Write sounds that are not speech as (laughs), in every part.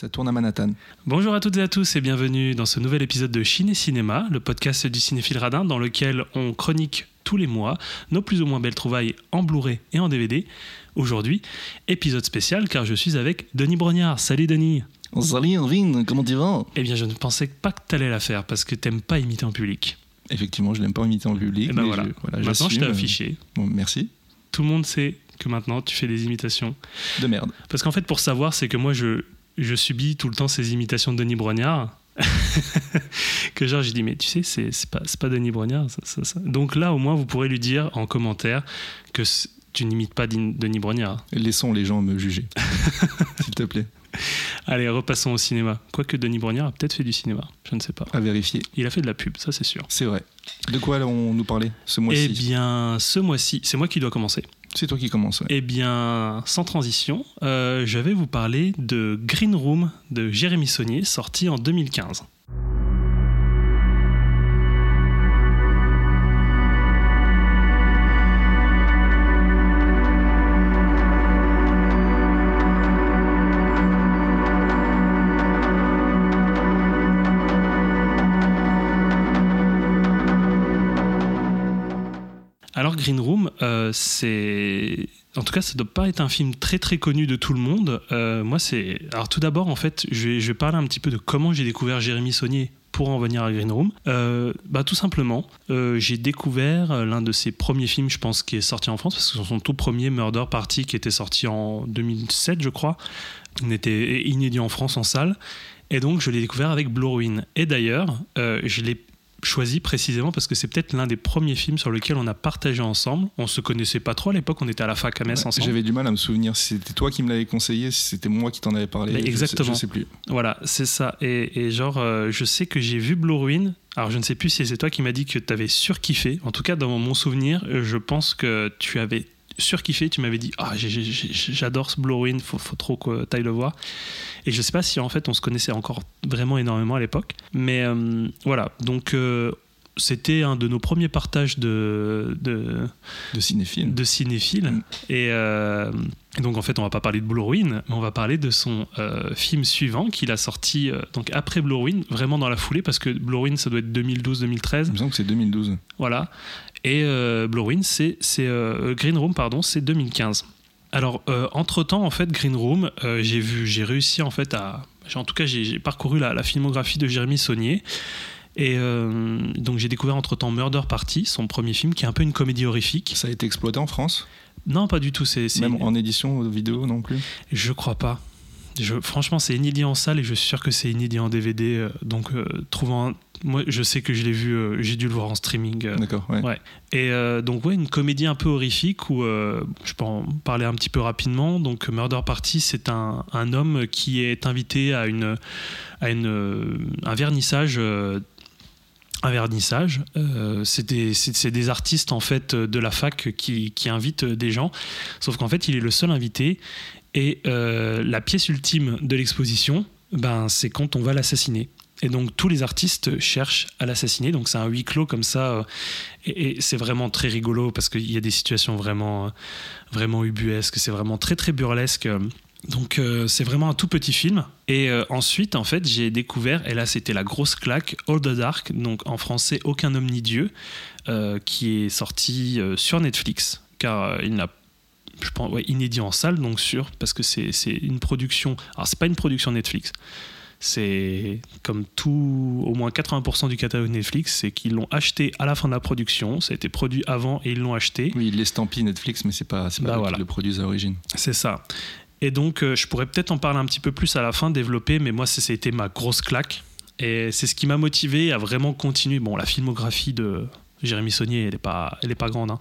Ça tourne à Manhattan. Bonjour à toutes et à tous et bienvenue dans ce nouvel épisode de Chine et Cinéma, le podcast du cinéphile radin dans lequel on chronique tous les mois nos plus ou moins belles trouvailles en Blu-ray et en DVD. Aujourd'hui, épisode spécial car je suis avec Denis Brognard. Salut Denis Salut Irvine, comment tu vas? Eh bien je ne pensais pas que tu allais la faire parce que t'aimes pas imiter en public. Effectivement, je n'aime pas imiter en public. Et ben mais voilà. je- voilà, maintenant je t'ai affiché. Bon, merci. Tout le monde sait que maintenant tu fais des imitations. De merde. Parce qu'en fait pour savoir c'est que moi je, je subis tout le temps ces imitations de Denis Brognard. (laughs) que genre j'ai dit mais tu sais c'est pas, pas Denis Brognard ça, ça, ça. donc là au moins vous pourrez lui dire en commentaire que tu n'imites pas Denis Brognard Laissons les gens me juger. (laughs) S'il te plaît. allez repassons au cinéma quoique Denis Brognard a peut-être fait du cinéma je ne sais pas À vérifier. il a fait de la pub ça c'est sûr C'est vrai. De quoi on nous parlait ce eh mois-ci bien ce mois-ci c'est moi qui dois commencer C'est toi qui commences. ouais. Eh bien, sans transition, euh, je vais vous parler de Green Room de Jérémy Saunier, sorti en 2015. Euh, c'est... En tout cas, ça ne doit pas être un film très très connu de tout le monde. Euh, moi, c'est... Alors tout d'abord, en fait, je vais, parler un petit peu de comment j'ai découvert Jérémy Saunier pour en venir à Green Room. Euh, bah, tout simplement, j'ai découvert l'un de ses premiers films, je pense, qui est sorti en France, parce que son tout premier Murder Party, qui était sorti en 2007, je crois, n'était inédit en France en salle. Et donc, je l'ai découvert avec Blue Ruin. Et d'ailleurs, je l'ai choisi précisément parce que c'est peut-être l'un des premiers films sur lequel on a partagé ensemble. On se connaissait pas trop à l'époque, on était à la fac à Metz Ouais, ensemble. J'avais du mal à me souvenir si c'était toi qui me l'avais conseillé, si c'était moi qui t'en avais parlé. Mais Je sais- exactement. Je sais, plus. Voilà, c'est ça. Et, et genre, euh, je sais que j'ai vu Blue Ruin. Alors, je ne sais plus si c'est toi qui m'as dit que tu avais surkiffé. En tout cas, dans mon souvenir, je pense que tu avais surkiffé. Tu m'avais dit Ah, j'adore ce Blue Ruin, faut, faut trop que tu ailles le voir. Et je sais pas si en fait on se connaissait encore vraiment énormément à l'époque. Mais euh, voilà, donc. euh, c'était un de nos premiers partages de, de, De cinéphile. de cinéphile. Mm. Et, euh, et donc en fait, on va pas parler de Blue Ruin, mais on va parler de son euh, film suivant qu'il a sorti euh, donc après Blue Ruin, vraiment dans la foulée, parce que Blue Ruin, ça doit être 2012-2013. Il me semble que c'est 2012. Voilà. Et Blue Ruin, c'est c'est, Green Room, pardon, c'est 2015. Alors, entre temps, en fait, Green Room, j'ai vu, j'ai réussi en fait à, en tout cas, j'ai j'ai parcouru la, la filmographie de Jérémy Saunier. Et euh, donc j'ai découvert entre temps Murder Party, son premier film, qui est un peu une comédie horrifique. Ça a été exploité en France? Non, pas du tout. C'est, Même en édition vidéo non plus? Je crois pas. Je, franchement, c'est inédit en salle et je suis sûr que c'est inédit en DVD. euh, donc, euh, trouvant. un- Moi, je sais que je l'ai vu, euh, j'ai dû le voir en streaming. euh, D'accord, ouais. Ouais. Et donc, ouais, une comédie un peu horrifique où je peux en parler un petit peu rapidement. Donc, Murder Party, c'est un, un homme qui est invité à, une, à une, un vernissage. Un vernissage, Euh, c'est des, artistes en fait de la fac qui, invitent des gens, sauf qu'en fait il est le seul invité et euh, la pièce ultime de l'exposition, ben, c'est quand on va l'assassiner. Et donc tous les artistes cherchent à l'assassiner. Donc c'est un huis clos comme ça. euh, Et, et c'est vraiment très rigolo parce qu'il y a des situations vraiment, vraiment ubuesques. C'est vraiment très très burlesque. Donc euh, c'est vraiment un tout petit film. Et euh, ensuite, en fait, j'ai découvert, et là c'était la grosse claque, All the Dark, donc en français Aucun homme ni Dieu, euh, qui est sorti sur Netflix. Car il n'a je pense, ouais, inédit en salle, donc sûr, parce que c'est c'est une production. Alors, c'est pas une production Netflix. C'est comme tout, au moins 80% du catalogue Netflix, c'est qu'ils l'ont acheté à la fin de la production. Ça a été produit avant et ils l'ont acheté. Oui, l'estampille Netflix, mais c'est pas, c'est pas Bah voilà. le produisent à l'origine. C'est ça. Et donc, euh, je pourrais peut-être en parler un petit peu plus à la fin, développer, mais moi, ça, ça a été ma grosse claque. Et c'est ce qui m'a motivé à vraiment continuer. Bon, la filmographie de Jérémy Saunier, elle n'est pas, elle est pas grande, hein.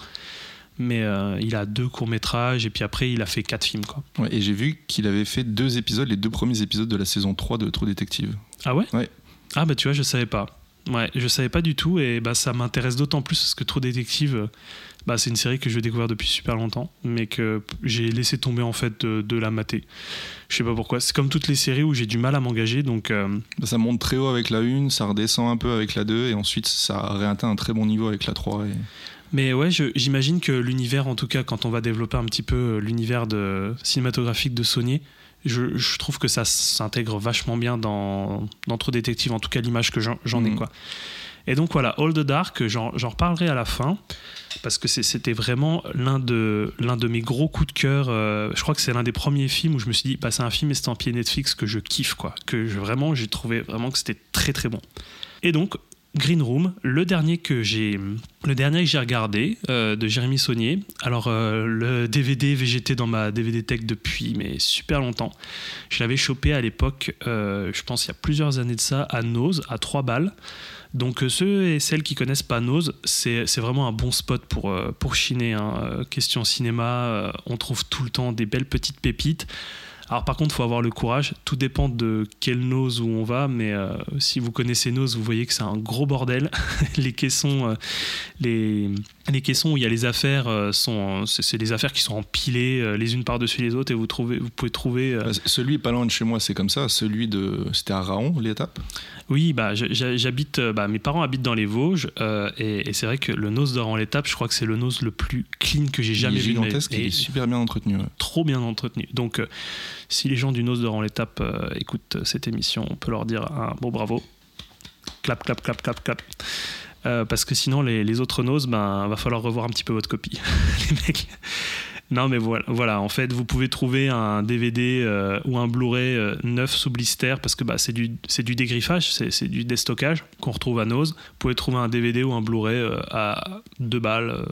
mais euh, il a deux courts-métrages, et puis après, il a fait quatre films. Quoi. Ouais, et j'ai vu qu'il avait fait deux épisodes, les deux premiers épisodes de la saison 3 de True Detective. Ah ouais? Ouais. Ah bah tu vois, je savais pas. Ouais, je savais pas du tout, et bah ça m'intéresse d'autant plus parce que Trop Détective, euh, bah, c'est une série que je découvre depuis super longtemps, mais que j'ai laissé tomber en fait de, de la mater. Je sais pas pourquoi. C'est comme toutes les séries où j'ai du mal à m'engager, donc euh, Bah, Ça monte très haut avec la 1, ça redescend un peu avec la 2, et ensuite ça réatteint un très bon niveau avec la 3. Et... Mais ouais, j'imagine que l'univers, en tout cas, quand on va développer un petit peu euh, l'univers de, cinématographique de Sony, je, je trouve que ça s'intègre vachement bien dans, dans Trop Détective, en tout cas l'image que j'en ai. Mhm. Quoi. Et donc voilà, All the Dark, j'en reparlerai à la fin, parce que c'était vraiment l'un de, de mes gros coups de cœur. euh, je crois que c'est l'un des premiers films où je me suis dit, bah, c'est un film estampillé Netflix que je kiffe, quoi. Que vraiment, j'ai trouvé vraiment que c'était très très bon. Et donc, Green Room, le dernier que j'ai, le dernier que j'ai regardé euh, de Jérémy Saunier. Alors euh, le DVD VGT dans ma DVD Tech depuis mais super longtemps. Je l'avais chopé à l'époque, je pense il y a plusieurs années de ça, à Nose, à 3 balles. Donc euh, ceux et celles qui connaissent pas Nose, c'est vraiment un bon spot pour, euh, pour chiner. hein. Euh, Question cinéma, on trouve tout le temps des belles petites pépites. Alors par contre, il faut avoir le courage. Tout dépend de quelle nose où on va, mais euh, si vous connaissez Nose, vous voyez que c'est un gros bordel. (laughs) les caissons, euh, les, les caissons où il y a les affaires euh, sont, c'est des affaires qui sont empilées euh, les unes par-dessus les autres et vous trouvez, vous pouvez trouver. euh, Bah, celui pas loin de chez moi, c'est comme ça. Celui de. C'était à Raon, l'étape? Oui, bah, j'habite, bah, mes parents habitent dans les Vosges et, et c'est vrai que le nose d'or en l'étape, je crois que c'est le nose le plus clean que j'ai jamais il est vu. de gigantesque, et il est super bien entretenu. ouais. trop bien entretenu. Donc, si les gens du nose d'or en l'étape euh, écoutent cette émission, on peut leur dire un beau bravo. Clap, clap, clap, clap, clap. Euh, parce que sinon, les, autres noses, ben, va falloir revoir un petit peu votre copie, (laughs) les mecs. Non, mais voilà, en fait, vous pouvez trouver un DVD euh, ou un Blu-ray euh, neuf sous blister parce que bah, c'est du, du dégriffage, c'est, du déstockage qu'on retrouve à Nose. Vous pouvez trouver un DVD ou un Blu-ray euh, à 2 balles euh,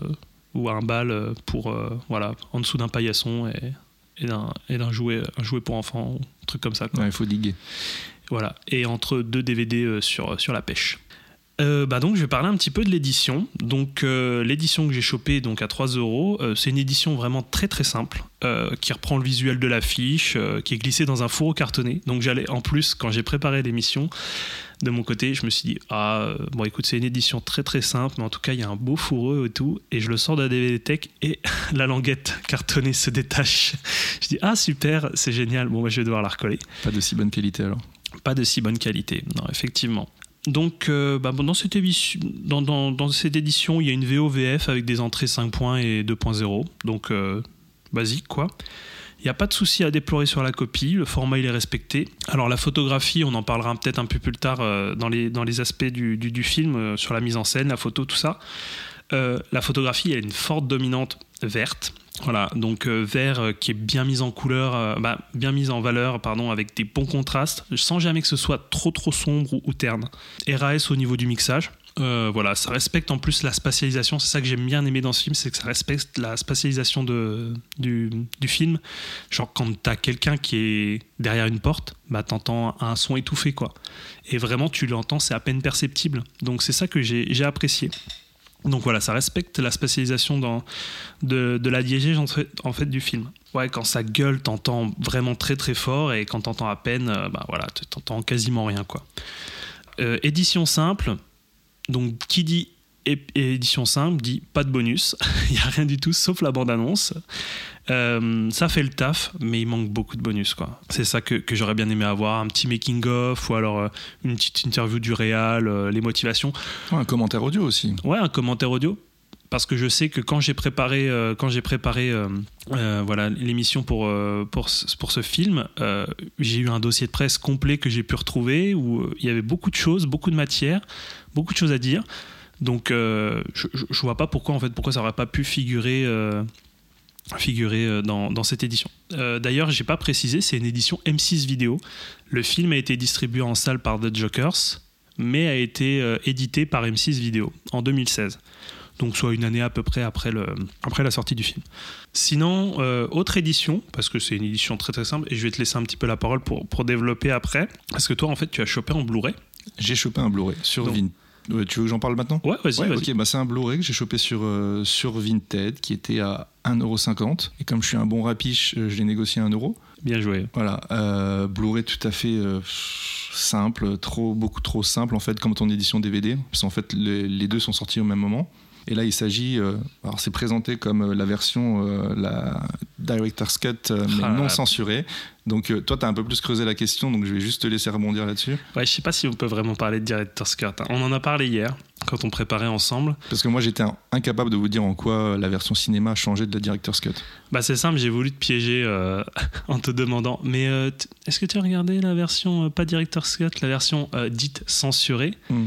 ou à 1 balle euh, pour, euh, voilà, en dessous d'un paillasson et, et d'un, et d'un jouet, un jouet pour enfants, un truc comme ça. quoi. Ouais, il faut diguer. Voilà, et entre deux DVD euh, sur, sur la pêche. Euh, bah donc je vais parler un petit peu de l'édition. Donc euh, l'édition que j'ai chopée donc à 3 euros, euh, c'est une édition vraiment très très simple euh, qui reprend le visuel de l'affiche, qui est glissée dans un fourreau cartonné. Donc j'allais en plus quand j'ai préparé l'émission de mon côté, je me suis dit ah bon écoute c'est une édition très très simple, mais en tout cas il y a un beau fourreau et tout, et je le sors de la DVD Tech et (laughs) la languette cartonnée se détache. (laughs) Je dis ah super c'est génial, bon bah, je vais devoir la recoller Pas de si bonne qualité alors. pas de si bonne qualité. Non, effectivement. Donc, euh, bah, dans, cette édition, il y a une VOVF avec des entrées 5 points et 2.0. Donc, euh, basique, quoi. Il n'y a pas de souci à déplorer sur la copie, le format il est respecté. Alors la photographie, on en parlera peut-être un peu plus tard euh, dans, les, aspects du, du- film, sur la mise en scène, la photo, tout ça. La photographie, elle a une forte dominante verte. Voilà, donc euh, vert euh, qui est bien mis en couleur, euh, bah, bien mis en valeur, pardon, avec des bons contrastes, sans jamais que ce soit trop trop sombre ou, terne. RAS au niveau du mixage. Voilà, ça respecte en plus la spatialisation. C'est ça que j'aime bien aimer dans ce film, c'est que ça respecte la spatialisation de, du, film. Genre quand t'as quelqu'un qui est derrière une porte, bah t'entends un son étouffé quoi. Et vraiment tu l'entends, c'est à peine perceptible. Donc c'est ça que j'ai apprécié. Donc voilà, ça respecte la spatialisation dans, de, la diégèse en fait, du film. Ouais, quand ça gueule, t'entends vraiment très très fort et quand t'entends à peine, euh, bah voilà, t'entends quasiment rien quoi. Euh, édition simple, donc qui dit édition simple dit pas de bonus, (laughs) il n'y a rien du tout sauf la bande-annonce. Euh, ça fait le taf, mais il manque beaucoup de bonus. quoi. C'est ça que, que j'aurais bien aimé avoir, un petit making-of ou alors euh, une petite interview du réal, euh, les motivations. Ouais, un commentaire audio aussi. Ouais, un commentaire audio. Parce que je sais que quand j'ai préparé, euh, quand j'ai préparé euh, euh, voilà, l'émission pour, pour, ce, pour ce film, j'ai eu un dossier de presse complet que j'ai pu retrouver où il y avait beaucoup de choses, beaucoup de matière, beaucoup de choses à dire. Donc je, je vois pas pourquoi en fait pourquoi ça aurait pas pu figurer figurer euh, dans, dans cette édition. Euh, D'ailleurs, j'ai pas précisé, c'est une édition M6 vidéo. Le film a été distribué en salle par The Jokers, mais a été euh, édité par M6 vidéo en 2016 donc soit une année à peu près après, le, après la sortie du film. Sinon, euh, autre édition, parce que c'est une édition très très simple, et je vais te laisser un petit peu la parole pour, pour développer après, parce que toi en fait tu as chopé en Blu-ray. J'ai chopé un Blu-ray sur Donc- Vin- Ouais, tu veux que j'en parle maintenant? Ouais, vas-y, Ouais, ok, bah c'est un Blu-ray que j'ai chopé sur, euh, sur Vinted qui était à 1,50€. Et comme je suis un bon rapiche, euh, je l'ai négocié à 1€. Bien joué. Voilà, euh, Blu-ray tout à fait euh, simple, trop, beaucoup trop simple en fait, comme ton édition DVD. Parce qu'en fait, les, les deux sont sortis au même moment. Et là, il s'agit, euh, alors c'est présenté comme euh, la version, euh, la Director's Cut, mais Ah, non là. censurée. Donc toi, tu as un peu plus creusé la question, donc je vais juste te laisser rebondir là-dessus. Ouais, je sais pas si on peut vraiment parler de Director's Cut. hein. On en a parlé hier, quand on préparait ensemble. Parce que moi, j'étais in- incapable de vous dire en quoi la version cinéma a changé de la Director's Cut. Bah c'est simple, j'ai voulu te piéger euh, (laughs) en te demandant. Mais euh, est-ce que tu as regardé la version, euh, pas Director's Cut, la version dite censurée? Mm.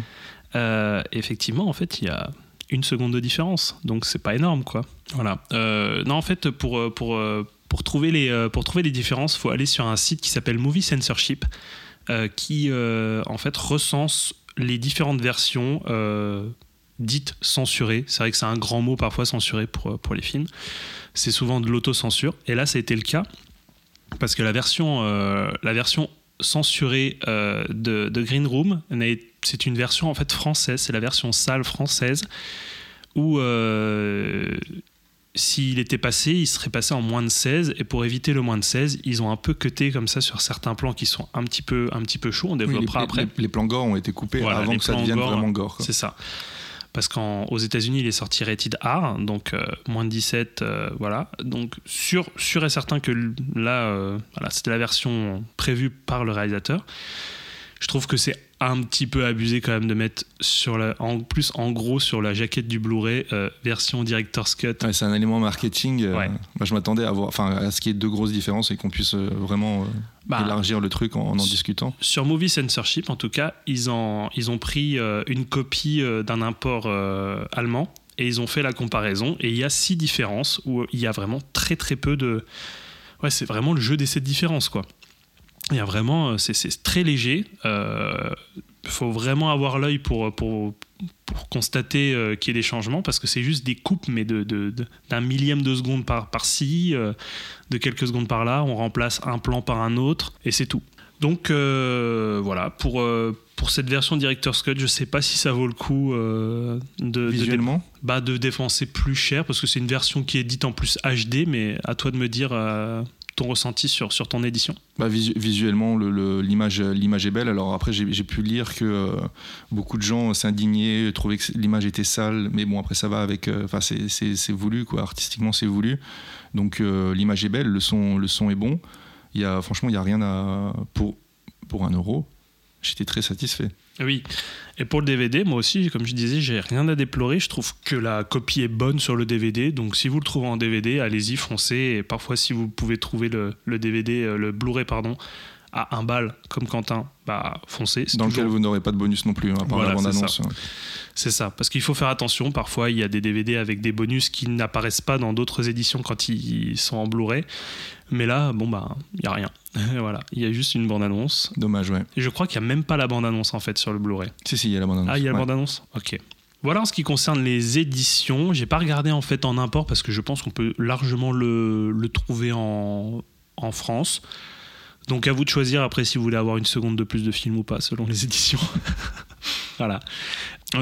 Euh, Effectivement, en fait, il y a une seconde de différence. Donc c'est pas énorme, quoi. Voilà. Euh, non, en fait, pour, euh, pour, euh, pour, trouver les, pour trouver les différences, faut aller sur un site qui s'appelle Movie Censorship, qui en fait recense les différentes versions dites censurées. C'est vrai que c'est un grand mot parfois censuré pour, pour les films. C'est souvent de l'autocensure. Et là, ça a été le cas parce que la version, la version censurée euh, de, de Green Room, c'est une version en fait française, c'est la version sale française où euh, s'il était passé, il serait passé en moins de 16 et pour éviter le moins de 16, ils ont un peu cuté comme ça sur certains plans qui sont un petit peu un petit peu chauds, on Oui, les, développera après. les- les plans gore ont été coupés Voilà, avant que ça devienne gore, vraiment gore. C'est ça. Parce qu'aux États-Unis, il est sorti rated R, donc euh, moins de 17, euh, voilà. Donc sûr, sûr et certain que là, euh, voilà, c'était la version prévue par le réalisateur. Je trouve que c'est un petit peu abusé quand même de mettre sur la, en plus en gros sur la jaquette du Blu-ray euh, version director's cut. Ouais, c'est un élément marketing. euh, Ouais. moi, je m'attendais à voir, enfin, à ce qu'il y ait deux grosses différences et qu'on puisse euh, vraiment euh, Bah, élargir le truc en en, en discutant. Sur Movie Censorship, en tout cas, ils, en, ils ont pris une copie d'un import allemand et ils ont fait la comparaison. Et il y a six différences où il y a vraiment très très peu de. Ouais, c'est vraiment le jeu des sept différences, quoi. Il y a vraiment. euh, C'est très léger. Il faut vraiment avoir l'œil pour, pour, pour constater euh, qu'il y ait des changements parce que c'est juste des coupes, mais de, d'un millième de seconde par, par-ci, euh, de quelques secondes par là. On remplace un plan par un autre et c'est tout. Donc euh, voilà, pour, euh, pour cette version Director's Cut, je sais pas si ça vaut le coup euh, de, Visuellement, bah, de dépenser plus cher parce que c'est une version qui est dite en plus HD, mais à toi de me dire euh, ton ressenti sur, sur ton édition? bah, visu- visuellement, le- le- l'image, est belle. Alors après, j'ai pu lire que euh, beaucoup de gens s'indignaient, trouvaient que l'image était sale, mais bon, après ça va avec. euh, Enfin, c'est- c'est voulu, quoi. Artistiquement, c'est voulu. Donc euh, l'image est belle, le son, le son est bon. Y a, franchement, il y a rien à pour pour un euro. J'étais très satisfait. Oui, et pour le DVD, moi aussi, comme je disais, j'ai rien à déplorer. Je trouve que la copie est bonne sur le DVD. Donc si vous le trouvez en DVD, allez-y, foncez. Et parfois, si vous pouvez trouver le, le DVD, euh, le Blu-ray, pardon, à un bal, comme Quentin, bah foncez. Dans toujours- lequel vous n'aurez pas de bonus non plus, hein, à part Voilà, la bande-annonce. C'est ça, parce qu'il faut faire attention. Parfois, il y a des DVD avec des bonus qui n'apparaissent pas dans d'autres éditions quand ils sont en Blu-ray. Mais là, bon, bah, il n'y a rien. (laughs) voilà, il y a juste une bande-annonce. Dommage, ouais. Et je crois qu'il n'y a même pas la bande-annonce en fait sur le Blu-ray. Si, si, il y a la bande-annonce. Ah, il y a la bande-annonce Ok. Voilà en ce qui concerne les éditions. J'ai pas regardé en fait en import parce que je pense qu'on peut largement le, le trouver en, en France. Donc à vous de choisir après si vous voulez avoir une seconde de plus de film ou pas selon les éditions. (laughs) voilà.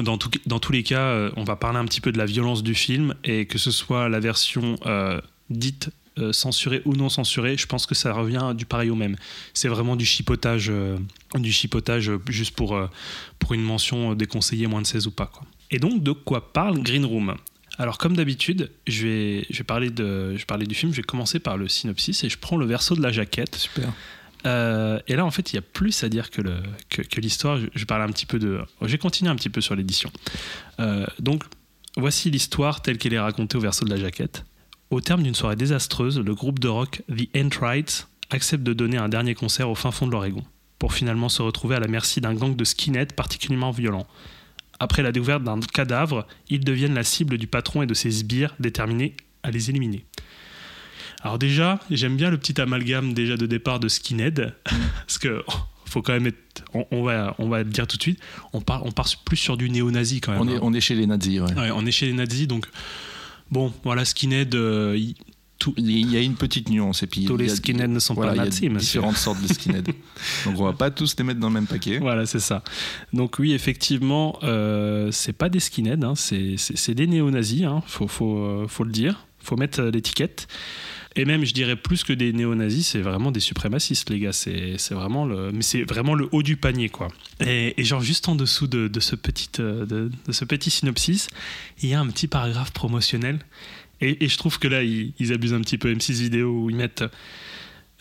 Dans, tout- dans tous les cas, euh, on va parler un petit peu de la violence du film et que ce soit la version euh, dite euh, censurée ou non censurée, je pense que ça revient du pareil au même. C'est vraiment du chipotage, euh, du chipotage euh, juste pour, euh, pour une mention déconseillée moins de 16 ou pas. Quoi. Et donc, de quoi parle Green Room? Alors comme d'habitude, je vais, je, vais parler de, je vais parler du film, je vais commencer par le synopsis et je prends le verso de la jaquette. Super. Euh, et là, en fait, il y a plus à dire que, le- que, que l'histoire. Je, je parle un petit peu de. Je vais continuer un petit peu sur l'édition. Euh, donc, voici l'histoire telle qu'elle est racontée au verso de la jaquette. Au terme d'une soirée désastreuse, le groupe de rock The Entrites accepte de donner un dernier concert au fin fond de l'Oregon, pour finalement se retrouver à la merci d'un gang de skinheads particulièrement violent. Après la découverte d'un cadavre, ils deviennent la cible du patron et de ses sbires déterminés à les éliminer. Alors déjà, j'aime bien le petit amalgame déjà de départ de skinhead, (laughs) parce que oh, faut quand même être, on, on va, on va le dire tout de suite, on part, on part plus sur du néo-nazi quand même. On est, hein. on est chez les nazis, ouais. Ouais, on est chez les nazis, donc bon, voilà, skinhead, euh, il- tout- Il y a une petite nuance. Et puis, tous les skinheads ne sont voilà, pas il y a nazis, différentes sortes de skinheads. (laughs) Donc on va pas tous les mettre dans le même paquet. Voilà, c'est ça. Donc oui, effectivement, euh, c'est pas des skinheads, hein, c'est des néo-nazis, hein, faut, faut, euh, faut le dire, faut mettre euh, l'étiquette. Et même, je dirais plus que des néo-nazis, c'est vraiment des suprémacistes, les gars. C'est vraiment le, mais c'est vraiment le haut du panier, quoi. Et, genre juste en dessous de, ce petit, euh, de, ce petit synopsis, il y a un petit paragraphe promotionnel. Et, je trouve que là, ils, abusent un petit peu. M6 vidéo où ils mettent,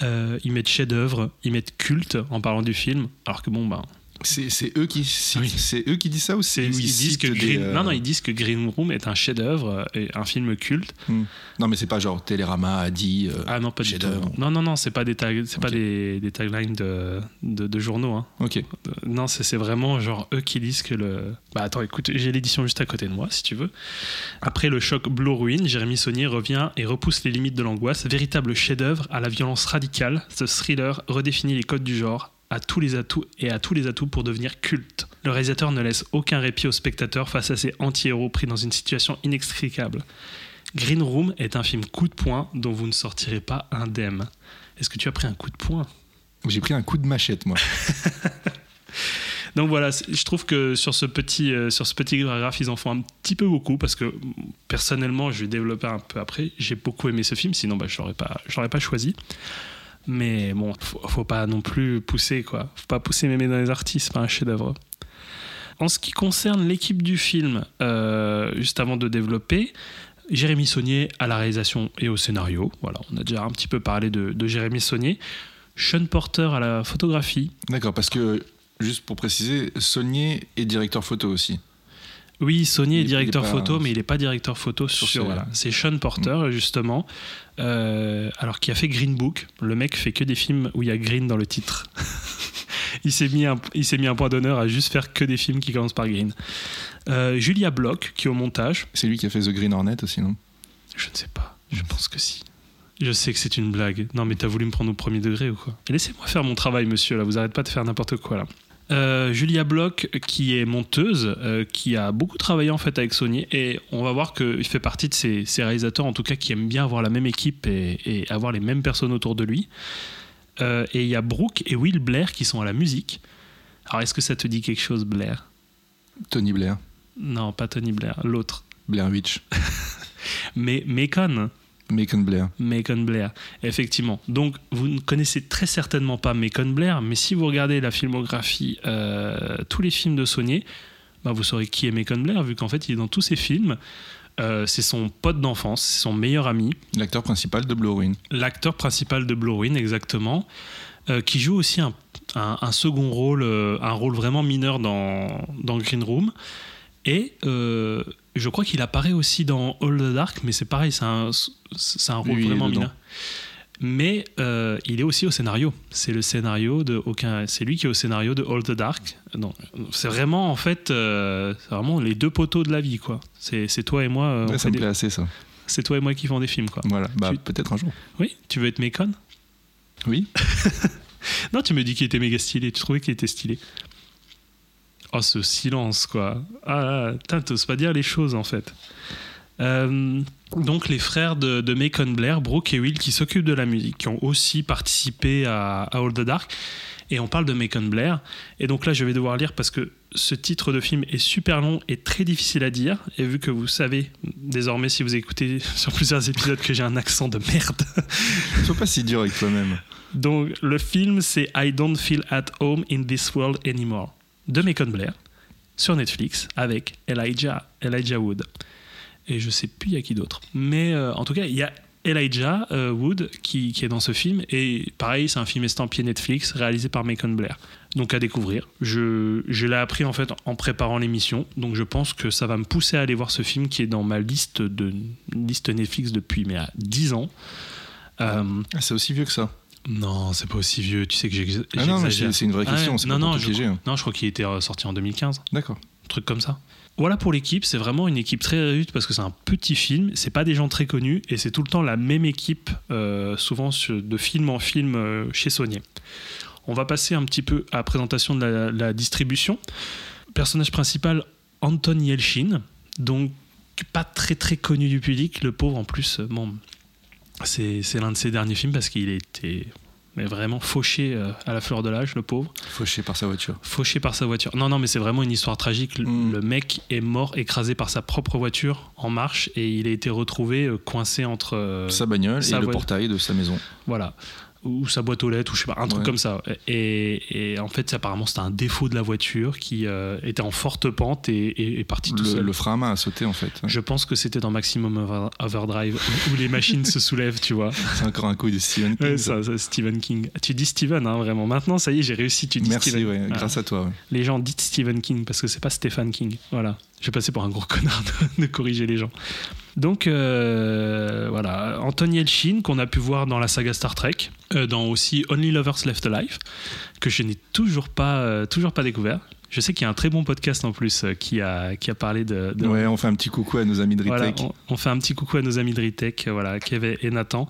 euh, mettent chef-d'œuvre, ils mettent culte en parlant du film, alors que bon, ben, C'est c'est eux qui citent- Oui. c'est eux qui disent ça ou c'est où ils, disent que des, Green, euh, non, non, ils disent que Green Room est un chef-d'œuvre et un film culte. Non mais c'est pas genre Télérama a dit. euh, Ah non, pas du tout. chef-d'œuvre. Non, non, non, c'est pas des c'est pas des, des taglines de, de, de journaux. Hein. Ok. Non, c'est c'est vraiment genre eux qui disent que le. Bah attends, écoute, j'ai l'édition juste à côté de moi, si tu veux. Après le choc Blue Ruin, Jérémy Saunier revient et repousse les limites de l'angoisse. Véritable chef-d'œuvre à la violence radicale, ce thriller redéfinit les codes du genre à tous les atouts et à tous les atouts pour devenir culte. Le réalisateur ne laisse aucun répit au spectateur face à ces anti-héros pris dans une situation inextricable. Green Room est un film coup de poing dont vous ne sortirez pas indemne. Est-ce que tu as pris un coup de poing? J'ai pris un coup de machette moi. (laughs) Donc voilà, je trouve que sur ce petit, euh, sur ce petit paragraphe, ils en font un petit peu beaucoup parce que personnellement, je vais développer un peu après. J'ai beaucoup aimé ce film, sinon bah, je l'aurais pas, je l'aurais pas choisi. Mais bon, faut, faut pas non plus pousser quoi. Faut pas pousser mémé dans les artistes, pas un chef-d'œuvre. En ce qui concerne l'équipe du film, euh, juste avant de développer, Jérémy Saunier à la réalisation et au scénario. Voilà, on a déjà un petit peu parlé de Jérémy Saunier. Sean Porter à la photographie. D'accord parce que juste pour préciser, Saunier est directeur photo aussi. Oui, Sony est directeur est pas- photo, mais il n'est pas directeur photo sur. Sur voilà. C'est Sean Porter, Mm. justement, euh, alors qui a fait Green Book. Le mec fait que des films où il y a Green dans le titre. (laughs) il s'est mis, un- il s'est mis un point d'honneur à juste faire que des films qui commencent par Green. Euh, Julia Bloch, qui est au montage. C'est lui qui a fait The Green Hornet aussi non? Je ne sais pas, je pense que si. Je sais que c'est une blague. Non, mais t'as voulu me prendre au premier degré ou quoi? Laissez-moi faire mon travail, monsieur, là. Vous arrêtez pas de faire n'importe quoi, là. Euh, Julia Bloch, qui est monteuse, euh, qui a beaucoup travaillé en fait avec Sony, et on va voir qu'il fait partie de ces, ces réalisateurs, en tout cas, qui aiment bien avoir la même équipe et, et avoir les mêmes personnes autour de lui. Euh, et il y a Brooke et Will Blair qui sont à la musique. Alors, est-ce que ça te dit quelque chose, Blair? Tony Blair, Non, pas Tony Blair, l'autre. Blair Witch, (laughs) Mais Macon. Macon Blair. Macon Blair, effectivement. Donc, vous ne connaissez très certainement pas Macon Blair, mais si vous regardez la filmographie, euh, tous les films de Sony, bah, vous saurez qui est Macon Blair, vu qu'en fait, il est dans tous ses films. Euh, c'est son pote d'enfance, c'est son meilleur ami, L'acteur principal de Blue Ruin. l'acteur principal de Blue Ruin, exactement, euh, qui joue aussi un, un- un second rôle, un rôle vraiment mineur dans, dans Green Room. Et je crois qu'il apparaît aussi dans All the Dark, mais c'est pareil, c'est un, c'est un rôle vraiment mineur. Mais euh, il est aussi au scénario. C'est le scénario de aucun. C'est lui qui est au scénario de All the Dark. C'est vraiment en fait, euh, c'est vraiment les deux poteaux de la vie quoi. C'est toi et moi. euh, Ouais, ça me des- plaît assez ça. C'est toi et moi qui font des films quoi. Voilà, bah Tu- peut-être un jour. Oui, tu veux être Macon? Oui. (laughs) Non, tu me dis qu'il était méga stylé. Tu trouvais qu'il était stylé Oh, ce silence, quoi. Ah, là, putain, t'oses pas dire les choses, en fait. Euh, donc, les frères de, de Macon Blair, Brooke et Will, qui s'occupent de la musique, qui ont aussi participé à, à All the Dark. Et on parle de Macon Blair. Et donc là, je vais devoir lire parce que ce titre de film est super long et très difficile à dire. Et vu que vous savez, désormais, si vous écoutez (laughs) sur plusieurs épisodes, que j'ai un accent de merde, (laughs) Sois pas si dur avec toi-même. donc, le film, c'est I Don't Feel at Home in This World Anymore de Macon Blair sur Netflix avec Elijah, Elijah Wood. Et je sais plus il y a qui d'autre. Mais euh, en tout cas, il y a Elijah euh, Wood qui, qui est dans ce film. Et pareil, c'est un film estampillé Netflix réalisé par Macon Blair. Donc à découvrir. Je, je l'ai appris en fait en préparant l'émission. Donc je pense que ça va me pousser à aller voir ce film qui est dans ma liste, de, liste Netflix depuis mais à 10 ans. Euh, Ah, c'est aussi vieux que ça. Non, c'est pas aussi vieux. Tu sais que j'ex- Ah non, mais c'est une vraie Ah ouais, question. c'est non, non, je crois, hein. non, je crois qu'il était sorti en 2015, D'accord. un truc comme ça. Voilà pour l'équipe, c'est vraiment une équipe très réduite parce que c'est un petit film, c'est pas des gens très connus et c'est tout le temps la même équipe, euh, souvent de film en film euh, chez Sony. On va passer un petit peu à la présentation de la, la distribution. Personnage principal, Anton Yelchin, donc pas très très connu du public, le pauvre en plus, euh, bon, c'est l'un de ses derniers films parce qu'il était mais vraiment fauché euh, à la fleur de l'âge, le pauvre. Fauché par sa voiture. Fauché par sa voiture. Non, non, mais c'est vraiment une histoire tragique. Le- Mm. Le mec est mort écrasé par sa propre voiture en marche et il a été retrouvé euh, coincé entre. euh, sa bagnole sa et le portail de sa maison. Voilà. Ou sa boîte aux lettres, ou je sais pas, un truc Ouais. comme ça. Et, et en fait, apparemment, c'était un défaut de la voiture qui euh, était en forte pente et, et est parti tout seul. le frein à main a sauté en fait. Je pense que c'était dans Maximum Over- Overdrive où les machines se soulèvent, tu vois. (laughs) C'est encore un coup de Stephen King. Ouais, ça. Stephen King. Tu dis Steven, hein, vraiment. Maintenant, ça y est, j'ai réussi. Tu dis Merci, Stephen. ouais, Ah. grâce à toi. ouais. Les gens disent Stephen King parce que c'est pas Stephen King. Voilà. Je vais passer pour un gros connard de, de corriger les gens. Donc euh, voilà, Anthony Elchin qu'on a pu voir dans la saga Star Trek, euh, dans aussi Only Lovers Left Alive, que je n'ai toujours pas, euh, toujours pas découvert. Je sais qu'il y a un très bon podcast en plus qui, a, qui a parlé de, de- Ouais, on fait un petit coucou à nos amis de voilà, Ritech. on, on fait un petit coucou à nos amis de Ritech, voilà, Kev et Nathan,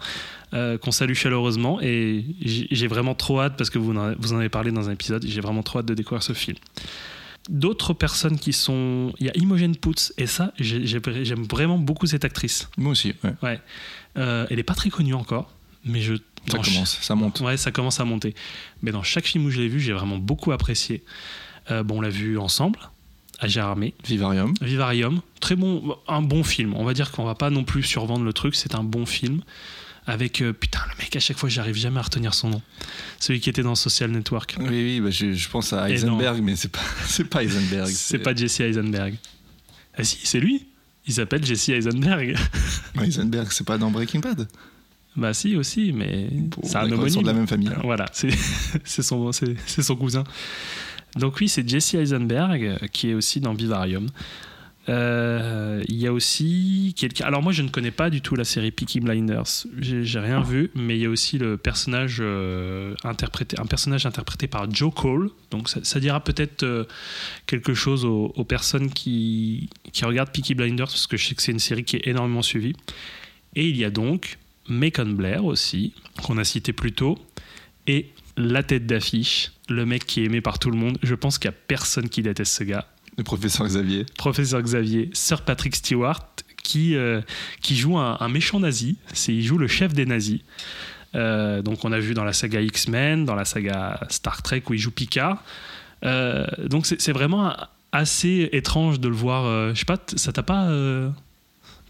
qu'on salue chaleureusement. Et j'ai j'ai vraiment trop hâte, parce que vous en, vous en avez parlé dans un épisode, j'ai vraiment trop hâte de découvrir ce film. D'autres personnes qui sont. Il y a Imogen Poots, et ça, j'ai- j'ai- j'aime vraiment beaucoup cette actrice. Moi aussi, ouais. Euh, elle n'est pas très connue encore, mais je. ça commence, ça monte. Ouais, ça commence à monter. Mais dans chaque film où je l'ai vu, j'ai vraiment beaucoup apprécié. Euh, bon, on l'a vu ensemble, à Gérardmer. Vivarium. Vivarium, très bon, un bon film. On va dire qu'on va pas non plus survendre le truc, c'est un bon film. Avec, euh, putain, le mec, à chaque fois, j'arrive jamais à retenir son nom. Celui qui était dans Social Network. Oui, oui, bah, je, je pense à Heisenberg, mais c'est pas, (laughs) c'est pas Heisenberg. C'est pas Jesse Eisenberg. Ah si, c'est lui. Il s'appelle Jesse Eisenberg. (laughs) Heisenberg, c'est pas dans Breaking Bad? bah si, aussi, mais Bon, c'est un d'accord, ils sont homonyme. de la même famille. Voilà, c'est (laughs) son, c'est son cousin. Donc oui, c'est Jesse Eisenberg euh, qui est aussi dans Vivarium. Euh, Il y a aussi quelqu'un. Alors moi, je ne connais pas du tout la série Peaky Blinders. J'ai rien vu, mais il y a aussi le personnage euh, interprété, un personnage interprété par Joe Cole. Donc ça, dira peut-être euh, quelque chose aux, aux personnes qui, qui regardent Peaky Blinders, parce que je sais que c'est une série qui est énormément suivie. Et il y a donc Macon Blair aussi, qu'on a cité plus tôt, et la tête d'affiche, le mec qui est aimé par tout le monde. Je pense qu'il n'y a personne qui déteste ce gars. Le professeur Xavier. Professeur Xavier, Sir Patrick Stewart, qui, euh, qui joue un, un méchant nazi. C'est, il joue le chef des nazis. Euh, donc on a vu dans la saga X-Men, dans la saga Star Trek où il joue Picard. Euh, donc c'est, vraiment assez étrange de le voir. je sais pas, ça t'a pas,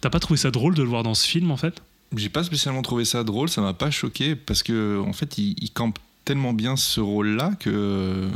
t'as pas trouvé ça drôle de le voir dans ce film en fait? J'ai pas spécialement trouvé ça drôle, ça m'a pas choqué parce que en fait, il, il campe tellement bien ce rôle-là que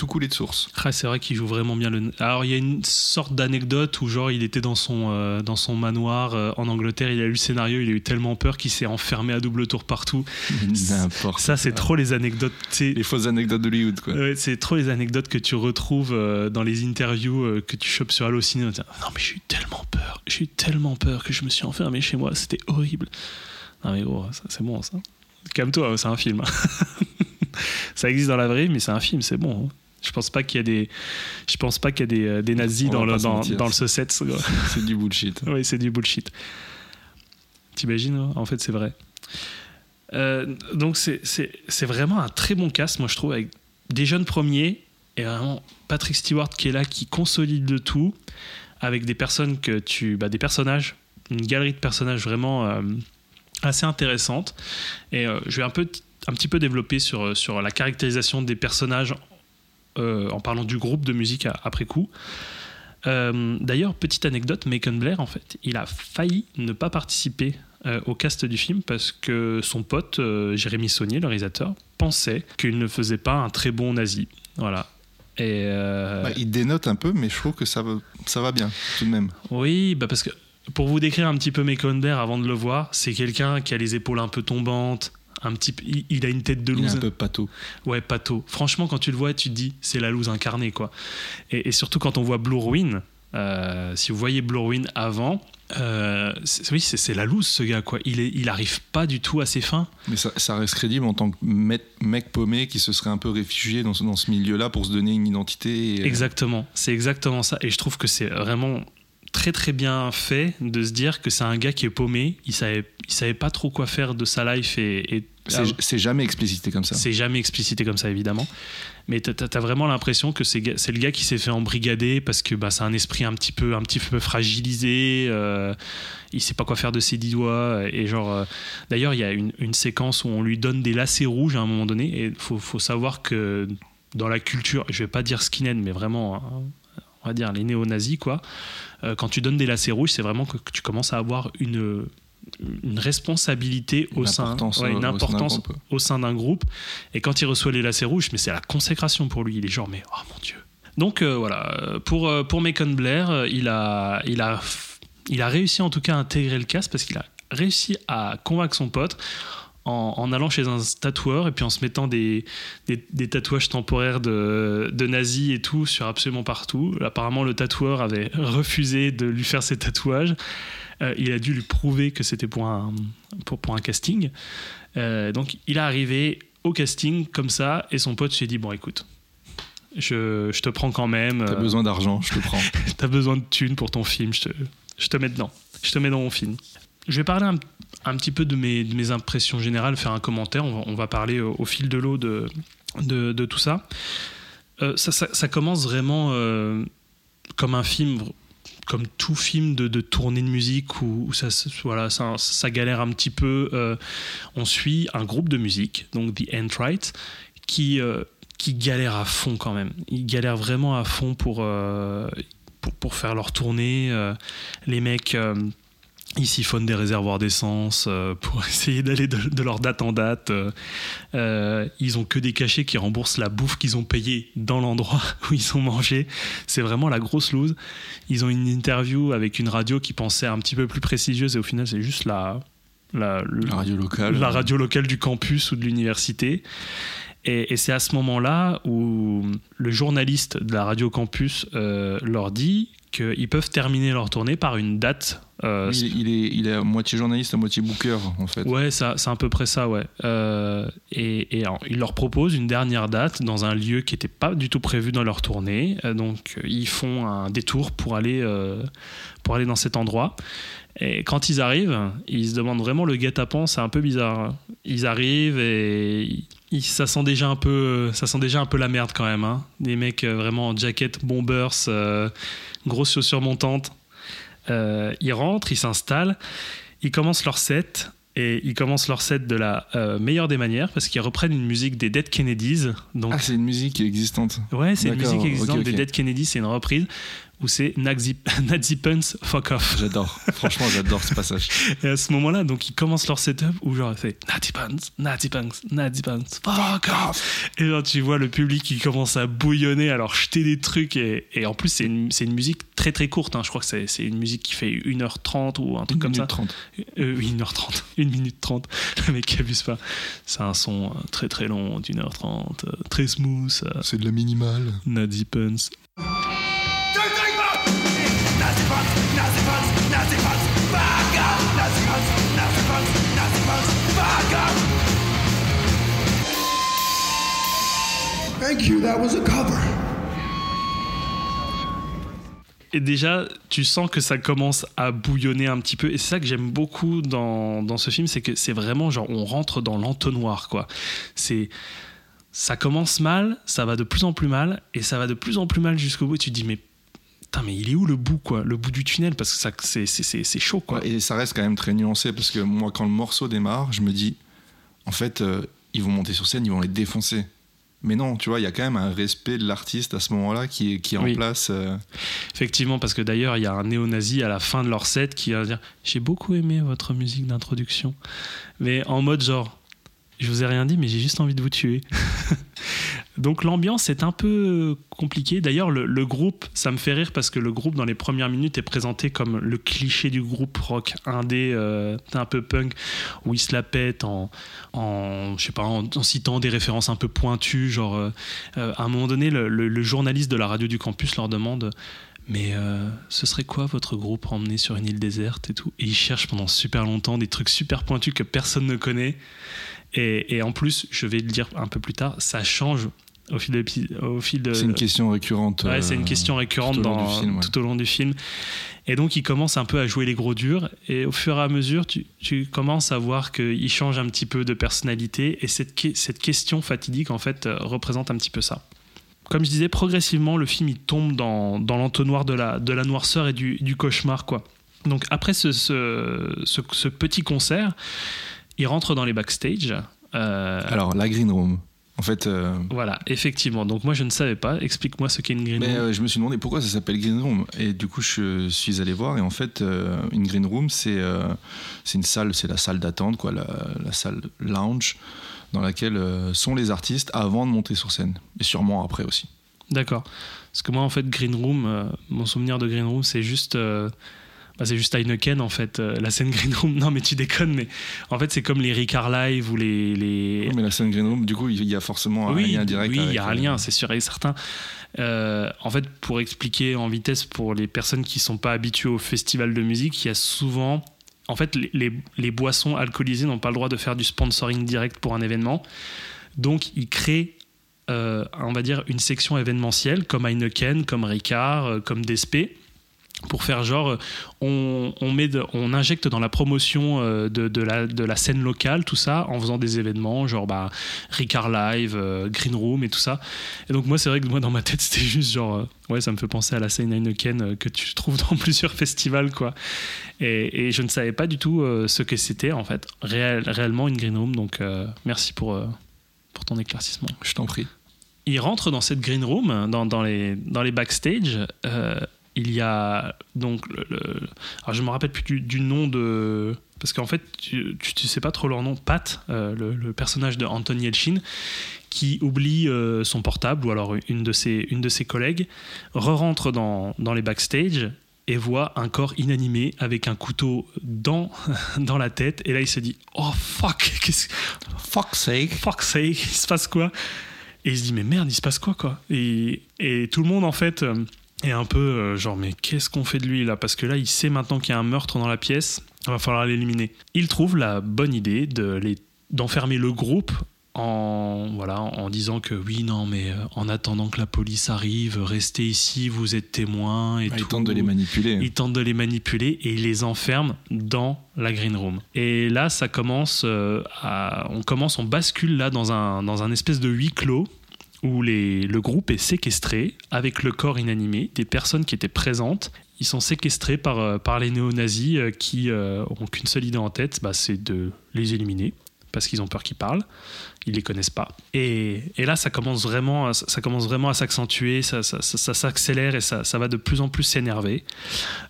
tout coulait de source. Ah, c'est vrai qu'il joue vraiment bien le. Alors il y a une sorte d'anecdote où genre il était dans son euh, dans son manoir euh, en Angleterre, il a lu le scénario, il a eu tellement peur qu'il s'est enfermé à double tour partout. (laughs) N'importe. Ça c'est trop les anecdotes. Les fausses anecdotes d'Hollywood, quoi. ouais, c'est trop les anecdotes que tu retrouves euh, dans les interviews que tu chopes sur Allociné. Non mais j'ai eu tellement peur, j'ai eu tellement peur que je me suis enfermé chez moi, c'était horrible. Non mais gros, c'est bon ça. Calme-toi, c'est un film. (laughs) ça existe dans la vraie vie, mais c'est un film, c'est bon. hein. Je pense pas qu'il y a des, je pense pas qu'il y a des, euh, des nazis On dans le dans, mentir. dans le. C'est du bullshit. (laughs) oui, c'est du bullshit. T'imagines hein? En fait, c'est vrai. Euh, donc c'est- vraiment un très bon cast, moi je trouve, avec des jeunes premiers et vraiment Patrick Stewart qui est là, qui consolide le tout, avec des personnes que tu, bah, des personnages, une galerie de personnages vraiment euh, assez intéressante. Et euh, je vais un peu, un petit peu développer sur sur la caractérisation des personnages euh, en parlant du groupe de musique à- après coup. Euh, D'ailleurs, petite anecdote, Macon Blair, en fait, il a failli ne pas participer euh, au cast du film parce que son pote, Jérémy Saunier, le réalisateur, pensait qu'il ne faisait pas un très bon nazi. Voilà. Et Bah, il dénote un peu, mais je trouve que ça va, ça va bien, tout de même. oui, bah parce que pour vous décrire un petit peu Macon Blair avant de le voir, c'est quelqu'un qui a les épaules un peu tombantes. Un petit, il, il a une tête de Il est loose. un peu pâteau. Ouais, Pato. Franchement, quand tu le vois, tu te dis, c'est la loose incarnée, quoi. Et, et surtout quand on voit Blue Ruin, euh, si vous voyez Blue Ruin avant, euh, oui, c'est c'est la loose, ce gars, quoi. Il, est, il arrive pas du tout à ses fins. Mais ça, ça reste crédible en tant que mec, mec paumé qui se serait un peu réfugié dans ce, dans ce milieu-là pour se donner une identité. et- Exactement. C'est exactement ça. Et je trouve que c'est vraiment très très bien fait de se dire que c'est un gars qui est paumé, il savait, il savait pas trop quoi faire de sa life et, et c'est jamais explicité comme ça. C'est jamais explicité comme ça, évidemment. Mais tu as, vraiment l'impression que c'est le gars qui s'est fait embrigader parce que bah, c'est un esprit un petit peu, un petit peu fragilisé. Euh, il sait pas quoi faire de ses dix doigts. Et genre, euh, d'ailleurs, il y a une, une, séquence où on lui donne des lacets rouges à un moment donné. Et il faut, faut, savoir que dans la culture, je vais pas dire skinhead, mais vraiment, hein, on va dire les néo-nazis, quoi. Euh, quand tu donnes des lacets rouges, c'est vraiment que tu commences à avoir une une responsabilité au sein, une importance au sein d'un groupe. Et quand il reçoit les lacets rouges, mais c'est la consécration pour lui. Il est genre, mais oh mon dieu. Donc euh, voilà, pour, euh, pour Macon Blair, euh, il a, il, a, il a réussi en tout cas à intégrer le casque parce qu'il a réussi à convaincre son pote en, allant chez un tatoueur et puis en se mettant des, des, tatouages temporaires de, de, nazis et tout sur absolument partout. Apparemment, le tatoueur avait refusé de lui faire ses tatouages. Euh, il a dû lui prouver que c'était pour un, pour, pour un casting. Euh, donc il est arrivé au casting comme ça et son pote s'est dit bon écoute, je, je, te prends quand même. T'as besoin d'argent, je te prends. (laughs) T'as besoin de thunes pour ton film, je te, je te mets dedans. Je te mets dans mon film. Je vais parler un, un petit peu de mes, impressions générales, faire un commentaire. On va, parler au, fil de l'eau de, tout ça. Euh, ça, ça, commence vraiment comme un film comme tout film de, tournée de musique où, ça, voilà, galère un petit peu, euh, on suit un groupe de musique, donc The Entright, qui, euh, galère à fond quand même. Ils galèrent vraiment à fond euh, pour, pour, faire leur tournée. les mecs ils siphonnent des réservoirs d'essence euh, pour (laughs) essayer d'aller de, leur date en date. Euh, euh, ils ont que des cachets qui remboursent la bouffe qu'ils ont payée dans l'endroit (laughs) où ils ont mangé. C'est vraiment la grosse loose. Ils ont une interview avec une radio qui pensait un petit peu plus prestigieuse et au final c'est juste la, la, radio locale. La radio locale du campus ou de l'université. Et, c'est à ce moment-là où le journaliste de la radio campus leur dit qu'ils peuvent terminer leur tournée par une date. Euh, il, est, il est à moitié journaliste, à moitié booker, en fait. Ouais, c'est à peu près ça, ouais. Euh, et, il leur propose une dernière date dans un lieu qui n'était pas du tout prévu dans leur tournée. Euh, donc, ils font un détour pour aller, pour aller dans cet endroit. Et quand ils arrivent, ils se demandent vraiment le guet-apens, c'est un peu bizarre. Ils arrivent et ça sent déjà un peu, ça sent déjà un peu la merde quand même. Hein. Des mecs vraiment en jacket bombers grosse chaussure montante. Euh, ils rentrent, ils s'installent, ils commencent leur set et ils commencent leur set de la euh, meilleure des manières parce qu'ils reprennent une musique des Dead Kennedys. Donc... Ah, c'est une musique existante. Ouais, c'est une musique existante des Dead Kennedys, c'est une reprise où c'est Nazi, (laughs) Pants fuck off. J'adore, franchement j'adore ce passage. Et à ce moment-là, donc ils commencent leur setup où genre fait Nazi Pants, Nazi Pants, Nazi Pants, fuck off. Et genre tu vois le public qui commence à bouillonner, alors jeter des trucs et, et en plus c'est une, une, musique très très courte, hein. je crois que c'est une musique qui fait 1h30 ou un truc comme ça. 30. Euh, oui, 1h30, 1 minute 30, (laughs) le mec abuse pas. C'est un son euh, très très long d'une heure 30, euh, très smooth. C'est de la minimale. Nazi Pants. Et déjà, tu sens que ça commence à bouillonner un petit peu. Et c'est ça que j'aime beaucoup dans, dans, ce film, c'est que c'est vraiment genre on rentre dans l'entonnoir, quoi. C'est ça commence mal, ça va de plus en plus mal, et ça va de plus en plus mal jusqu'au bout. Et tu dis mais putain, mais il est où le bout, quoi? Le bout du tunnel, parce que ça, c'est, c'est, c'est chaud, quoi. et ça reste quand même très nuancé, parce que moi, quand le morceau démarre, je me dis, en fait, euh, ils vont monter sur scène, ils vont les défoncer. Mais non, tu vois, il y a quand même un respect de l'artiste à ce moment-là qui est, qui est en place. Euh. Effectivement, parce que d'ailleurs, il y a un néo-nazi à la fin de leur set qui va dire J'ai beaucoup aimé votre musique d'introduction. Mais en mode genre, je vous ai rien dit, mais j'ai juste envie de vous tuer. (laughs) Donc l'ambiance est un peu compliquée. D'ailleurs, le, groupe, ça me fait rire parce que le groupe, dans les premières minutes, est présenté comme le cliché du groupe rock indé, euh, un peu punk, où ils se la pètent en, en je sais pas, en, citant des références un peu pointues. Genre, euh, euh, à un moment donné, le, journaliste de la radio du campus leur demande mais ce serait quoi votre groupe emmené sur une île déserte et tout? Et ils cherchent pendant super longtemps des trucs super pointus que personne ne connaît. Et, en plus, je vais le dire un peu plus tard, ça change au fil de, au fil de c'est une question récurrente ouais, c'est une question récurrente tout au, dans, film, ouais. tout au long du film. Et donc il commence un peu à jouer les gros durs. Et au fur et à mesure tu, tu commences à voir qu'il change un petit peu de personnalité. Et cette, cette question fatidique en fait représente un petit peu ça. Comme je disais progressivement le film il tombe dans, dans l'entonnoir de la, de la noirceur et du, du cauchemar quoi. Donc après ce, ce, ce, ce, petit concert il rentre dans les backstage euh... alors la green room en fait, euh... voilà, effectivement. Donc moi je ne savais pas. Explique-moi ce qu'est une green mais, room. Euh, je me suis demandé pourquoi ça s'appelle green room et du coup je suis allé voir et en fait une green room c'est une salle, c'est la salle d'attente quoi, la, la, salle lounge dans laquelle sont les artistes avant de monter sur scène et sûrement après aussi. D'accord. Parce que moi en fait green room, euh, mon souvenir de green room c'est juste bah, c'est juste Heineken en fait euh, la scène Green Room. Non mais tu déconnes mais en fait c'est comme les Ricard Live ou les, les... Oui, mais la scène Green Room du coup il y a forcément un lien direct oui il y a un lien c'est sûr et certain. Euh, en fait pour expliquer en vitesse pour les personnes qui sont pas habituées au festival de musique il y a souvent en fait les, les, les boissons alcoolisées n'ont pas le droit de faire du sponsoring direct pour un événement. Donc ils créent euh, on va dire une section événementielle comme Heineken comme Ricard euh, comme Despé pour faire genre on, on, met de, on injecte dans la promotion de, de, la, de la scène locale tout ça en faisant des événements genre bah, Ricard Live euh, Green Room et tout ça. Et donc moi c'est vrai que moi dans ma tête (laughs) c'était juste genre euh, ouais ça me fait penser à la scène Heineken euh, que tu trouves dans (laughs) plusieurs festivals quoi. Et, et je ne savais pas du tout euh, ce que c'était en fait Réel, réellement une Green Room. Donc euh, merci pour, pour ton éclaircissement. Je t'en prie. Il rentre dans cette Green Room dans, dans, les, dans les backstage il y a donc le, le... alors je me rappelle plus du, du nom de parce qu'en fait tu, tu, tu, sais pas trop leur nom Pat euh, le, le, personnage de Anton Yelchin qui oublie euh, son portable ou alors une de ses une de ses collègues re-rentre dans, dans les backstage et voit un corps inanimé avec un couteau dans, (laughs) dans la tête. Et là il se dit oh fuck fuck sake. fuck sake il se passe quoi? Et il se dit mais merde il se passe quoi quoi? Et, et tout le monde en fait euh, et un peu euh, genre mais qu'est-ce qu'on fait de lui là? Parce que là il sait maintenant qu'il y a un meurtre dans la pièce. Il va falloir l'éliminer. Il trouve la bonne idée de les d'enfermer le groupe en voilà en disant que oui non mais euh, en attendant que la police arrive restez ici vous êtes témoins et ah, tout. il tente de les manipuler. Il tente de les manipuler et il les enferme dans la green room. Et là ça commence euh, à, on commence on bascule là dans un dans un espèce de huis clos où le groupe est séquestré avec le corps inanimé des personnes qui étaient présentes. Ils sont séquestrés par, par les néo-nazis qui euh, ont qu'une seule idée en tête, bah, c'est de les éliminer parce qu'ils ont peur qu'ils parlent. Ils les connaissent pas. Et, là, ça commence vraiment, ça commence vraiment à s'accentuer, ça, s'accélère et ça, va de plus en plus s'énerver.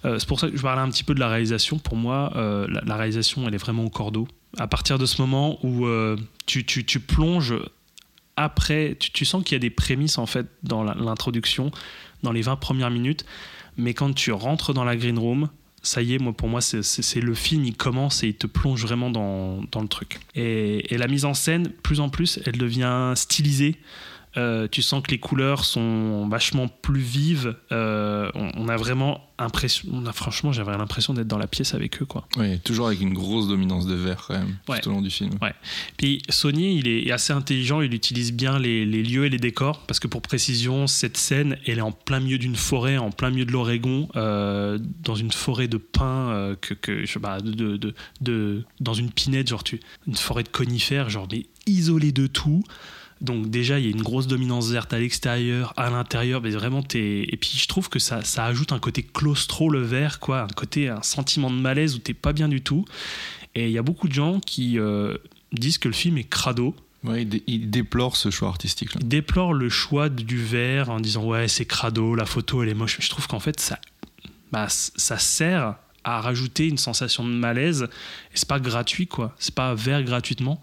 Euh, c'est pour ça que je parlais un petit peu de la réalisation. Pour moi, euh, la, réalisation, elle est vraiment au cordeau. À partir de ce moment où euh, tu plonges après, tu, sens qu'il y a des prémices en fait dans l'introduction, dans les 20 premières minutes, mais quand tu rentres dans la green room, ça y est, pour moi c'est le film, il commence et il te plonge vraiment dans, dans le truc. Et, et, la mise en scène, plus en plus, elle devient stylisée. Euh, tu sens que les couleurs sont vachement plus vives. Euh, on, on, a vraiment impression, on a franchement, j'avais l'impression d'être dans la pièce avec eux, quoi. Oui, toujours avec une grosse dominance de vert quand même ouais. tout au long du film. Ouais. Puis Sony, il est assez intelligent, il utilise bien les, les, lieux et les décors parce que pour précision, cette scène, elle est en plein milieu d'une forêt, en plein milieu de l'Oregon, euh, dans une forêt de pins que, que je sais pas, de, de, de, de, dans une pinette, genre tu, une forêt de conifères, genre mais isolée de tout. Donc déjà, il y a une grosse dominance verte à l'extérieur, à l'intérieur, mais vraiment, et puis je trouve que ça, ça ajoute un côté claustro le vert, quoi, un côté, un sentiment de malaise où t'es pas bien du tout. Et il y a beaucoup de gens qui euh, disent que le film est crado. Ouais, il, dé il, déplore ce choix artistique. Là. Il déplore le choix du vert en disant ouais c'est crado, la photo elle est moche. Mais je trouve qu'en fait ça, bah, ça sert à rajouter une sensation de malaise. Et c'est pas gratuit quoi, c'est pas vert gratuitement.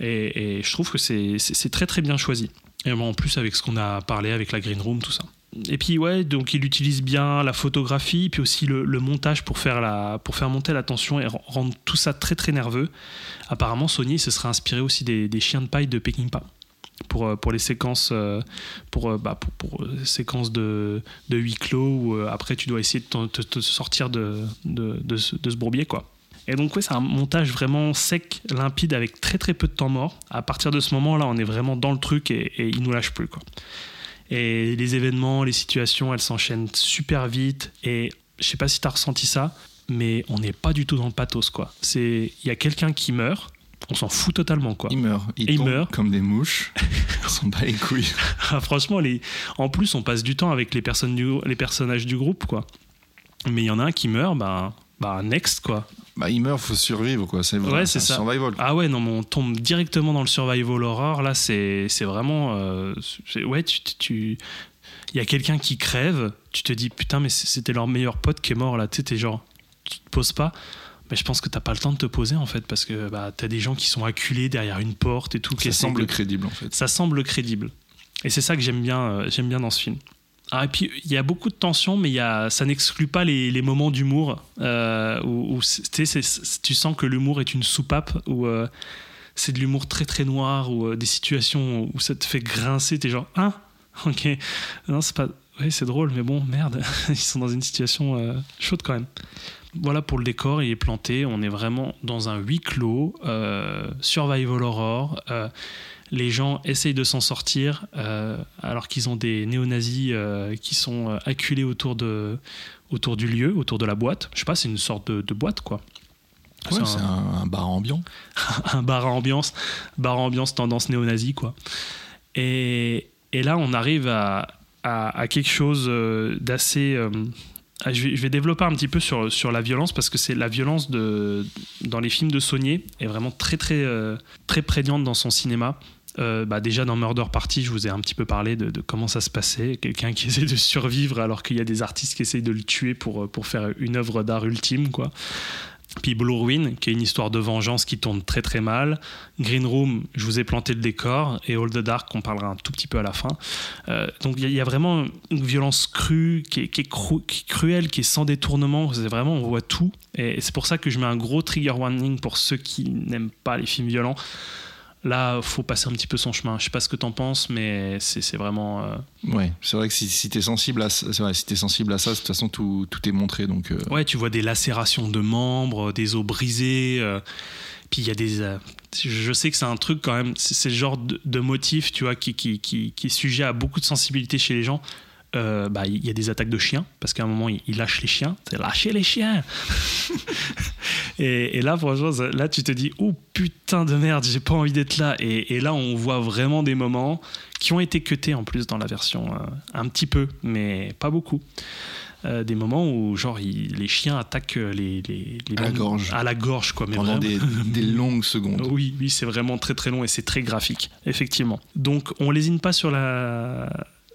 Et, je trouve que c'est très très bien choisi. Et en plus avec ce qu'on a parlé avec la Green Room, tout ça. Et puis ouais, donc il utilise bien la photographie, puis aussi le, montage pour faire, pour faire monter la tension et rendre tout ça très très nerveux. Apparemment Sony se serait inspiré aussi des, chiens de paille de Peckinpah pour, pour les séquences bah, pour, pour séquences de, huis clos où après tu dois essayer de te, sortir de, ce, de ce bourbier quoi. Et donc, ouais, c'est un montage vraiment sec, limpide, avec très très peu de temps mort. À partir de ce moment-là, on est vraiment dans le truc et, et il nous lâche plus, quoi. Et les événements, les situations, elles s'enchaînent super vite. Et je sais pas si tu as ressenti ça, mais on n'est pas du tout dans le pathos, quoi. C'est, il y a quelqu'un qui meurt, on s'en fout totalement, quoi. Il meurt. Il, il meurt. comme des mouches. (laughs) on s'en bat les couilles. (laughs) Ah, Franchement, les... en plus, on passe du temps avec les, personnes du... les personnages du groupe, quoi. Mais il y en a un qui meurt, bah, bah next, quoi. Bah, il meurt, faut survivre, quoi. C'est Ouais, c'est ça. survival. Ah ouais, non, mais on tombe directement dans le survival horror. Là, c'est c'est vraiment. euh, ouais, tu. Il y a quelqu'un qui crève, tu te dis putain, mais c'était leur meilleur pote qui est mort là. Tu sais, t'es genre, tu te poses pas. Mais je pense que t'as pas le temps de te poser en fait, parce que bah, t'as des gens qui sont acculés derrière une porte et tout. Ça semble crédible, en fait. ça semble crédible. Et c'est ça que j'aime bien, euh, j'aime bien dans ce film. Ah, et puis il y a beaucoup de tension, mais ça n'exclut pas les, moments d'humour euh, où, tu sens que l'humour est une soupape, où euh, c'est de l'humour très très noir, ou euh, des situations où ça te fait grincer, t'es genre, hein? Ok, non, c'est pas. Oui, c'est drôle, mais bon, merde, (laughs) ils sont dans une situation chaude quand même. Voilà pour le décor, il est planté. On est vraiment dans un huis clos, survival horror. Les gens essayent de s'en sortir euh, alors qu'ils ont des néo-nazis euh, qui sont euh, acculés autour, de, autour du lieu, autour de la boîte. Je sais pas, c'est une sorte de, de boîte, quoi. Ouais, C'est un- un, un bar ambiant. (laughs) un bar à ambiance, bar à ambiance tendance néo-nazi, quoi. Et, et là, on arrive à, à, à quelque chose d'assez. euh, ah, je, vais, je vais développer un petit peu sur, sur la violence parce que c'est la violence de, dans les films de Saunier est vraiment très très très prégnante dans son cinéma. Euh, bah déjà dans Murder Party, je vous ai un petit peu parlé de, comment ça se passait. Quelqu'un qui (laughs) essaie de survivre alors qu'il y a des artistes qui essayent de le tuer pour, pour faire une œuvre d'art ultime, quoi. Puis Blue Ruin, qui est une histoire de vengeance qui tourne très très mal. Green Room, je vous ai planté le décor. Et All the Dark, on parlera un tout petit peu à la fin. Euh, donc il y, a- vraiment une violence crue, qui est, qui est cruelle, qui est sans détournement. C'est vraiment, on voit tout. Et c'est pour ça que je mets un gros trigger warning pour ceux qui n'aiment pas les films violents. Là, faut passer un petit peu son chemin. Je sais pas ce que t'en penses, mais c'est vraiment. euh, Ouais, c'est vrai que si, si t'es sensible à vrai, si t'es sensible à ça, de toute façon tout, tout est montré. Donc euh, Ouais, tu vois des lacérations de membres, des os brisés. euh, puis il y a des. euh, je sais que c'est un truc quand même. C'est c'est le genre de, de motif, tu vois, qui, qui, qui, qui est sujet à beaucoup de sensibilité chez les gens. Euh, bah, il y a des attaques de chiens parce qu'à un moment il, lâche les chiens. C'est lâcher les chiens. (laughs) et, et là, franchement, là tu te dis oh putain de merde, j'ai pas envie d'être là. Et, et là, on voit vraiment des moments qui ont été cutés en plus dans la version euh, un petit peu, mais pas beaucoup. Euh, des moments où genre il- les chiens attaquent les, les, les À la gorge. à la gorge quoi mais pendant des, (laughs) des longues secondes. oui oui c'est vraiment très très long et c'est très graphique effectivement donc on lésine pas sur la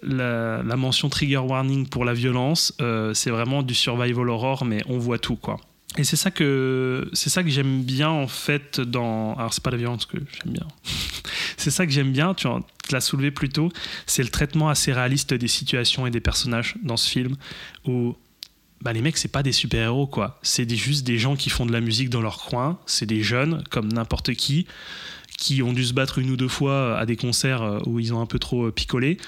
la, mention trigger warning pour la violence euh, c'est vraiment du survival horror mais on voit tout quoi. Et c'est ça que c'est ça que j'aime bien en fait dans alors c'est pas la violence que j'aime bien. (laughs) C'est ça que j'aime bien tu l'as soulevé plus tôt c'est le traitement assez réaliste des situations et des personnages dans ce film où bah, les mecs c'est pas des super héros quoi. C'est juste des gens qui font de la musique dans leur coin c'est des jeunes comme n'importe qui qui ont dû se battre une ou deux fois à des concerts euh, où ils ont un peu trop euh, picolé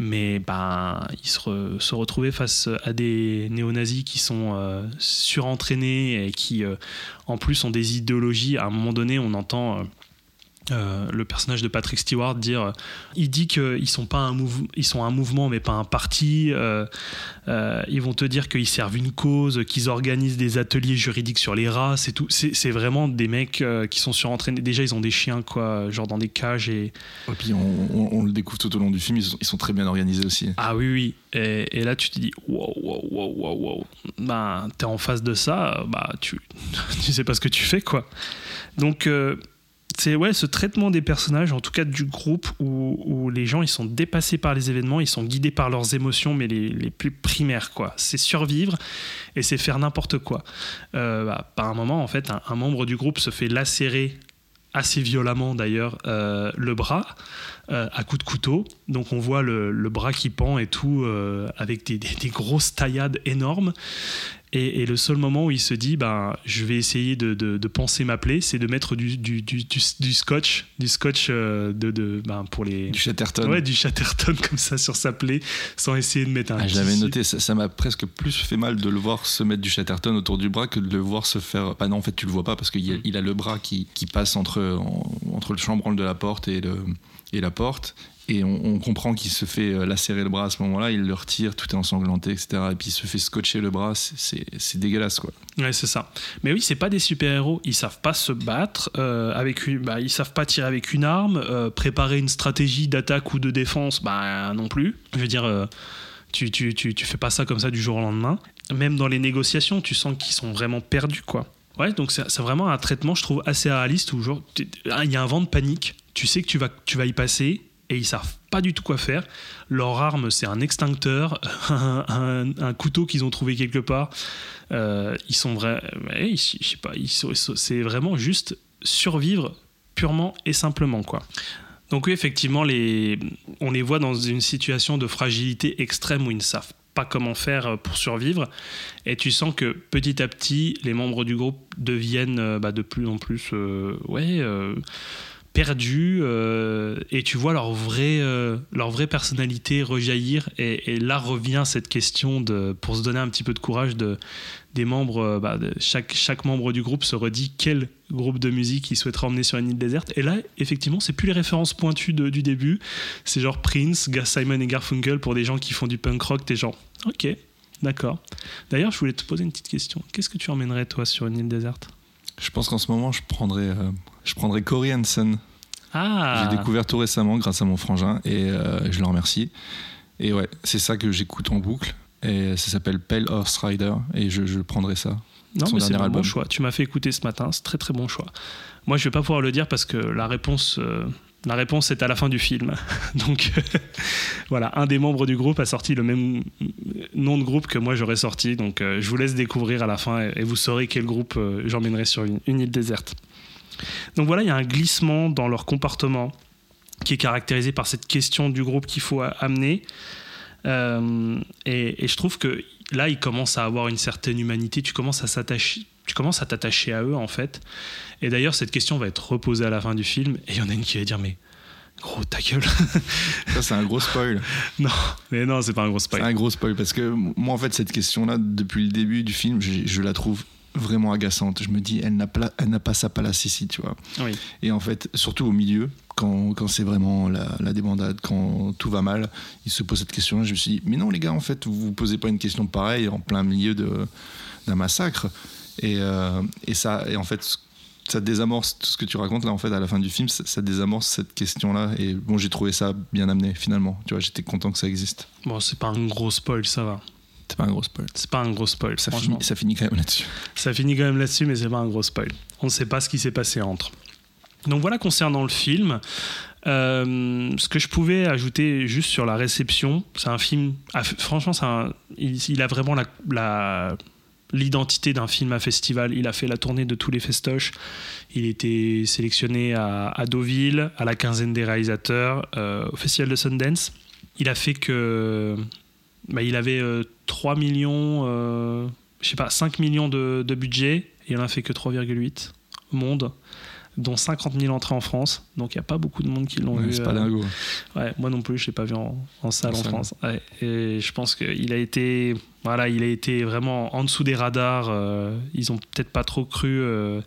mais ben, ils se, re- retrouvaient face à des néo-nazis qui sont euh, surentraînés et qui, euh, en plus, ont des idéologies. À un moment donné, on entend euh, le personnage de Patrick Stewart dire euh, il dit qu'ils sont pas un ils sont un mouvement mais pas un parti euh, ils vont te dire qu'ils servent une cause qu'ils organisent des ateliers juridiques sur les races et tout. C'est c'est vraiment des mecs qui sont surentraînés. Déjà ils ont des chiens quoi genre dans des cages et Et puis on, on- on le découvre tout au long du film, ils sont, ils sont très bien organisés aussi. ah oui oui. Et, et là tu te dis wow wow wow wow wow. Ben t'es en face de ça bah tu (laughs) tu sais pas ce que tu fais quoi. Donc c'est ouais ce traitement des personnages en tout cas du groupe où, les gens ils sont dépassés par les événements ils sont guidés par leurs émotions mais les, les plus primaires quoi c'est survivre et c'est faire n'importe quoi euh, bah, par un moment en fait un, membre du groupe se fait lacérer assez violemment d'ailleurs euh, le bras euh, à coups de couteau. Donc on voit le, le bras qui pend et tout, avec des- des grosses taillades énormes. Et, le seul moment où il se dit, ben, je vais essayer de, de, penser ma plaie, c'est de mettre du, du, du, du, scotch, du scotch euh, de, de ben, pour les. Du Chatterton. Ouais, du Chatterton (laughs) comme ça sur sa plaie, sans essayer de mettre un. Ah, J'avais noté, ça m'a presque plus fait mal de le voir se mettre du Chatterton autour du bras que de le voir se faire. Bah non, en fait, tu le vois pas parce qu'il a, il a le bras qui, qui passe entre, entre le chambranle de la porte et, le, et la porte et on, comprend qu'il se fait euh, lacérer le bras à ce moment-là, il le retire, tout est ensanglanté, etc. Et puis il se fait scotcher le bras, c'est dégueulasse, quoi. Ouais, c'est ça. Mais oui, c'est pas des super-héros, ils savent pas se battre, euh, avec une, bah, ils savent pas tirer avec une arme, euh, préparer une stratégie d'attaque ou de défense, bah non plus. Je veux dire, tu, tu, tu, tu fais pas ça comme ça du jour au lendemain. Même dans les négociations, tu sens qu'ils sont vraiment perdus, quoi. Ouais, donc c'est vraiment un traitement, je trouve, assez réaliste où il y a un vent de panique. Tu sais que tu vas, tu vas y passer, et ils savent pas du tout quoi faire. Leur arme, c'est un extincteur, (laughs) un, couteau qu'ils ont trouvé quelque part. Euh, ils sont vrais, je sais pas, c'est vraiment juste survivre purement et simplement quoi. Donc oui, effectivement, on les voit dans une situation de fragilité extrême où ils ne savent pas comment faire pour survivre. Et tu sens que petit à petit, les membres du groupe deviennent euh, bah, de plus en plus, euh, ouais perdus euh, et tu vois leur vraie, euh, leur vraie personnalité rejaillir. Et, là revient cette question de pour se donner un petit peu de courage de des membres euh, bah, chaque chaque membre du groupe se redit quel groupe de musique il souhaiterait emmener sur une île déserte. Et là effectivement c'est plus les références pointues du début. C'est genre Prince Simon et Garfunkel pour des gens qui font du punk rock t'es genre ok d'accord. D'ailleurs je voulais te poser une petite question. Qu'est-ce que tu emmènerais toi sur une île déserte? Je pense qu'en ce moment, je prendrais, euh, je prendrais Corey Hansen. Ah. J'ai découvert tout récemment grâce à mon frangin et euh, je le remercie. Et ouais, c'est ça que j'écoute en boucle. Et ça s'appelle Pale Horse Rider et je, je prendrai ça. Non, mais c'est un bon choix. Tu m'as fait écouter ce matin, c'est très très bon choix. Moi, je vais pas pouvoir le dire parce que la réponse, euh, la réponse est à la fin du film. (laughs) Donc (laughs) voilà, un des membres du groupe a sorti le même nom de groupe que moi j'aurais sorti. Donc euh, je vous laisse découvrir à la fin et, vous saurez quel groupe j'emmènerai sur une, île déserte. Donc voilà, il y a un glissement dans leur comportement qui est caractérisé par cette question du groupe qu'il faut amener. Euh, et, et, je trouve que là, ils commencent à avoir une certaine humanité. Tu commences à s'attacher, tu commences à t'attacher à eux en fait. Et d'ailleurs, cette question va être reposée à la fin du film, et il y en a une qui va dire mais gros ta gueule. Ça c'est un gros spoil. (laughs) non, mais non, c'est pas un gros spoil. C'est un gros spoil parce que moi en fait cette question-là depuis le début du film, je, la trouve vraiment agaçante. Je me dis elle n'a pas elle n'a pas sa place ici, tu vois. Oui. Et en fait, surtout au milieu, quand, quand c'est vraiment la, la, débandade, quand tout va mal, il se pose cette question-là. Je me suis dit mais non les gars, en fait, vous vous posez pas une question pareille en plein milieu de d'un massacre. Et, euh, et, ça, et en fait, ça désamorce tout ce que tu racontes là en fait à la fin du film ça, désamorce cette question là et bon j'ai trouvé ça bien amené finalement tu vois j'étais content que ça existe bon c'est pas un gros spoil ça va c'est pas un gros spoil c'est pas un gros spoil ça finit, ça finit quand même là-dessus ça finit quand même là-dessus mais c'est pas un gros spoil on ne sait pas ce qui s'est passé entre donc voilà concernant le film euh, ce que je pouvais ajouter juste sur la réception, c'est un film. Franchement, un, il, a vraiment la, la, l'identité d'un film à festival. Il a fait la tournée de tous les festoches. Il était sélectionné à, Deauville, à la quinzaine des réalisateurs, euh, au Festival de Sundance. Il a fait que. Bah, il avait 3 euh, millions, euh, je sais pas, 5 millions de, budget, et il en a fait que 3,8 au monde dont 50 000 entrées en France. Donc il n'y a pas beaucoup de monde qui l'ont vu. C'est pas dingue. Ouais, moi non plus, je l'ai pas vu en, salle en, France. et je pense qu'il a été, voilà, il a été vraiment en dessous des radars. Euh, ils ont peut-être pas trop cru. Euh,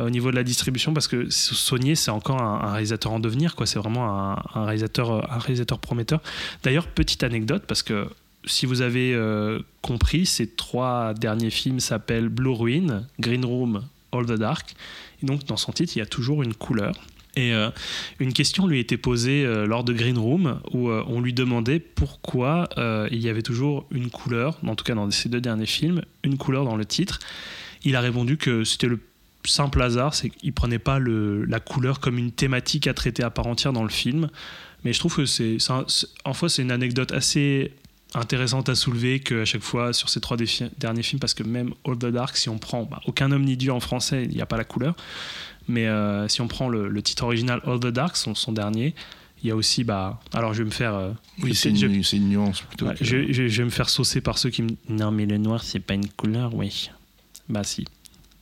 au niveau de la distribution parce que Saunier c'est encore un, réalisateur en devenir quoi c'est vraiment un, réalisateur un réalisateur prometteur d'ailleurs petite anecdote parce que si vous avez euh, compris ces trois derniers films s'appellent Blue Ruin Green Room All the Dark et donc, dans son titre, il y a toujours une couleur. Et euh, une question lui était posée euh, lors de Green Room où euh, on lui demandait pourquoi il y avait toujours une couleur, en tout cas dans ces deux derniers films, une couleur dans le titre. Il a répondu que c'était le simple hasard, c'est qu'il prenait pas le, la couleur comme une thématique à traiter à part entière dans le film. Mais je trouve que c'est, en fois, c'est une anecdote assez intéressante à soulever qu'à chaque fois sur ces trois derniers films, parce que même All the Dark, si on prend bah, Aucun homme ni Dieu en français, il n'y a pas la couleur, mais euh, si on prend le, titre original All the Dark, son, son dernier, Il y a aussi, bah, alors je vais me faire. euh, Oui, c'est une, nuance plutôt. Ouais, que- je, je- je vais me faire saucer par ceux qui me. Non, mais le noir, c'est pas une couleur, oui. Bah, si.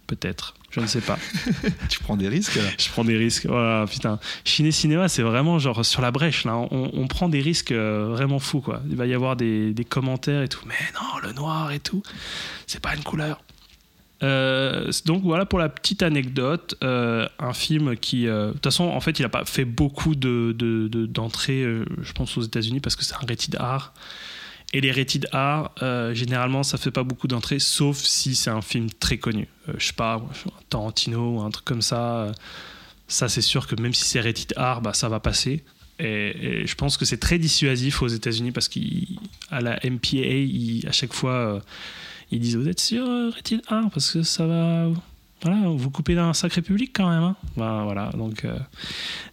Peut-être. Je ne sais pas. (laughs) Tu prends des risques là. Je prends des risques. Voilà, putain. Ciné Cinéma, c'est vraiment genre sur la brèche, là. On, on prend des risques euh, vraiment fous, quoi. Il va y avoir des, des commentaires et tout. Mais non, le noir et tout, c'est pas une couleur. Euh, donc voilà pour la petite anecdote. Euh, un film qui, de toute façon, en fait, il n'a pas fait beaucoup de, de- de- d'entrées, je pense, aux États-Unis parce que c'est un rated R. Et les rated R, euh, généralement, ça fait pas beaucoup d'entrées, sauf si c'est un film très connu. Euh, je sais pas, Tarantino ou un truc comme ça. euh, ça, c'est sûr que même si c'est rated R, bah, ça va passer. Et, je pense que c'est très dissuasif aux États-Unis parce qu'à la MPA, à chaque fois, euh, ils disent Vous êtes sûr, rated R Parce que ça va. Voilà, vous coupez d'un sacré public quand même. hein. Ben, voilà, donc euh,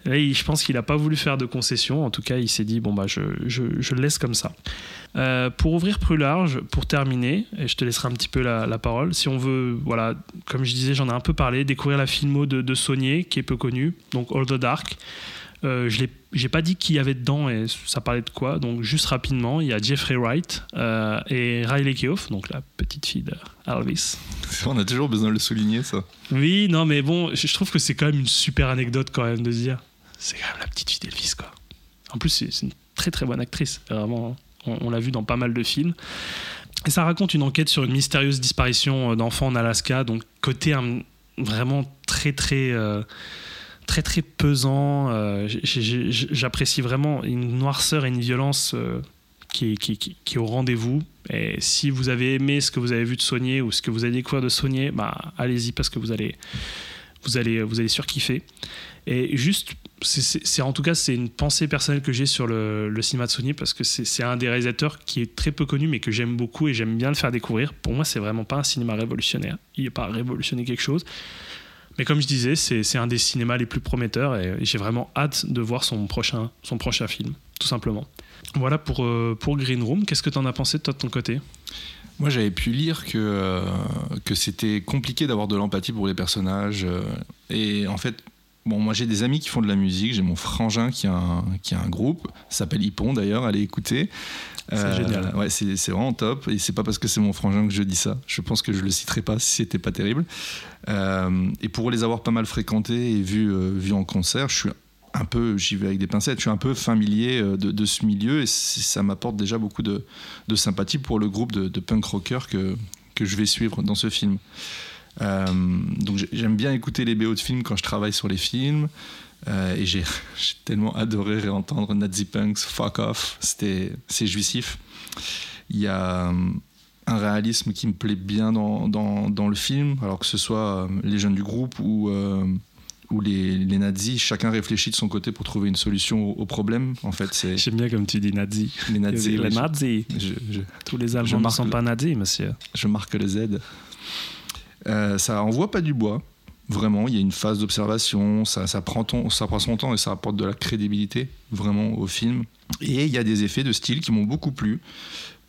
là, je pense qu'il n'a pas voulu faire de concession. En tout cas, il s'est dit Bon, bah, je, je, le laisse comme ça. Euh, pour ouvrir plus large, pour terminer, et je te laisserai un petit peu la, la parole, si on veut, voilà, comme je disais, j'en ai un peu parlé, découvrir la filmo de, de Saunier, qui est peu connue, donc All the Dark. Euh, je n'ai pas dit qui y avait dedans et ça parlait de quoi, donc juste rapidement, il y a Jeffrey Wright euh, et Riley Keough, donc la petite fille d'Elvis. (laughs) On a toujours besoin de le souligner ça. Oui, non, mais bon, je trouve que c'est quand même une super anecdote quand même de se dire, c'est quand même la petite fille d'Elvis, quoi. En plus, c'est une très très bonne actrice, vraiment. On, on l'a vu dans pas mal de films. Et ça raconte une enquête sur une mystérieuse disparition euh, d'enfants en Alaska, donc côté un- vraiment très très euh, très très pesant. euh, J'apprécie vraiment une noirceur et une violence euh, qui, est- au rendez-vous. Et si vous avez aimé ce que vous avez vu de Saunier ou ce que vous allez découvrir de Saunier, bah allez-y parce que vous allez vous allez vous allez surkiffer. Et juste, c'est- en tout cas, c'est une pensée personnelle que j'ai sur le, cinéma de Sony parce que c'est un des réalisateurs qui est très peu connu mais que j'aime beaucoup et j'aime bien le faire découvrir. Pour moi, c'est vraiment pas un cinéma révolutionnaire. Il n'a pas révolutionné quelque chose. Mais comme je disais, c'est un des cinémas les plus prometteurs et j'ai vraiment hâte de voir son prochain, son prochain film, tout simplement. Voilà pour, euh, pour Green Room. Qu'est-ce que tu en as pensé, de ton côté? Moi, j'avais pu lire que, euh, que c'était compliqué d'avoir de l'empathie pour les personnages. euh, et en fait, bon, moi, j'ai des amis qui font de la musique. J'ai mon frangin qui a un, qui a un groupe, s'appelle Hippon d'ailleurs, allez écouter. C'est génial. Ouais, c'est vraiment top. Et c'est pas parce que c'est mon frangin que je dis ça. Je pense que je le citerai pas si c'était pas terrible. Euh, et pour les avoir pas mal fréquentés et vus euh, vus en concert, je suis un peu, j'y vais avec des pincettes, je suis un peu familier euh, de, de ce milieu et ça m'apporte déjà beaucoup de, de sympathie pour le groupe de, de punk rocker que, que je vais suivre dans ce film. Euh, donc j'ai- j'aime bien écouter les BO de films quand je travaille sur les films. Euh, et (laughs) j'ai tellement adoré réentendre Nazi Punks, Fuck Off, c'est jouissif. Il y a euh, un réalisme qui me plaît bien dans, dans, dans le film, alors que ce soit euh, les jeunes du groupe ou, euh, ou les, les nazis, chacun réfléchit de son côté pour trouver une solution au, au problème. En fait, c'est J'aime bien comme tu dis nazi. les nazis. les je- nazis. je- je- Tous les Allemands ne sont le- pas nazis, monsieur. je marque le Z. Euh, ça envoie pas du bois. Vraiment, il y a une phase d'observation, ça, ça, prend ton- ça prend son temps et ça apporte de la crédibilité vraiment au film. Et il y a des effets de style qui m'ont beaucoup plu.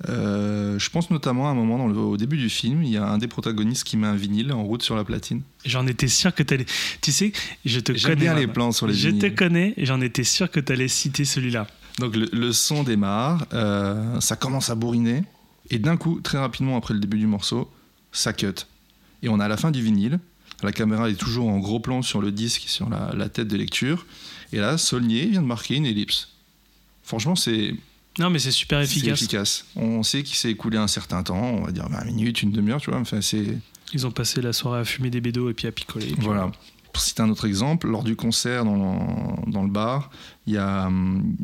Euh, je pense notamment à un moment dans le- au début du film, il y a un des protagonistes qui met un vinyle en route sur la platine. J'en étais sûr que tu allais. Tu sais, je te connais. bien les plans sur les Je te connais j'en étais sûr que tu allais citer celui-là. Donc le, le son démarre, euh, ça commence à bourriner, et d'un coup, très rapidement après le début du morceau, ça cut. Et on a la fin du vinyle, la caméra est toujours en gros plan sur le disque, sur la, la tête de lecture, et là, Saulnier vient de marquer une ellipse. Franchement, c'est Non, mais c'est super c'est efficace. On sait qu'il s'est écoulé un certain temps, on va dire 20 minutes, une demi-heure, tu vois, enfin, c'est... Ils ont passé la soirée à fumer des bédos et puis à picoler. puis Voilà. Pour citer un autre exemple, lors du concert dans le, dans le bar, il y a, hum,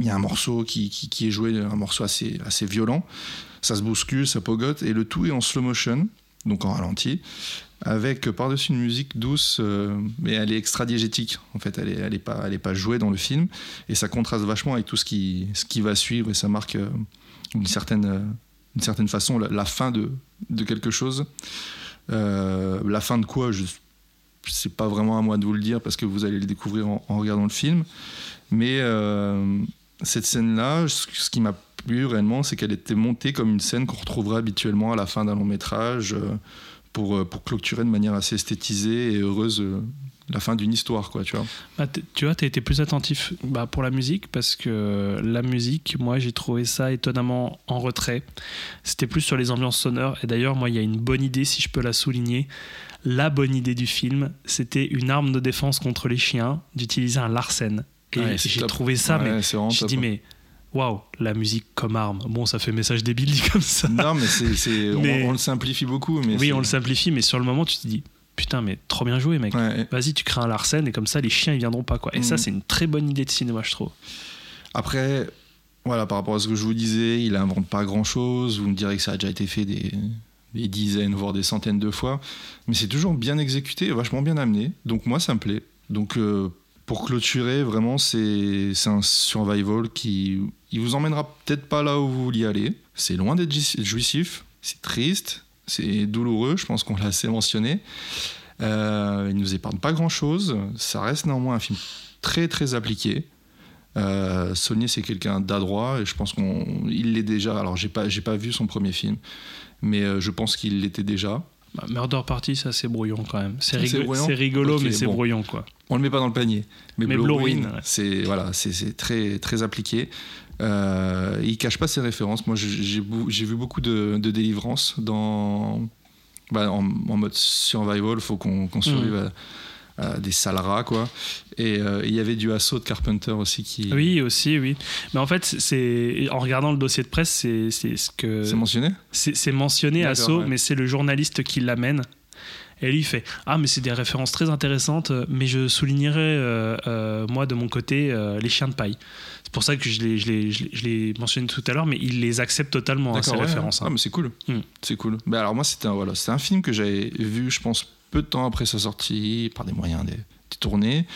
y a un morceau qui, qui- qui est joué, un morceau assez, assez violent. Ça se bouscule, ça pogote, et le tout est en slow motion, donc en ralenti, avec euh, par-dessus une musique douce, euh, mais elle est extra-diégétique. En fait, elle n'est est pas, jouée dans le film, et ça contraste vachement avec tout ce qui, va suivre, et ça marque euh, d'une certaine, euh, façon la, fin de, quelque chose. La fin de quoi je c'est pas vraiment à moi de vous le dire parce que vous allez le découvrir en, regardant le film. Mais cette scène-là, ce, qui m'a plu réellement, c'est qu'elle était montée comme une scène qu'on retrouverait habituellement à la fin d'un long métrage pour, euh, pour clôturer de manière assez esthétisée et heureuse euh, la fin d'une histoire, quoi, tu vois. Bah, tu vois, tu as été plus attentif bah, pour la musique parce que la musique, moi, j'ai trouvé ça étonnamment en retrait. C'était plus sur les ambiances sonores. Et d'ailleurs, moi, il y a une bonne idée, si je peux la souligner. La bonne idée du film, c'était une arme de défense contre les chiens, d'utiliser un Larsen. Et Ouais, j'ai trouvé ça, Ouais, mais je dis, mais waouh, la musique comme arme. Bon, ça fait message débile dit comme ça. Non, mais c'est, c'est- on- Mais- on, le simplifie beaucoup. Mais oui, c'est- on le simplifie, mais sur le moment, tu te dis, putain, mais trop bien joué, mec. Ouais. Vas-y, tu crées un Larsen et comme ça, les chiens, ils viendront pas, quoi. Et ça, Mhm. c'est une très bonne idée de cinéma, je trouve. Après, voilà, par rapport à ce que je vous disais, il invente pas grand chose. Vous me direz que ça a déjà été fait des, des dizaines, voire des centaines de fois. Mais c'est toujours bien exécuté, vachement bien amené. Donc moi, ça me plaît. Donc euh, pour clôturer, vraiment, c'est c'est un survival qui il vous emmènera peut-être pas là où vous vouliez aller. C'est loin d'être jou- jouissif. C'est triste. C'est douloureux. Je pense qu'on l'a assez mentionné. Euh, il nous épargne pas grand-chose. Ça reste néanmoins un film très très appliqué. Euh, Saulnier, c'est quelqu'un d'adroit et je pense qu'il l'est déjà. Alors, j'ai pas, j'ai pas vu son premier film, mais euh, je pense qu'il l'était déjà. Bah, Murder Party, ça c'est brouillon quand même. C'est rigolo, Ok, mais c'est bon. brouillon quoi. On le met pas dans le panier. Mais, Mais ouais. c'est voilà, c'est très très appliqué. Euh, il cache pas ses références. Moi, j'ai, vu beaucoup de, de délivrance dans bah, en, en mode survival. Faut qu'on, qu'on survive à, à des sales rats, quoi. Et euh, il y avait du assaut de Carpenter aussi qui. Oui, aussi, oui. Mais en fait, c'est en regardant le dossier de presse, c'est ce que C'est mentionné? c'est mentionné à D'accord, Saut, ouais. mais c'est le journaliste qui l'amène. Et lui il fait Ah, mais c'est des références très intéressantes, mais je soulignerai, euh, euh, moi, de mon côté, les chiens de paille. C'est pour ça que je l'ai- je je je mentionné tout à l'heure, mais il les accepte totalement, hein, ces ouais, références. Ah, hein. mais c'est cool. Mm. C'est cool. Bah, alors, moi, c'était un, voilà, c'était un film que j'avais vu, je pense, peu de temps après sa sortie, par des moyens des, des tournées.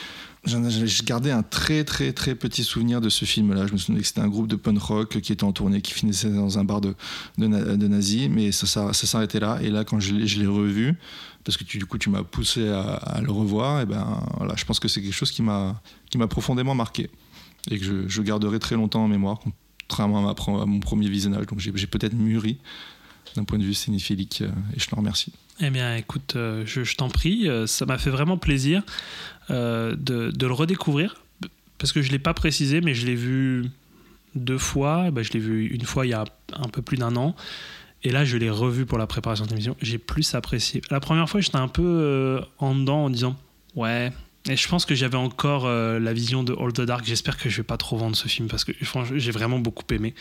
J'ai gardé un très, très, très petit souvenir de ce film-là. Je me souvenais que c'était un groupe de punk rock qui était en tournée, qui finissait dans un bar de, de, na- de nazis, mais ça, ça, ça s'arrêtait là. Et là, quand je l'ai je revu, parce que tu, du coup, tu m'as poussé à, à le revoir, et ben voilà, je pense que c'est quelque chose qui m'a profondément marqué et que je, garderai très longtemps en mémoire, contrairement à, mon premier visionnage. Donc j'ai peut-être mûri d'un point de vue cinéphilique euh, et je t'en remercie. Eh bien, écoute, euh, je, t'en prie, euh, ça m'a fait vraiment plaisir de, le redécouvrir, parce que je ne l'ai pas précisé, mais je l'ai vu deux fois. Bah, je l'ai vu une fois il y a un peu plus d'un an, et là, je l'ai revu pour la préparation de l'émission. J'ai plus apprécié. La première fois, j'étais un peu en dedans en disant, ouais. Et je pense que j'avais encore euh, la vision de All the Dark. J'espère que je vais pas trop vendre ce film parce que franchement, j'ai vraiment beaucoup aimé.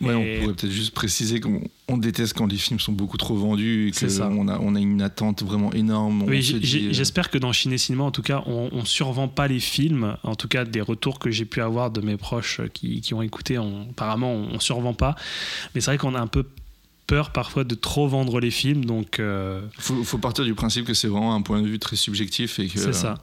Ouais, Et- on pourrait peut-être juste préciser qu'on on déteste quand les films sont beaucoup trop vendus et qu'on a, on a une attente vraiment énorme. Oui, euh, j'espère que dans Ciné Cinéma, en tout cas, on, on survend pas les films. En tout cas, des retours que j'ai pu avoir de mes proches qui, qui ont écouté, on- apparemment, on, on survend pas. Mais c'est vrai qu'on a un peu peur parfois de trop vendre les films, donc euh, faut, faut partir du principe que c'est vraiment un point de vue très subjectif et que c'est euh, ça.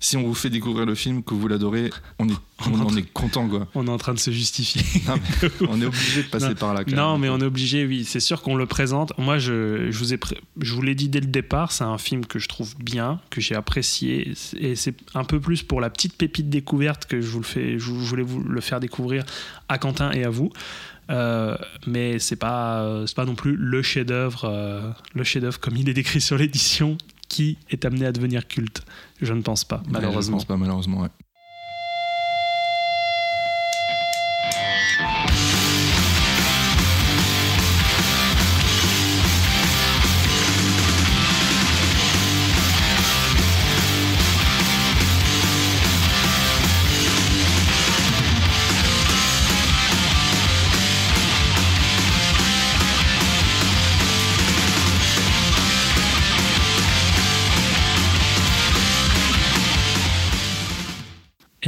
Si on vous fait découvrir le film, que vous l'adorez, on, est, (laughs) on, On en est content quoi. On est en train de se justifier. Non, (laughs) on est obligé de passer Non. par là. quand Non, même. mais on est obligé, oui. C'est sûr qu'on le présente. Moi, je, je vous ai, je vous l'ai dit dès le départ, c'est un film que je trouve bien, que j'ai apprécié, et c'est un peu plus pour la petite pépite découverte que je vous le fais, je voulais vous le faire découvrir à Quentin et à vous. Euh, mais c'est pas, euh, c'est pas non plus le chef-d'œuvre, euh, le chef-d'œuvre comme il est décrit sur l'édition, qui est amené à devenir culte. Je ne pense pas, Ouais, je malheureusement. pense pas, malheureusement, ouais.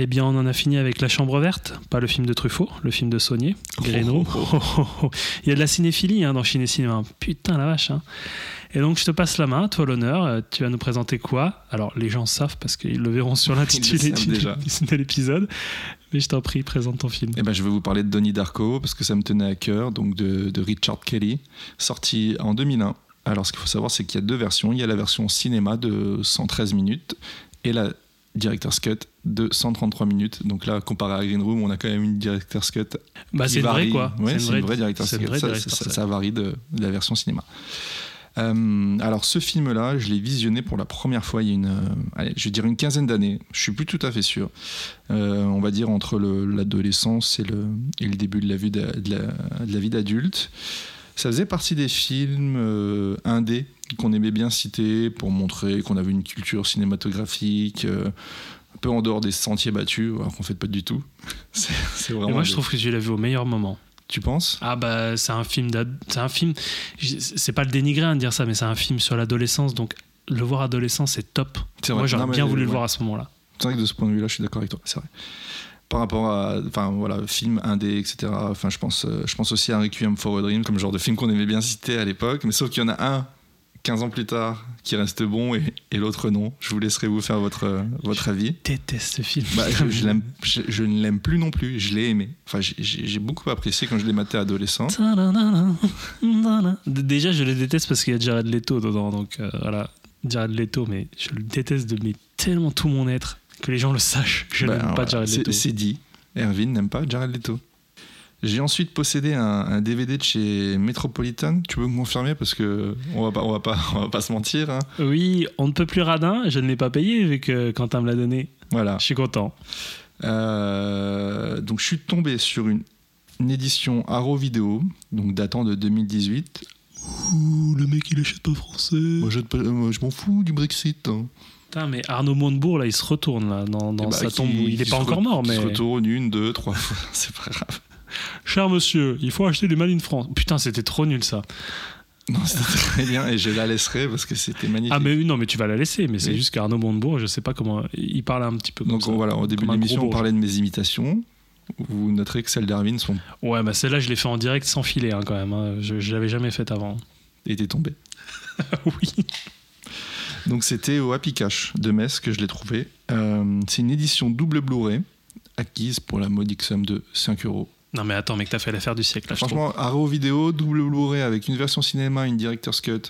Eh bien, on en a fini avec La Chambre Verte, pas le film de Truffaut, le film de Saunier, Gréno. (laughs) Il y a de la cinéphilie hein, dans Ciné Cinéma. Putain la vache. hein. Et donc, je te passe la main, toi l'honneur. Euh, Tu vas nous présenter quoi? Alors, les gens savent parce qu'ils le verront sur (laughs) l'intitulé (laughs) de l'épisode. Mais je t'en prie, présente ton film. Eh ben, je vais vous parler de Donnie Darko parce que ça me tenait à cœur, donc de, de Richard Kelly, sorti en 2001. Alors, ce qu'il faut savoir, c'est qu'il y a deux versions. Il y a la version cinéma de 113 minutes et la Director's Cut de 133 minutes. Donc là, comparé à Green Room, on a quand même une Director's Cut Bah, c'est vrai quoi. Ouais, c'est une vraie Director's Cut. une vraie Ça, director's ça- varie de, de la version cinéma. Euh, alors ce film-là, je l'ai visionné pour la première fois il y a une, euh, allez, je vais dire une quinzaine d'années. Je suis plus tout à fait sûr. Euh, on va dire entre le- l'adolescence et le, et le début de la, vie d'adulte. Ça faisait partie des films indés qu'on aimait bien citer pour montrer qu'on avait une culture cinématographique euh, un peu en dehors des sentiers battus, alors qu'en fait pas du tout. (laughs) Vraiment. moi, je trouve que tu l'as vu au meilleur moment. Tu penses? Ah bah c'est un film c'est un film c'est pas le dénigrer hein, de dire ça mais c'est un film sur l'adolescence donc le voir adolescent c'est top. C'est Moi vrai. j'aurais bien voulu le voir à ce moment-là. C'est vrai que de ce point de vue-là, je suis d'accord avec toi, c'est vrai. Par rapport à, enfin voilà, film indé, etc. Enfin, je pense, euh, je pense aussi à Requiem for a Dream, comme genre de film qu'on aimait bien citer à l'époque, mais sauf qu'il y en a un, 15 ans plus tard, qui reste bon et, et l'autre non. Je vous laisserai vous faire votre, votre avis. Déteste ce film. Bah, je, je (laughs) je- je ne l'aime plus non plus, je l'ai aimé. Enfin, j'ai- beaucoup apprécié quand je l'ai maté adolescent. Déjà, je le déteste parce qu'il y a Jared Leto dedans. Donc euh, voilà, Jared Leto, mais je le déteste de mais tellement tout mon être que les gens le sachent. Je Bah, n'aime pas Jared Leto. C'est dit. Erwin n'aime pas Jared Leto. J'ai ensuite possédé un, un DVD de chez Metropolitan. Tu peux me confirmer parce que on va pas, on va pas, on va pas se mentir. hein. Oui, on ne peut plus radin. Je ne l'ai pas payé vu que Quentin me l'a donné. Voilà. Je suis content. Euh, donc je suis tombé sur une, une édition Arrow Vidéo, donc datant de 2018. Ouh, le mec il achète pas français. Moi, je, moi, je m'en fous du Brexit. hein. Putain, mais Arnaud Montebourg là, il se retourne là dans, dans Eh bah, sa tombe. Il qui est pas encore re- mort, mais. se retourne une, deux, trois fois. (laughs) C'est pas grave. Cher monsieur, il faut acheter du Made France. Putain, c'était trop nul ça. Non, c'était très bien et je la laisserai parce que c'était magnifique. Ah, mais non, mais tu vas la laisser. Mais c'est Oui. juste qu'Arnaud Montebourg, je sais pas comment. Il parle un petit peu comme Donc ça. voilà, au début de l'émission, on parlait de mes imitations. Vous noterez que celles d'Arvin sont Ouais, bah celle-là, je l'ai fait en direct sans filet hein, quand même. hein. Je, je l'avais jamais faite avant. étaient tombées. (laughs) oui. Donc c'était au Happy Cash de Metz que je l'ai trouvé. Euh, c'est une édition double Blu-ray acquise pour la modique somme de 5 euros. Non, mais attends, mec, t'as fait l'affaire du siècle là. Franchement, Arrow vidéo, double Blu-ray avec une version cinéma, une director's cut.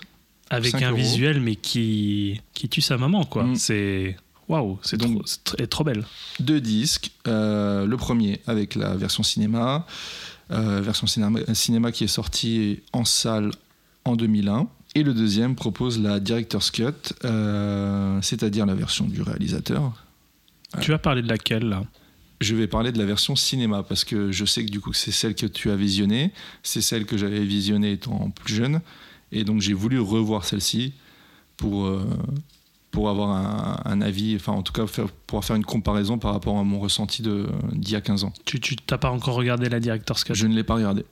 Avec 5 un euros. visuel, mais qui, qui tue sa maman, quoi. Mm. C'est. Waouh, c'est Donc- trop, est trop belle. Deux disques. euh, le premier avec la version cinéma, euh, version cinéma, cinéma qui est sortie en salle en 2001. Et le deuxième propose la director's cut, euh, c'est-à-dire la version du réalisateur. Tu vas parler de laquelle, là? Je vais parler de la version cinéma parce que je sais que du coup c'est celle que tu as visionnée, c'est celle que j'avais visionnée étant plus jeune, et donc j'ai voulu revoir celle-ci pour euh, pour avoir un, un avis, enfin en tout cas faire, pouvoir faire une comparaison par rapport à mon ressenti de d'il y a 15 ans. Tu t'as pas encore regardé la Director's Cut? Je ne l'ai pas regardé.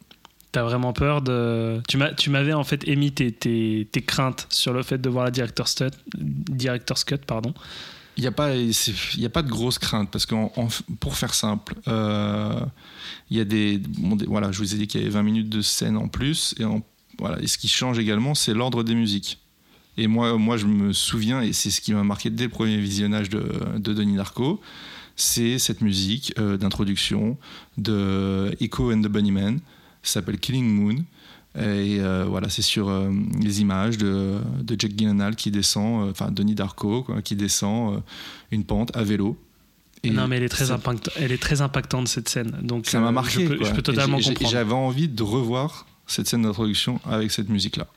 T'as vraiment peur de. Tu m'as- tu m'avais en fait émis tes, tes, tes craintes sur le fait de voir la Director's Cut, Director's Cut pardon. Il n'y a, pas- a pas de grosse crainte parce que pour faire simple, euh, il y a des, Voilà, je vous ai dit qu'il y avait 20 minutes de scène en plus. Et, en- voilà, et ce qui change également, c'est l'ordre des musiques. Et moi, moi, je me souviens, et c'est ce qui m'a marqué dès le premier visionnage de, de Denis Darko, c'est cette musique euh, d'introduction de Echo and the Bunnymen, s'appelle Killing Moon. Et euh, voilà, c'est sur euh, les images de, de Jack Gyllenhaal qui descend, euh, enfin Denis Darko, quoi, qui descend une pente à vélo. Et non mais elle est très ça- impact- elle est très impactante cette scène. Donc Ça m'a marqué. Je peux, je totalement comprendre. J'avais envie de revoir cette scène d'introduction avec cette musique-là.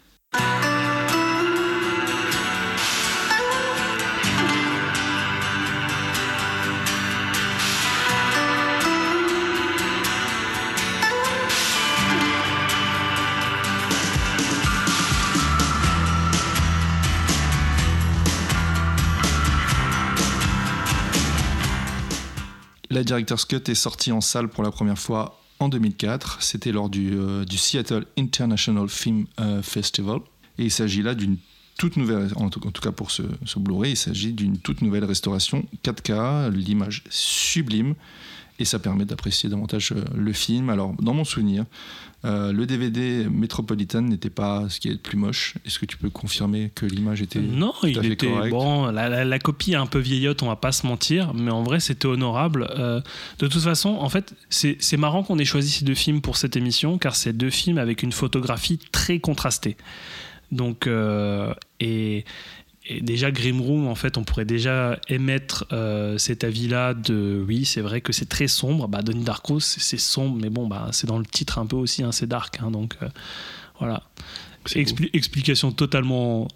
La Director's Cut est sortie en salle pour la première fois en 2004. C'était lors du, euh, du Seattle International Film euh, Festival. Et il s'agit là d'une toute nouvelle, en tout, en tout cas pour ce, ce Blu-ray, il s'agit d'une toute nouvelle restauration 4K, l'image sublime. Et ça permet d'apprécier davantage euh, le film. Alors, dans mon souvenir, euh, le DVD Metropolitan n'était pas ce qui est le plus moche. Est-ce que tu peux confirmer que l'image était Non, à il fait était correct. bon. La, la- la copie est un peu vieillotte, on va pas se mentir, mais en vrai c'était honorable. Euh, de toute façon, en fait, c'est c'est marrant qu'on ait choisi ces deux films pour cette émission, car c'est deux films avec une photographie très contrastée. Donc, euh, et, et déjà Grim Room, en fait, on pourrait déjà émettre euh, cet avis-là de oui, c'est vrai que c'est très sombre. Bah, Denis Darko, c'est sombre, mais bon, bah, c'est dans le titre un peu aussi, hein, c'est dark, hein, donc euh, voilà. explication totalement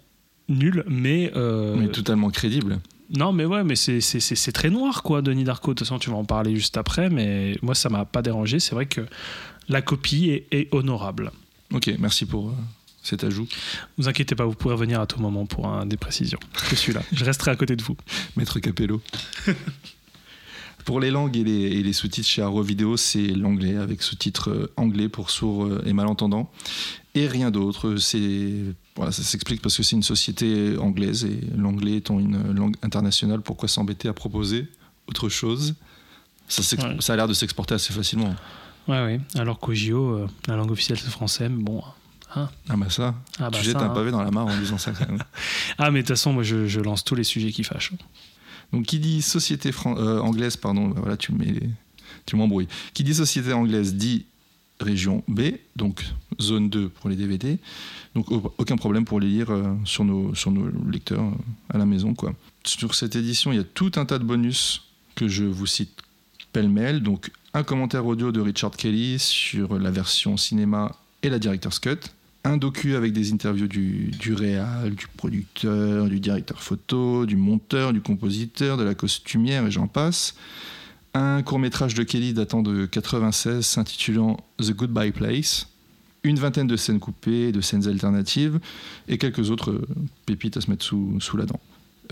nulle, mais. Euh, mais totalement crédible. Non, mais ouais, mais c'est très noir, quoi, Denis Darko. De toute façon, tu vas en parler juste après, mais moi, ça m'a pas dérangé. C'est vrai que la copie est, honorable. Ok, merci pour cet ajout. Vous inquiétez pas, vous pourrez revenir à tout moment pour un, des précisions. Je suis là, je resterai à côté de vous. Maître Capello. pour les langues et les, sous-titres chez Arrow Video, c'est l'anglais avec sous-titres euh, anglais pour sourds et malentendants et rien d'autre. C'est voilà, ça s'explique parce que c'est une société anglaise et l'anglais étant une langue internationale, pourquoi s'embêter à proposer autre chose? Ça, ça, a l'air de s'exporter assez facilement. Ouais, ouais. Alors qu'au JO, euh, la langue officielle c'est français, mais bon. Hein. ah bah ça, ah bah tu jettes un hein. pavé dans la mare en disant ça. (laughs) ah mais de toute façon, moi je, je, lance tous les sujets qui fâchent. Donc qui dit société euh, anglaise, pardon, bah, voilà, tu tu m'embrouilles. Qui dit société anglaise dit région B, donc zone 2 pour les DVD. Donc aucun problème pour les lire euh, sur, nos, sur nos lecteurs euh, à la maison. Quoi. Sur cette édition, il y a tout un tas de bonus que je vous cite pêle-mêle. Donc un commentaire audio de Richard Kelly sur la version cinéma et la director's cut. Un docu avec des interviews du, du réal, du producteur, du directeur photo, du monteur, du compositeur, de la costumière et j'en passe. Un court métrage de Kelly datant de 96 s'intitulant The Goodbye Place, une vingtaine de scènes coupées, de scènes alternatives et quelques autres pépites à se mettre sous, sous la dent.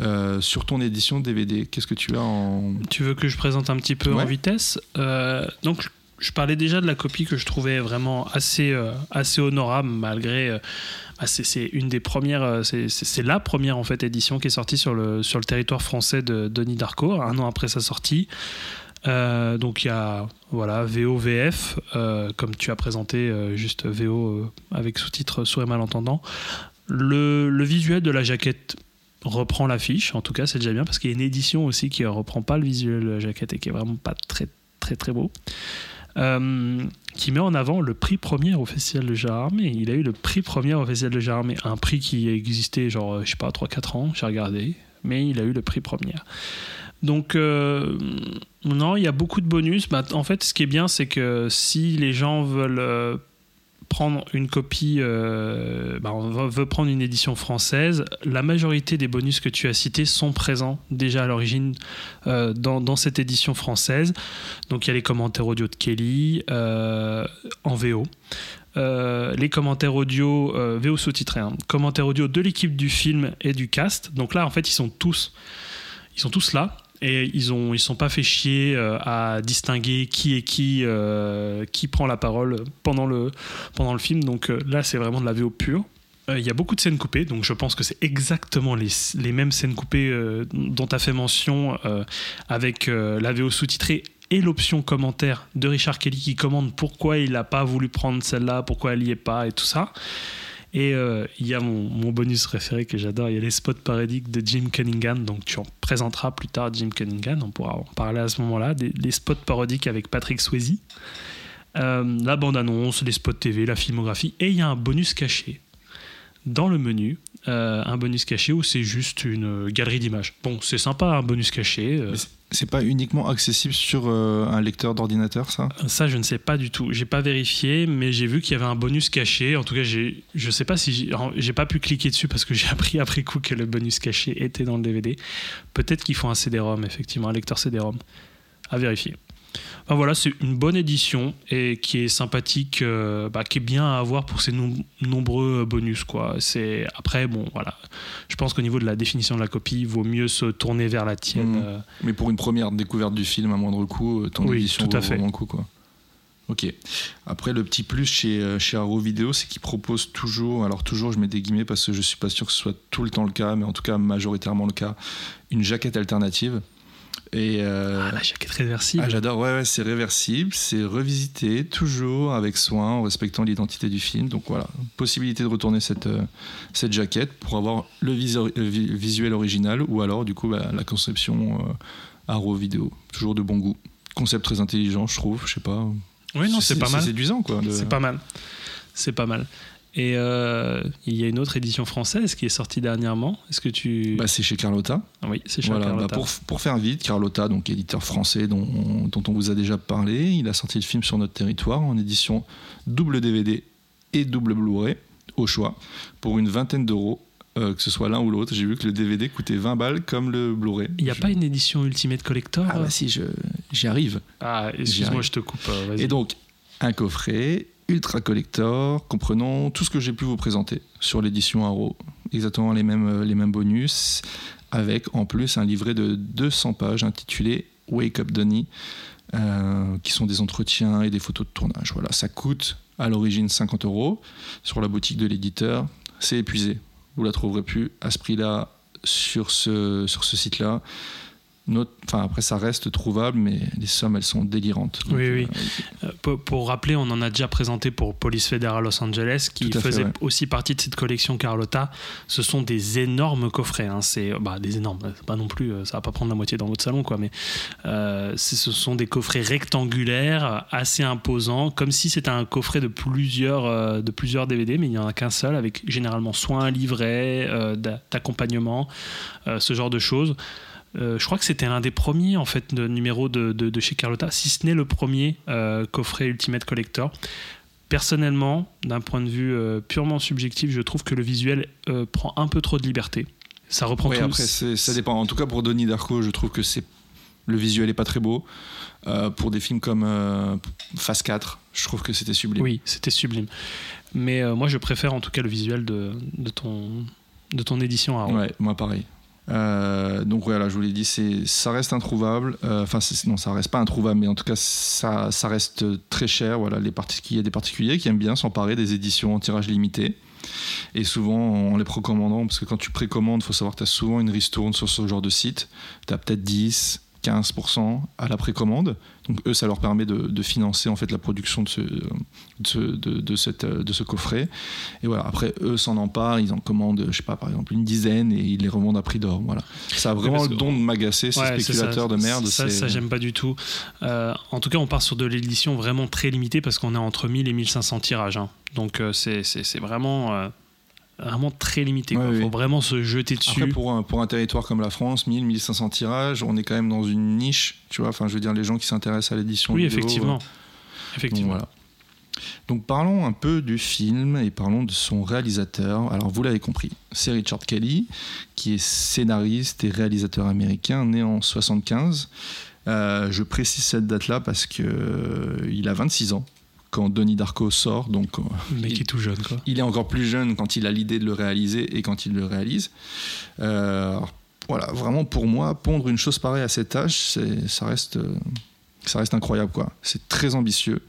Euh, sur ton édition DVD, qu'est-ce que tu as en... Tu veux que je présente un petit peu en vitesse? Euh, Donc, je parlais déjà de la copie que je trouvais vraiment assez, assez honorable malgré... Bah, c'est une des premières, c'est la première en fait édition qui est sortie sur le, sur le territoire français de Denis Darko, un an après sa sortie. Euh, donc il y a voilà VO VF euh, comme tu as présenté euh, juste VO avec sous-titres sourd et malentendant. Le, le, visuel de la jaquette reprend l'affiche, en tout cas c'est déjà bien parce qu'il y a une édition aussi qui reprend pas le visuel de la jaquette et qui est vraiment pas très très très beau. Qui met en avant le prix premier au Festival de Gérard Armé. Il a eu le prix premier au Festival de Gérard Armé, un prix qui existait genre, je sais pas, 3-4 ans, j'ai regardé, mais il a eu le prix premier. Donc, euh, non, il y a beaucoup de bonus. Bah, en fait, ce qui est bien, c'est que si les gens veulent euh, prendre une copie, euh, bah, on veut prendre une édition française, la majorité des bonus que tu as cités sont présents déjà à l'origine dans, cette édition française. Donc, il y a les commentaires audio de Kelly en VO. les commentaires audio, VO sous-titrés, hein. commentaires audio de l'équipe du film et du cast. Donc là, en fait, ils sont tous, ils sont tous là et ils ont ils sont pas fait chier euh, à distinguer qui est qui euh, qui prend la parole pendant le pendant le film donc euh, là c'est vraiment de la VO pure il y a beaucoup de scènes coupées, donc je pense que c'est exactement les, les, mêmes scènes coupées dont tu as fait mention avec la VO sous-titrée et l'option commentaire de Richard Kelly qui commande pourquoi il n'a pas voulu prendre celle-là, pourquoi elle n'y est pas et tout ça. Et euh, il y a mon, bonus préféré que j'adore, il y a les spots parodiques de Jim Cunningham. Donc tu en présenteras plus tard Jim Cunningham, on pourra en parler à ce moment-là. Les spots parodiques avec Patrick Swayze. Euh, la bande-annonce, les spots TV, la filmographie. Et il y a un bonus caché dans le menu. Euh, un bonus caché où c'est juste une galerie d'images. Bon, c'est sympa un bonus caché. C'est pas uniquement accessible sur euh, un lecteur d'ordinateur, ça? Ça, je ne sais pas du tout. J'ai pas vérifié, mais j'ai vu qu'il y avait un bonus caché. En tout cas, je sais pas si j'ai pas pu cliquer dessus parce que (laughs) j'ai appris après coup que le bonus caché était dans le DVD. Peut-être qu'ils font un CD-ROM, effectivement, un lecteur CD-ROM. À vérifier voilà, c'est une bonne édition et qui est sympathique, euh, bah, qui est bien à avoir pour ses nombreux bonus. Quoi. C'est, après, bon, voilà. Je pense qu'au niveau de la définition de la copie, il vaut mieux se tourner vers la tienne. Mmh. Euh. Mais pour une première découverte du film à moindre coût, euh, ton édition tout à vaut fait. vraiment le coup. Quoi. Ok. Après, le petit plus chez, chez Arrow Video, c'est qu'il propose toujours, alors toujours, je mets des guillemets parce que je suis pas sûr que ce soit tout le temps le cas, mais en tout cas majoritairement le cas, une jaquette alternative. Et euh, ah, la jaquette réversible. Ah, j'adore, ouais, ouais c'est réversible, c'est revisité toujours avec soin en respectant l'identité du film. Donc voilà, possibilité de retourner cette, euh, cette jaquette pour avoir le, visuel original ou alors du coup bah, la conception euh, Arrow vidéo. Toujours de bon goût. Concept très intelligent, je trouve, je sais pas. Oui, non, c'est pas mal. C'est séduisant quoi. C'est pas mal. C'est pas mal. Et euh, il y a une autre édition française qui est sortie dernièrement. Est-ce que tu. Bah, c'est chez Carlotta. Oui, c'est chez bah, Carlotta. pour, pour, faire vite, Carlotta, donc éditeur français dont, dont, on vous a déjà parlé, il a sorti le film sur notre territoire en édition double DVD et double Blu-ray. au choix pour une vingtaine d'euros. euh, que ce soit l'un ou l'autre, j'ai vu que le DVD coûtait 20 balles comme le Blu-ray. Il n'y a Je- pas une édition Ultimate Collector Ah bah si, je- j'y arrive. Ah, excuse-moi, je te coupe. euh. Et donc, un coffret ultra collector comprenant tout ce que j'ai pu vous présenter sur l'édition Arrow. Exactement les mêmes, euh, bonus, avec en plus un livret de 200 pages intitulé Wake Up Donny, euh, qui sont des entretiens et des photos de tournage. Voilà, ça coûte à l'origine 50 euros. Sur la boutique de l'éditeur, c'est épuisé. Vous la trouverez plus à ce prix-là sur ce, sur ce site-là. Note- Enfin, après, ça reste trouvable, mais les sommes, elles sont délirantes. Donc, Oui, oui. euh, Euh, pour, pour rappeler, on en a déjà présenté pour Police Federal Los Angeles, qui fait, faisait ouais. aussi partie de cette collection Carlotta. Ce sont des énormes coffrets. hein. C'est bah, des énormes. Pas non plus. euh, Ça va pas prendre la moitié dans votre salon, quoi. Mais euh, ce sont des coffrets rectangulaires, assez imposants, comme si c'était un coffret de plusieurs euh, de plusieurs DVD, mais il n'y en a qu'un seul, avec généralement soit un livret euh, d'a- d'accompagnement, euh, ce genre de choses. Euh, je crois que c'était l'un des premiers en fait de numéros de, de- de chez Carlotta, si ce n'est le premier euh, coffret Ultimate Collector. Personnellement, d'un point de vue euh, purement subjectif, je trouve que le visuel euh, prend un peu trop de liberté. Ça reprend Ouais, tout. après, ça dépend. En tout cas, pour Donnie Darko, je trouve que c'est le visuel est pas très beau. Pour des films comme Phase 4, je trouve que c'était sublime. Oui, c'était sublime. Mais moi, je préfère en tout cas le visuel de, de ton, de ton édition à Ouais, moi pareil. Euh, donc voilà, je vous l'ai dit, c'est, ça reste introuvable. Euh, Enfin, non, ça reste pas introuvable, mais en tout cas, ça, reste très cher. Voilà, les partic- il y a des particuliers qui aiment bien s'emparer des éditions en tirage limité. Et souvent, en les précommandant, parce que quand tu précommandes, il faut savoir que tu as souvent une ristourne sur ce genre de site. Tu as peut-être 10, 15% à la précommande. Donc eux, ça leur permet de, de financer en fait la production de ce, de, ce- de- de cette, de ce coffret. Et voilà, après, eux s'en emparent, ils en commandent, je sais pas, par exemple, une dizaine et ils les revendent à prix d'or. Voilà. Ça a vraiment le don de m'agacer, ces Ouais, spéculateurs ça. de merde. Ça, ça, j'aime pas du tout. Euh, en tout cas, on part sur de l'édition vraiment très limitée parce qu'on est entre 1000 et 1500 tirages. hein. Donc, euh, c'est vraiment, euh, vraiment très limité. Il Ouais, faut vraiment se jeter dessus. Après, pour un, pour un territoire comme la France, 1000, 1500 tirages, on est quand même dans une niche, tu vois. Enfin, je veux dire, les gens qui s'intéressent à l'édition. oui, vidéo, effectivement. Donc, effectivement. voilà. Donc parlons un peu du film et parlons de son réalisateur. Alors vous l'avez compris, c'est Richard Kelly, qui est scénariste et réalisateur américain, né en 75. Euh, je précise cette date-là parce que euh, il a 26 ans quand Donnie Darko sort, donc euh, Le mec il- est tout jeune, quoi. il est encore plus jeune quand il a l'idée de le réaliser et quand il le réalise. Euh, voilà, vraiment pour moi, pondre une chose pareille à cet âge, ça reste, euh, ça reste incroyable quoi. C'est très ambitieux.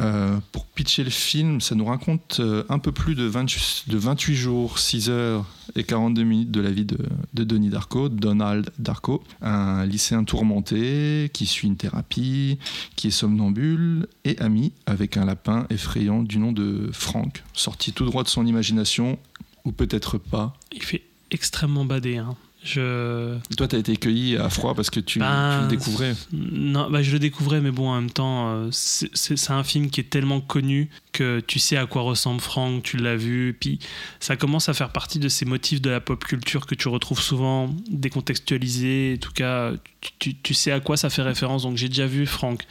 Euh, pour pitcher le film, ça nous raconte euh, un peu plus de, 28 de 28 jours, 6 heures et 42 minutes de la vie de, de Denis Darko, Donald Darko, un lycéen tourmenté qui suit une thérapie, qui est somnambule et ami avec un lapin effrayant du nom de Frank, sorti tout droit de son imagination, ou peut-être pas. Il fait extrêmement badé. hein. Je... Toi, tu as été cueilli à froid parce que tu, Ben, tu le découvrais. Non, bah, je le découvrais, mais bon, en même temps, euh, c'est un film qui est tellement connu que tu sais à quoi ressemble Frank, tu l'as vu, puis ça commence à faire partie de ces motifs de la pop culture que tu retrouves souvent décontextualisés. En tout cas, tu, sais à quoi ça fait référence, donc j'ai déjà vu Frank.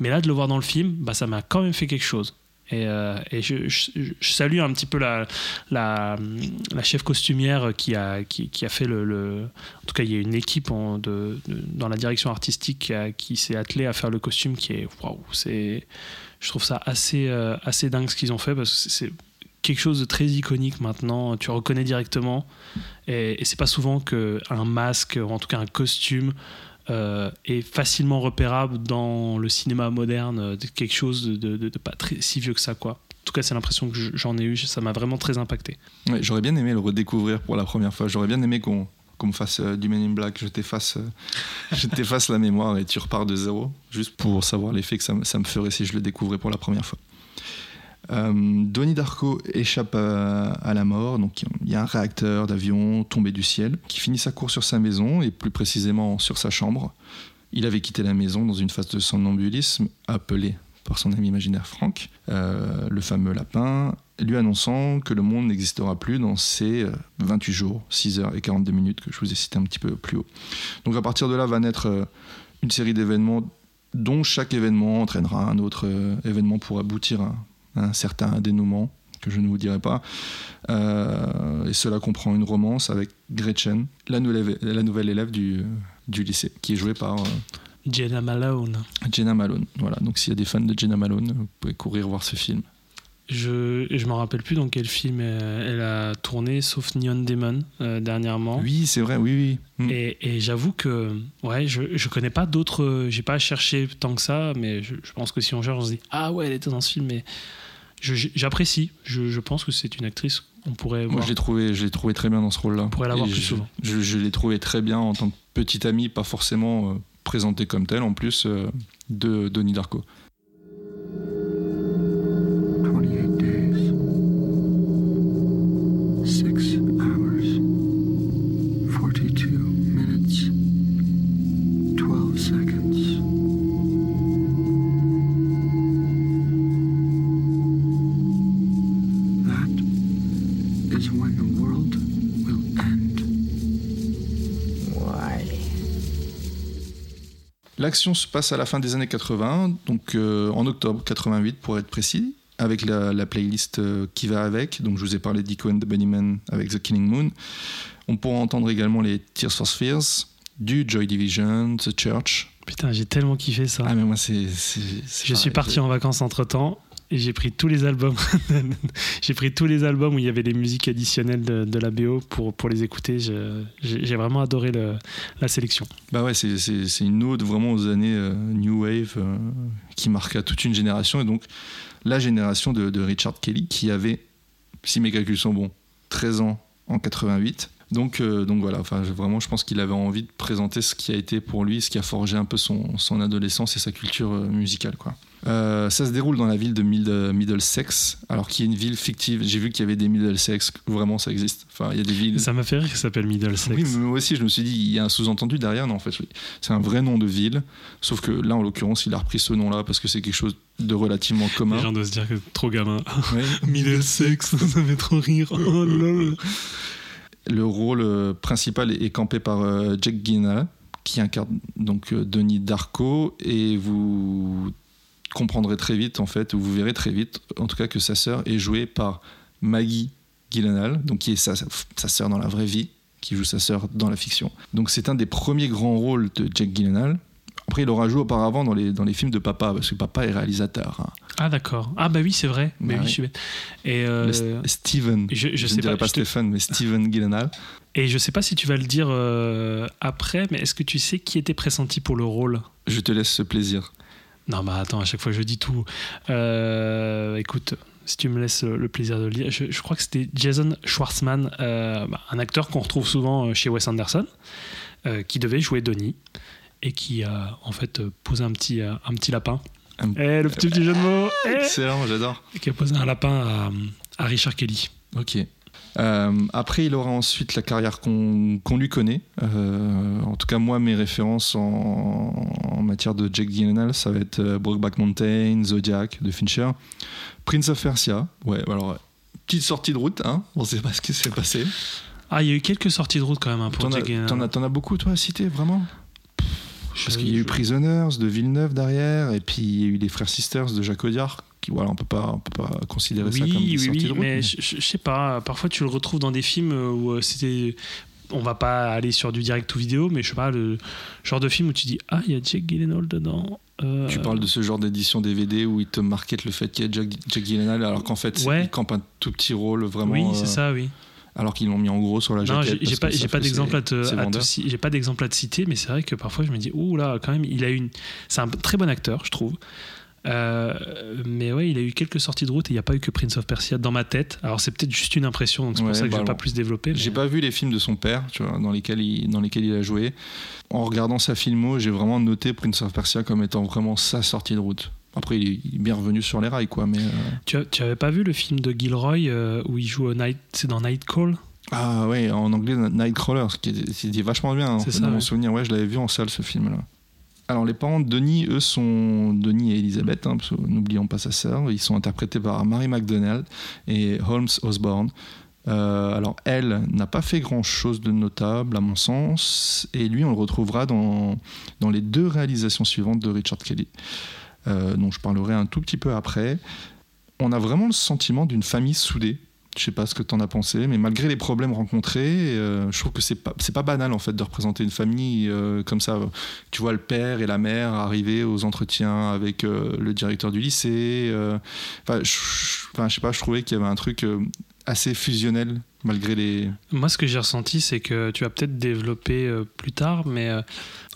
Mais là, de le voir dans le film, bah, ça m'a quand même fait quelque chose. Et, euh, je, salue un petit peu la, la, la chef costumière qui a, qui, a fait le, En tout cas, il y a une équipe de, dans la direction artistique qui, s'est attelée à faire le costume qui est. Waouh! C'est, je trouve ça assez, euh, assez dingue ce qu'ils ont fait parce que c'est- c'est quelque chose de très iconique maintenant. Tu reconnais directement. Et, et c'est pas souvent qu'un masque, ou en tout cas un costume, euh, est facilement repérable dans le cinéma moderne, euh, quelque chose de, pas très, si vieux que ça, quoi. En tout cas, c'est l'impression que je- j'en ai eu, ça m'a vraiment très impacté. J'aurais bien aimé le redécouvrir pour la première fois. J'aurais bien aimé qu'on qu'on me fasse euh, du Men in Black, je t'efface (laughs) la mémoire et tu repars de zéro, juste pour savoir l'effet que ça, ça me ferait si je le découvrais pour la première fois. Euh, Donnie Darko échappe à, la mort, donc il y a un réacteur d'avion tombé du ciel qui finit sa course sur sa maison et plus précisément sur sa chambre. Il avait quitté la maison dans une phase de somnambulisme appelé par son ami imaginaire Frank, euh, le fameux lapin, lui annonçant que le monde n'existera plus dans ces euh, 28 jours, 6 heures et 42 minutes que je vous ai cité un petit peu plus haut. Donc à partir de là va naître euh, une série d'événements dont chaque événement entraînera un autre euh, événement pour aboutir à un certain dénouement que je ne vous dirai pas. Euh, et cela comprend une romance avec Gretchen, la nouvelle, la nouvelle élève du, du lycée, qui est jouée par euh, Jenna Malone. Jenna Malone. Voilà, donc s'il y a des fans de Jenna Malone, vous pouvez courir voir ce film. Je je me rappelle plus dans quel film elle, elle a tourné, sauf Neon Demon euh, dernièrement. Oui, c'est vrai, oui, oui. Mm. Et, et j'avoue que ouais, je, je connais pas d'autres. J'ai pas cherché tant que ça, mais je, je pense que si on cherche, on se dit ah ouais, elle était dans ce film. Mais j'apprécie. Je, je pense que c'est une actrice qu'on pourrait Moi, je l'ai trouvé, je l'ai trouvé très bien dans ce rôle-là. pourrait la voir Et plus je, souvent. Je, je l'ai trouvé très bien en tant que petit ami, pas forcément euh, présenté comme tel, en plus euh, de Donnie Darko. L'action se passe à la fin des années 80, donc euh, en octobre 88 pour être précis, avec la, la playlist euh, qui va avec. Donc je vous ai parlé d'Ico and the Bunnymen avec The Killing Moon. On pourra entendre également les Tears for Fears, du Joy Division, The Church. Putain, j'ai tellement kiffé ça. Ah mais moi c'est... je suis parti en vacances entre temps j'ai pris tous les albums. (laughs) j'ai pris tous les albums où il y avait les musiques additionnelles de, la BO pour, les écouter. J'ai vraiment adoré la sélection. Bah ouais, c'est- une ode vraiment aux années euh, New Wave euh, qui marqua toute une génération et donc la génération de Richard Kelly qui avait, si mes calculs sont bons, 13 ans en 88. Donc, euh, donc voilà, enfin, vraiment, je pense qu'il avait envie de présenter ce qui a été pour lui, ce qui a forgé un peu son, son adolescence et sa culture euh, musicale. Quoi. Euh, ça se déroule dans la ville de Mid- Middlesex, alors qui est une ville fictive. J'ai vu qu'il y avait des Middlesex, vraiment ça existe. Enfin, il y a des villes. Ça m'a fait rire qu'il s'appelle Middlesex. Oui, mais moi aussi, je me suis dit, il y a un sous-entendu derrière. Non, en fait, c'est un vrai nom de ville. Sauf que là, en l'occurrence, il a repris ce nom-là parce que c'est quelque chose de relativement Les commun. gens doivent se dire que trop gamin. Ouais. (laughs) Middlesex, ça fait trop rire. Oh lol. Le rôle euh, principal est campé par euh, Jack Gyllenhaal, qui incarne donc euh, Denis Darko, et vous comprendrez très vite, en fait, ou vous verrez très vite, en tout cas, que sa sœur est jouée par Maggie Gyllenhaal, donc qui est sa, sa sœur dans la vraie vie, qui joue sa sœur dans la fiction. Donc c'est un des premiers grands rôles de Jack Gyllenhaal. Après, il aura joué auparavant dans les, dans les films de papa, parce que papa est réalisateur. hein. Ah d'accord. Ah bah oui, c'est vrai. Mais Bah oui, ouais. je suis bête. Et, euh, Steven. je- je ne sais dirais pas, pas, te- Stéphane, mais Steven Gyllenhaal. et je sais pas si tu vas le dire euh, après, mais est-ce que tu sais qui était pressenti pour le rôle? Je te laisse ce plaisir. Non, bah attends, à chaque fois je dis tout. Euh, écoute, si tu me laisses le plaisir de le dire, je, je crois que c'était Jason Schwartzman, euh, bah, un acteur qu'on retrouve souvent chez Wes Anderson, euh, qui devait jouer Donnie et qui a en fait posé un petit, euh, un petit lapin. Un- Eh, le petit, petit jeu de mots Eh Excellent, j'adore. Qui a posé un lapin à, à Richard Kelly. Ok. Euh, après, il aura ensuite la carrière qu'on qu'on lui connaît. Euh, en tout cas, moi, mes références en, en matière de Jack Gyllenhaal, ça va être euh, Brokeback Mountain, Zodiac de Fincher, Prince of Persia. Ouais, alors petite sortie de route, hein. On sait pas ce qui s'est passé. Ah, il y a eu quelques sorties de route quand même hein, pour T'en as, Jack Gyllenhaal. t'en as- t'en as beaucoup, toi, à citer, vraiment? Parce qu'il y a eu Prisoners de Villeneuve derrière, et puis il y a eu les Frères Sisters de Jacques Audiard. Qui, voilà, on peut pas, on peut pas considérer ça comme des oui, sorties oui, de route. mais mais- je, je- sais pas. Parfois, tu le retrouves dans des films où euh, c'était. On va pas aller sur du direct ou vidéo, mais je sais pas, le genre de film où tu dis Ah, il y a Jake Gyllenhaal dedans. Euh, Tu parles de ce genre d'édition DVD où il te market le fait qu'il y a Jack, Jack Gyllenhaal alors qu'en fait Ouais. il campe un tout petit rôle vraiment Oui, euh, c'est ça, oui. Alors qu'ils l'ont mis en gros sur la jaquette j'ai pas, j'ai pas d'exemple à te, j'ai pas d'exemple à citer, mais c'est vrai que parfois je me dis ouh là, quand même, il a une, c'est un très bon acteur, je trouve. Euh, mais ouais, il a eu quelques sorties de route et il n'y a pas eu que Prince of Persia dans ma tête. Alors c'est peut-être juste une impression, donc c'est Ouais, pour ça que bah je vais pas plus développer. mais- J'ai pas vu les films de son père, tu vois, dans lesquels il, dans lesquels il a joué. En regardant sa filmo, j'ai vraiment noté Prince of Persia comme étant vraiment sa sortie de route. Après, il est, bien revenu sur les rails, quoi. Mais euh, Tu, as- tu avais pas vu le film de Gilroy euh, où il joue au Night, c'est dans Nightcall ah ouais, en anglais Nightcrawler, ce qui est, vachement bien. en C'est ça, dans mon souvenir, ouais, je l'avais vu en salle ce film-là. Alors les parents de Denis, eux, sont Denis et Elisabeth, hein, n'oublions pas sa sœur. Ils sont interprétés par Mary McDonnell et Holmes Osborne. Euh, alors elle n'a pas fait grand-chose de notable à mon sens, et lui on le retrouvera dans, dans les deux réalisations suivantes de Richard Kelly, dont je parlerai un tout petit peu après. on a vraiment le sentiment d'une famille soudée. Je sais pas ce que tu en as pensé, mais malgré les problèmes rencontrés, euh, je trouve que c'est pas pas banal en fait de représenter une famille euh, comme ça. Tu vois le père et la mère arriver aux entretiens avec euh, le directeur du lycée. euh, Enfin, je, sais pas, je trouvais qu'il y avait un truc euh, assez fusionnel malgré les. Moi, ce que j'ai ressenti, c'est que tu vas peut-être développer euh, plus tard, mais euh,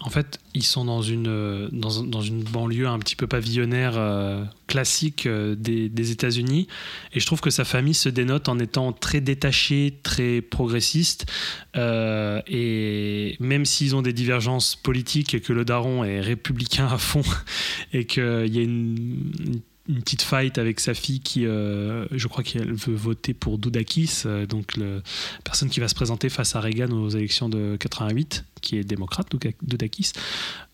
en fait, ils sont dans une, euh, dans, un- dans une banlieue un petit peu pavillonnaire euh, classique euh, des, États-Unis. Et je trouve que sa famille se dénote en étant très détachée, très progressiste. Et même s'ils ont des divergences politiques et que le daron est républicain à fond (laughs) et qu'il y a une une petite fight avec sa fille qui, euh, je crois qu'elle veut voter pour Doudakis, euh, donc le, personne qui va se présenter face à Reagan aux élections de 88, qui est démocrate, Doudakis.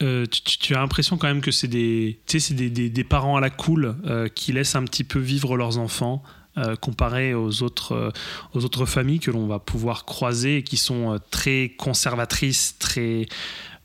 Euh, tu, as l'impression quand même que c'est des, des, des- des parents à la cool qui laissent un petit peu vivre leurs enfants. euh, comparé aux autres, aux autres familles que l'on va pouvoir croiser et qui sont très conservatrices, très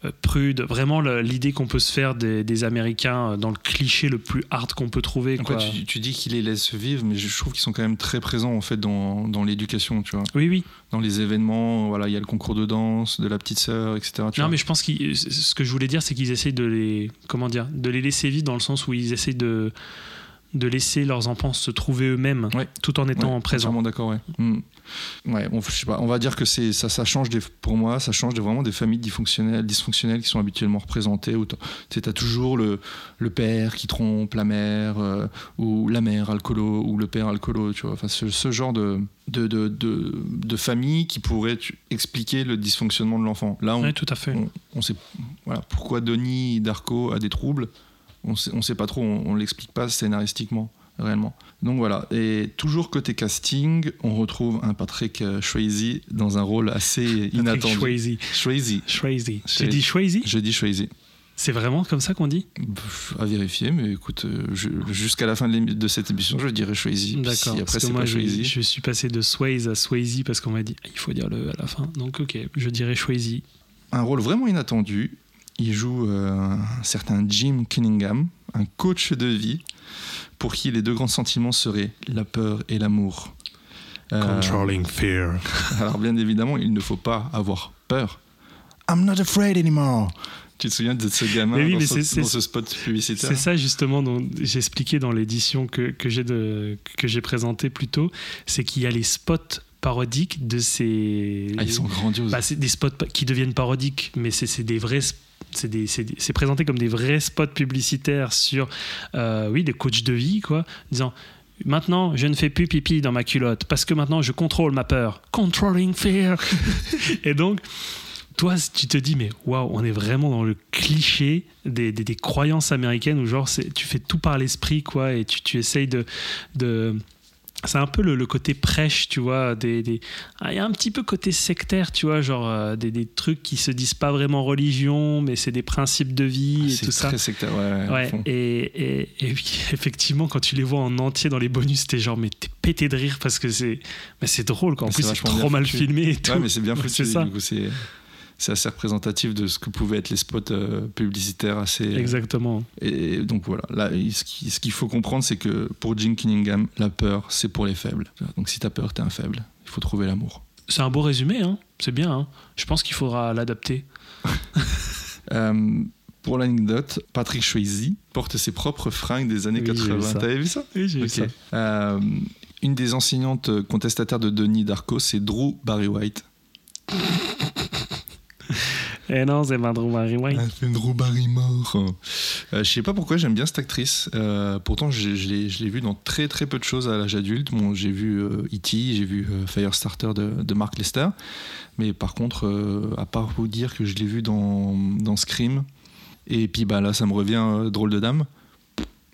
euh, prudes. Vraiment, l'idée qu'on peut se faire des, des Américains euh, dans le cliché le plus hard qu'on peut trouver. Après, tu, tu dis qu'ils les laissent vivre, mais je trouve qu'ils sont quand même très présents en fait dans, dans l'éducation, tu vois, Oui, oui. dans les événements. Voilà, il y a le concours de danse de la petite sœur, etc. Non, vois. mais je pense que ce que je voulais dire, c'est qu'ils essayent de les, comment dire, de les laisser vivre dans le sens où ils essayent de, de laisser leurs enfants se trouver eux-mêmes, Ouais. tout en étant Ouais, présents. d'accord, ouais. Hmm. Ouais, on, je sais pas, on va dire que c'est ça, ça change des, pour moi, ça change des- vraiment des familles dysfonctionnelles, dysfonctionnelles qui sont habituellement représentées. Tu as toujours le, le père qui trompe la mère, euh, ou la mère alcoolo, ou le père alcoolo, tu vois. Enfin, ce, ce genre de, de, de, de, de famille qui pourrait tu- expliquer le dysfonctionnement de l'enfant. Là, on, Oui, tout à fait. on, on sait voilà, pourquoi Denis Darko a des troubles. On sait, on sait pas trop, on, on l'explique pas scénaristiquement, réellement. Donc voilà, et toujours côté casting, on retrouve un Patrick euh, Swayze dans un rôle assez Patrick inattendu. Swayze. Swayze. Swayze. C'est- dis Swayze? Je dis Swayze. C'est vraiment comme ça qu'on dit? À vérifier, mais écoute, euh, jusqu'à la fin de, cette émission, je dirais Swayze. D'accord. Si après, c'est moi, pas je, Swayze. je suis passé de Swayze à Swayze parce qu'on m'a dit il faut dire le à la fin. Donc, ok, je dirais Swayze. un rôle vraiment inattendu. Il joue euh, un certain Jim Cunningham, un coach de vie, pour qui les deux grands sentiments seraient la peur et l'amour. Euh, Controlling fear. (laughs) alors bien évidemment, il ne faut pas avoir peur. I'm not afraid anymore. Tu te souviens de ce gamin Mais oui, dans, mais ce, dans ce spot publicitaire C'est ça justement dont j'ai expliqué dans l'édition que, que j'ai présentée plus tôt, c'est qu'il y a les spots parodiques de ces... Ah, ils sont grandioses. Bah, c'est des spots qui deviennent parodiques, mais c'est des vrais. sp- C'est présenté comme des vrais spots publicitaires sur, euh, oui, des coachs de vie, quoi, disant Maintenant, je ne fais plus pipi dans ma culotte parce que maintenant, je contrôle ma peur. Controlling fear. (laughs) Et donc, toi, tu te dis, mais waouh, on est vraiment dans le cliché des, des- des croyances américaines où, genre, tu fais tout par l'esprit, quoi, et tu, tu essayes de c'est un peu le, le côté prêche, tu vois. des- des- ah, Il y a un petit peu côté sectaire, tu vois, genre euh, des, des trucs qui se disent pas vraiment religion, mais c'est des principes de vie et c'est tout ça. très sectaire. Ouais, ouais, Ouais, et, et, et (laughs) effectivement, quand tu les vois en entier dans les bonus, t'es genre, mais t'es pété de rire parce que c'est mais c'est drôle, quoi. En Mais plus, c'est trop mal filmé et tout. Ouais, mais c'est bien foutu. C'est ça. du coup, c'est assez représentatif de ce que pouvaient être les spots euh, publicitaires assez. Exactement. Et donc voilà, là, ce qui- ce qu'il faut comprendre, c'est que pour Jim Cunningham, la peur, c'est pour les faibles. Donc si t'as peur, t'es un faible. Il faut trouver l'amour. C'est un beau résumé, hein. C'est bien, hein. Je pense qu'il faudra l'adapter. (laughs) Euh, pour l'anecdote, Patrick Swayze porte ses propres fringues des années Oui, j'ai vu 80. ça. T'avais vu ça? Oui, j'ai Ok. Euh, une des enseignantes contestataires de Denis Darko, c'est Drew Barry White. (laughs) Eh non, c'est pas Drew Barrymore. Elle fait Drew Barrymore. Euh, je sais pas pourquoi j'aime bien cette actrice. Euh, pourtant, je, je l'ai vue dans très très peu de choses à l'âge adulte. Bon, j'ai vu euh, E.T., j'ai vu euh, Firestarter de, de Mark Lester. Mais par contre, euh, à part vous dire que je l'ai vue dans, dans Scream, et puis bah, là, ça me revient Drôle de Dame,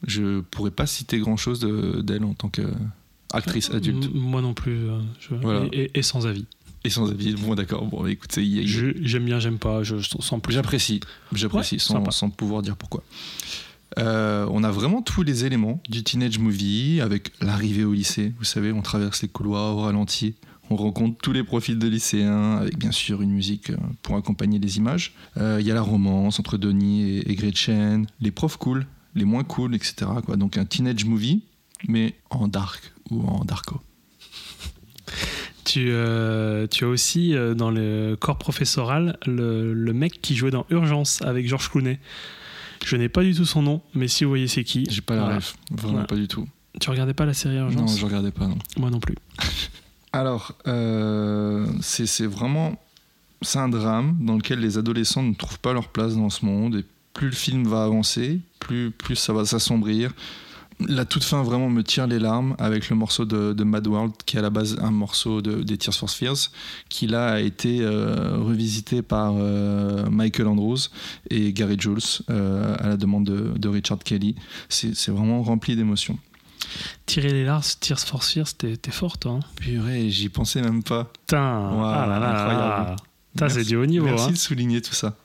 je pourrais pas citer grand chose d'elle en tant qu'actrice adulte. Moi non plus. je- Voilà. et, et- et sans avis. Et sans avis. Bon, d'accord. Bon, écoutez, y a- il y a- Je- J'aime bien, j'aime pas. Je sens plus. J'apprécie, j'apprécie Ouais, sans, sans pouvoir dire pourquoi. Euh, on a vraiment tous les éléments du teenage movie avec l'arrivée au lycée. Vous savez, on traverse les couloirs au ralenti, on rencontre tous les profils de lycéens avec bien sûr une musique euh, pour accompagner les images. Euh, Il y a la romance entre Denis et, et Gretchen, les profs cool, les moins cool, etc. Quoi. Donc un teenage movie mais en dark ou en darko. Tu, euh, tu as aussi euh, dans le corps professoral le, le mec qui jouait dans Urgence avec Georges Clooney. Je n'ai pas du tout son nom, mais si vous voyez c'est qui. J'ai pas la Voilà. ref, vraiment Voilà. pas du tout. Tu regardais pas la série Non, Urgence je regardais pas, non. Moi non plus. (laughs) Alors, euh, c'est c'est vraiment. C'est un drame dans lequel les adolescents ne trouvent pas leur place dans ce monde. Et plus le film va avancer, plus, plus ça va s'assombrir. La toute fin vraiment me tire les larmes avec le morceau de, de Mad World, qui est à la base un morceau de, des Tears for Fears, qui là a été euh, revisité par euh, Michael Andrews et Gary Jules euh, à la demande de, de Richard Kelly. C'est vraiment rempli d'émotions. Tirer les larmes, Tears for Fears, t'es fort toi. hein. Purée, j'y pensais même pas. Putain, Wow, ah là là incroyable. Putain, c'est du haut niveau. Merci hein. de souligner tout ça.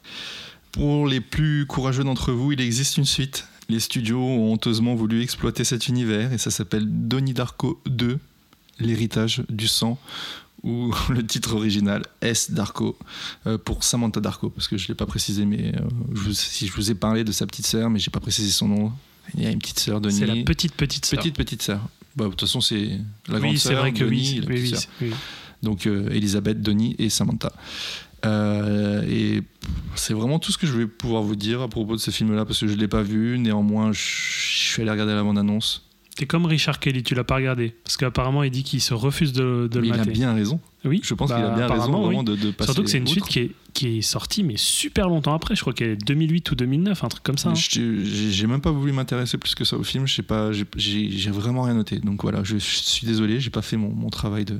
Pour les plus courageux d'entre vous, il existe une suite. Les studios ont honteusement voulu exploiter cet univers et ça s'appelle Donnie Darko 2, l'héritage du sang, ou (laughs) le titre original S Darko euh, pour Samantha Darko, parce que je ne l'ai pas précisé, mais euh, je vous- si je vous ai parlé de sa petite sœur, mais j'ai pas précisé son nom. Il y a une petite sœur, Donnie. C'est la petite petite sœur. petite petite sœur. Bah, de toute façon, c'est la grande Oui, c'est sœur, vrai que Donnie, oui. oui, oui. Donc euh, Elisabeth, Denis et Samantha. Euh, et c'est vraiment tout ce que je vais pouvoir vous dire à propos de ce film-là parce que je ne l'ai pas vu. Néanmoins, je, suis allé regarder la bande-annonce. T'es comme Richard Kelly, tu l'as pas regardé. Parce qu'apparemment, il dit qu'il se refuse de, le il a mater. bien raison. Oui, Je pense bah, qu'il a bien raison vraiment oui. de, de passer. Surtout que c'est une suite qui est, qui est sortie, mais super longtemps après. Je crois qu'elle est 2008 ou 2009, un truc comme ça. hein. Je- J'ai j'ai même pas voulu m'intéresser plus que ça au film. Je sais pas, j'ai- j'ai j'ai vraiment rien noté. Donc voilà, je, suis désolé, j'ai pas fait mon, mon travail de,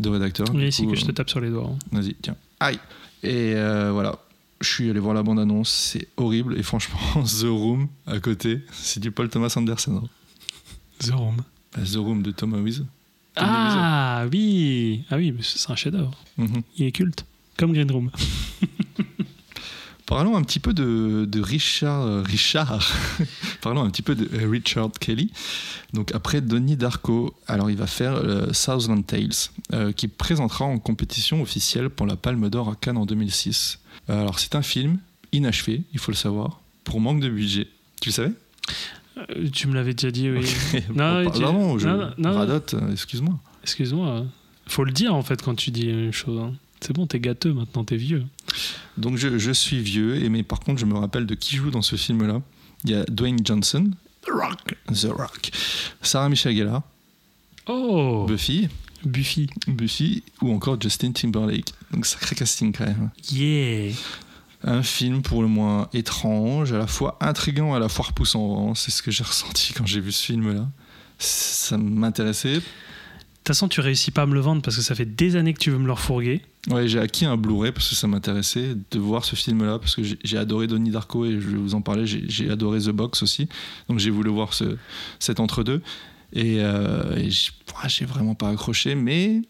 de rédacteur. Oui, ici coup, que je te tape sur les doigts. hein. Vas-y, tiens. Aïe Et euh, voilà, je suis allé voir la bande-annonce, c'est horrible. Et franchement, (laughs) The Room, à côté, c'est du Paul Thomas Anderson. hein. The Room. Bah, The Room de Thomas Wiseau. Ah oui Ah oui, c'est un chef-d'œuvre. Mhm. Il est culte. Comme Green Room. (laughs) Parlons un petit peu de, de Richard. euh, Richard. (laughs) Parlons un petit peu de euh, Richard Kelly. Donc après Donnie Darko, alors il va faire euh, Southland Tales, euh, qui présentera en compétition officielle pour la Palme d'Or à Cannes en 2006. Euh, alors c'est un film inachevé, il faut le savoir, pour manque de budget. Tu le savais? Tu me l'avais déjà dit, oui. (laughs) Non, Non, tu- pardon, je non, non, non. radote, excuse-moi. Excuse-moi. Faut le dire en fait quand tu dis une chose. hein. C'est bon, t'es gâteux maintenant, t'es vieux. Donc je, je suis vieux, et mais par contre je me rappelle de qui joue dans ce film-là. Il y a Dwayne Johnson, The Rock, The Rock, Sarah Michelle Gellar, Oh Buffy, Buffy. Buffy ou encore Justin Timberlake. Donc sacré casting quand même. Yeah Un film pour le moins étrange, à la fois intriguant, à la fois repoussant. C'est ce que j'ai (laughs) ressenti quand j'ai vu ce film-là. Ça m'intéressait. De toute façon, tu réussis pas à me le vendre parce que ça fait des années que tu veux me le refourguer. Ouais, j'ai acquis un Blu-ray parce que ça m'intéressait de voir ce film-là parce que j'ai- adoré Donnie Darko et je vais vous en parler. J'ai adoré The Box aussi, donc j'ai voulu voir ce, cet entre-deux et, euh, et j'ai vraiment pas accroché, mais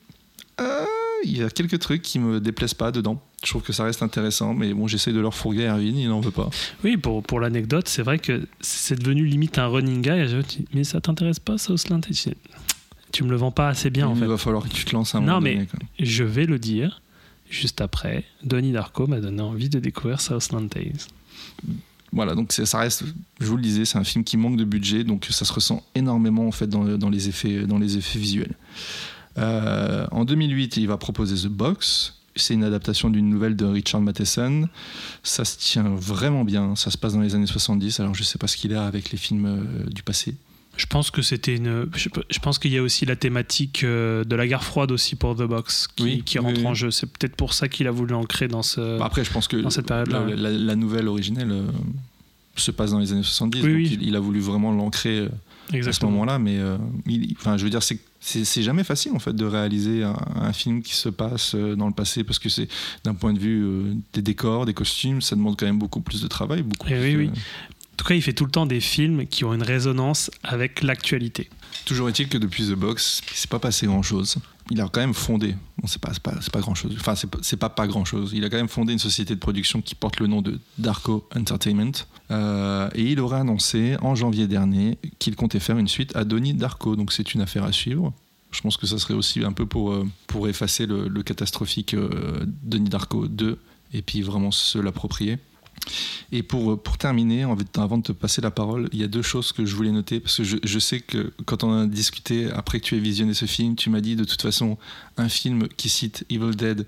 euh, il y a quelques trucs qui me déplaisent pas dedans. Je trouve que ça reste intéressant, mais bon, j'essaie de leur fourguer à Erwin, il n'en veut pas. Oui, pour, pour l'anecdote, c'est vrai que c'est devenu limite un running guy. Et je dis, mais ça t'intéresse pas, Je dis, Tu me le vends pas assez bien en il fait. va falloir que tu te lances un Non, moment mais- donné, quand même. Je vais le dire. Juste après, Donnie Darko m'a donné envie de découvrir Southland Tales. Voilà, donc ça reste, je vous le disais, c'est un film qui manque de budget, donc ça se ressent énormément en fait dans, les, effets, dans les effets visuels. Euh, en 2008, il va proposer The Box. C'est une adaptation d'une nouvelle de Richard Matheson. Ça se tient vraiment bien. Ça se passe dans les années 70. Alors je sais pas ce qu'il a avec les films euh, du passé. Je pense que c'était une. Je, pense qu'il y a aussi la thématique euh, de la guerre froide aussi pour The Box qui, Oui, qui oui, rentre oui. en jeu. C'est peut-être pour ça qu'il a voulu ancrer dans ce. Bah, après, je pense que dans cette période-là, la, ouais. la- la nouvelle originelle euh, se passe dans les années 70. Oui, donc oui. Il, il a voulu vraiment l'ancrer euh, à ce moment-là, mais euh, il- enfin, je veux dire, c'est jamais facile en fait de réaliser un, un film qui se passe dans le passé parce que c'est d'un point de vue euh, des décors, des costumes, ça demande quand même beaucoup plus de travail, beaucoup. Plus, oui, oui. euh, En tout cas, il fait tout le temps des films qui ont une résonance avec l'actualité. Toujours est-il que depuis The Box, il s'est pas passé grand-chose. Il a quand même fondé, bon c'est pas pas, pas grand-chose. Enfin c'est pas- pas grand-chose. Il a quand même fondé une société de production qui porte le nom de Darko Entertainment Euh, et il aurait annoncé en janvier dernier qu'il comptait faire une suite à Donnie Darko. Donc c'est une affaire à suivre. Je pense que ça serait aussi un peu pour, euh, pour effacer le, catastrophique euh, Darko 2 et puis vraiment se l'approprier. Et pour, pour terminer, avant de te passer la parole, il y a deux choses que je voulais noter, parce que je, je sais que quand on a discuté après que tu aies visionné ce film, tu m'as dit de toute façon, un film qui cite Evil Dead,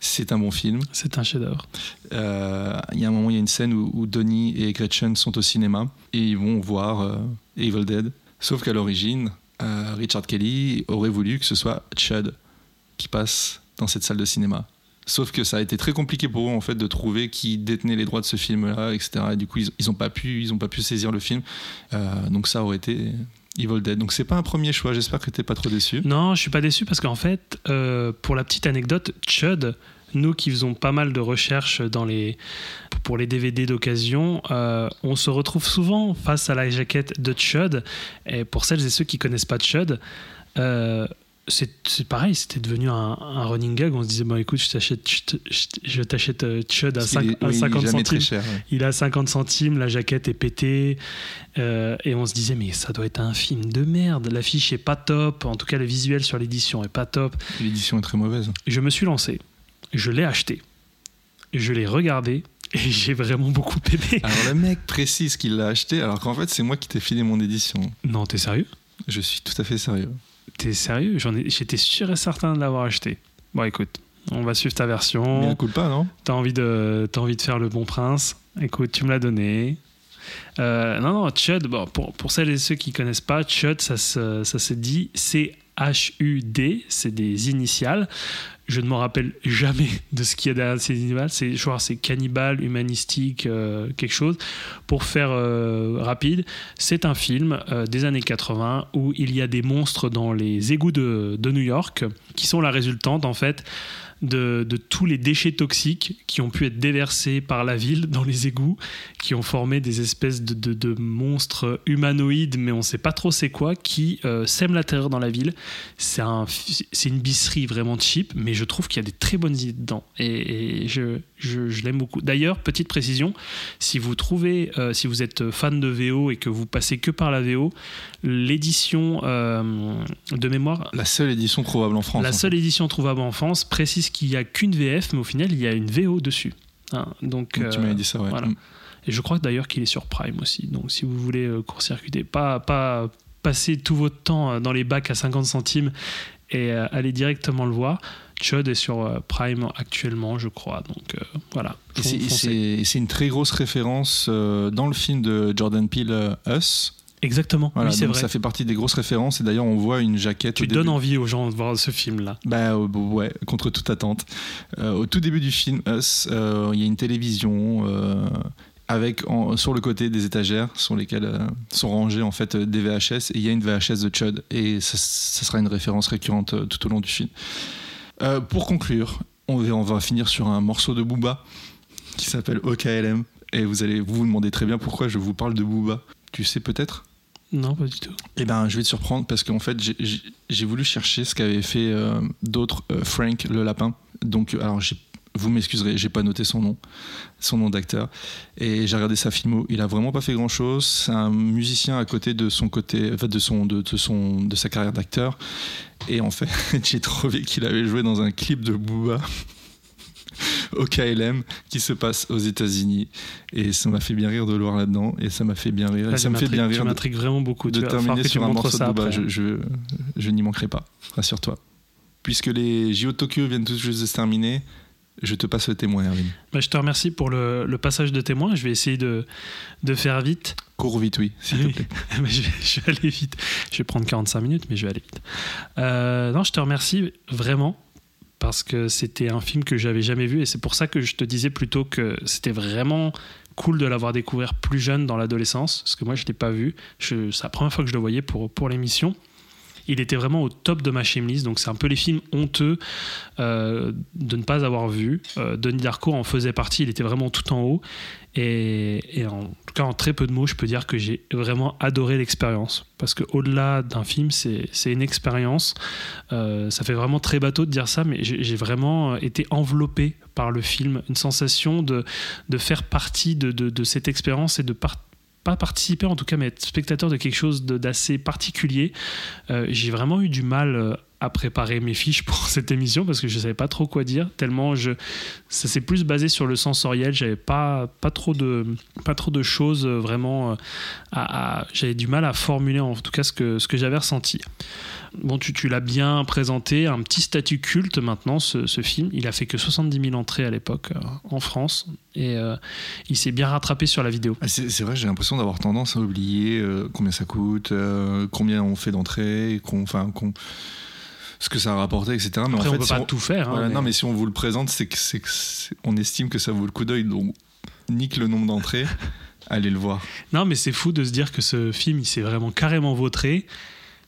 c'est un bon film. C'est un chef-d'œuvre. Euh, Il y a un moment, il y a une scène où, où Donnie et Gretchen sont au cinéma et ils vont voir euh, Evil Dead. Sauf qu'à l'origine, euh, Richard Kelly aurait voulu que ce soit Chud qui passe dans cette salle de cinéma. Sauf que ça a été très compliqué pour eux en fait de trouver qui détenait les droits de ce film-là, etc. Et du coup, ils, ils ont pas pu, ils ont pas pu saisir le film. Euh, donc ça aurait été Evil Dead. Donc c'est pas un premier choix. J'espère que t'es pas trop déçu. Non, je suis pas déçu parce qu'en fait, euh, pour la petite anecdote, Chud, nous qui faisons pas mal de recherches dans les, pour les DVD d'occasion, euh, on se retrouve souvent face à la jaquette de Chud. Et pour celles et ceux qui connaissent pas Chud, c'est pareil, c'était devenu un, un running gag. On se disait, bon, écoute, je t'achète, je t'achète euh, Chud à, est- à oui, il est 50 jamais centimes. cher. ouais. Il a 50 centimes, la jaquette est pétée. euh, et on se disait, mais ça doit être un film de merde. L'affiche est pas top. En tout cas, le visuel sur l'édition est pas top. L'édition est très mauvaise. Je me suis lancé. Je l'ai acheté. Je l'ai regardé. Et (laughs) j'ai vraiment beaucoup aimé. Alors le mec précise qu'il l'a acheté, alors qu'en fait c'est moi qui t'ai filé mon édition. Non, t'es sérieux? Je suis tout à fait sérieux. T'es sérieux J'en ai- J'étais sûr et certain de l'avoir acheté. Bon, écoute, on va suivre ta Mais version. écoute pas, non? T'as envie, de, t'as envie de faire le bon prince? Écoute, tu me l'as donné. Euh, non, non, Chud, bon, pour, pour celles et ceux qui connaissent pas, Chud, ça se, ça se dit C-H-U-D, c'est des initiales. Je ne m'en rappelle jamais de ce qu'il y a derrière ces initiales. C'est, je crois c'est cannibale, humanistique, euh, quelque chose. Pour faire euh, rapide, c'est un film euh, des années 80 où il y a des monstres dans les égouts de New York qui sont la résultante, en fait, de, de tous les déchets toxiques qui ont pu être déversés par la ville dans les égouts, qui ont formé des espèces de, de- de monstres humanoïdes, mais on ne sait pas trop c'est quoi, qui euh, sèment la terreur dans la ville. C'est un, c'est une bisserie vraiment cheap, mais je trouve qu'il y a des très bonnes idées dedans. Et, et je, je, je l'aime beaucoup. D'ailleurs, petite précision, si vous trouvez, euh, si vous êtes fan de VO et que vous passez que par la VO, l'édition euh, de mémoire La seule édition trouvable en France. la en seule édition trouvable en France précise qu'il n'y a qu'une VF, mais au final, il y a une VO dessus. Hein, donc, tu euh, m'avais dit ça, ouais. voilà. Mm. Et je crois d'ailleurs qu'il est sur Prime aussi. Donc, si vous voulez euh, court-circuiter, pas, pas passer tout votre temps euh, dans les bacs à 50 centimes et euh, aller directement le voir. Chud est sur euh, Prime actuellement, je crois. Donc, euh, voilà. Et c'est- une très grosse référence euh, dans le film de Jordan Peele, euh, Us. Exactement. Voilà, oui, c'est donc vrai. ça fait partie des grosses références. Et d'ailleurs, on voit une jaquette. Tu donnes envie aux gens de voir ce film-là. Bah euh, ouais, contre toute attente. Euh, au tout début du film, Us, euh, il y a une télévision euh, avec en- sur le côté des étagères sur lesquelles euh, sont rangées en fait des VHS et il y a une VHS de Chud et ça, ça sera une référence récurrente euh, tout au long du film. Euh, pour conclure, on va, on va finir sur un morceau de Booba qui s'appelle OKLM et vous allez vous vous demander très bien pourquoi je vous parle de Booba. Tu sais peut-être? Non, pas du tout. eh ben, je vais te surprendre parce qu'en fait, j'ai- voulu chercher ce qu'avait fait euh, d'autres euh, Frank le lapin. Donc, euh, alors, vous m'excuserez, j'ai pas noté son nom, son nom d'acteur. Et j'ai regardé sa filmo. Il a vraiment pas fait grand chose. C'est un musicien à côté de son côté, de son, de, de son, de sa carrière d'acteur. Et en fait, (laughs) j'ai trouvé qu'il avait joué dans un clip de Booba. Au KLM qui se passe aux États-Unis et ça m'a fait bien rire de le voir là-dedans et ça m'a fait bien rire et Là, ça me fait bien rire m'intrigues vraiment beaucoup. de terminer sur un morceau de après. Je, je, je n'y manquerai pas, rassure-toi. Puisque les JO de Tokyo viennent tout juste de se terminer, je te passe le témoin, Erwin. Bah, je te remercie pour le, le passage de témoin. Je vais essayer de, de faire vite. Cours vite, oui, s'il Oui. te plaît. (laughs) Mais je, vais, je vais aller vite. Je vais prendre 45 minutes, mais je vais aller vite. Euh, non, je te remercie vraiment parce que c'était un film que j'avais jamais vu et c'est pour ça que je te disais plutôt que c'était vraiment cool de l'avoir découvert plus jeune dans l'adolescence parce que moi je l'ai pas vu. C'est la première fois que je le voyais pour, pour l'émission. Il était vraiment au top de ma list, donc c'est un peu les films honteux euh, de ne pas avoir vu. Euh, Denis Darko en faisait partie, il était vraiment tout en haut. Et, en tout cas, en très peu de mots, je peux dire que j'ai vraiment adoré l'expérience. Parce qu'au-delà d'un film, c'est une expérience. Euh, ça fait vraiment très bateau de dire ça, mais j'ai vraiment été enveloppé par le film. Une sensation de, faire partie de, cette expérience et de par- pas participer en tout cas, mais être spectateur de quelque chose d'assez particulier. Euh, j'ai vraiment eu du mal euh, à préparer mes fiches pour (laughs) cette émission parce que je savais pas trop quoi dire. Tellement je ça s'est plus basé sur le sensoriel. J'avais pas pas trop de pas trop de choses euh, vraiment euh, à, j'avais du mal à formuler en tout cas ce que ce que j'avais ressenti. Bon tu, l'as bien présenté un petit statut culte maintenant ce, film. Il a fait que 70 000 entrées à l'époque euh, en France et il s'est bien rattrapé sur la vidéo. Ah, C'est vrai, j'ai l'impression d'avoir tendance à oublier combien ça coûte, combien on fait d'entrées, enfin, qu'on- ce que ça a rapporté, etc. Mais après en on fait, peut si pas on- tout faire hein, voilà, mais- Non, mais si on vous le présente, c'est que, c'est que c'est- on estime que ça vaut le coup d'œil, donc nique le nombre d'entrées, (laughs) allez le voir. Non, mais c'est fou de se dire que ce film, il s'est vraiment carrément vautré.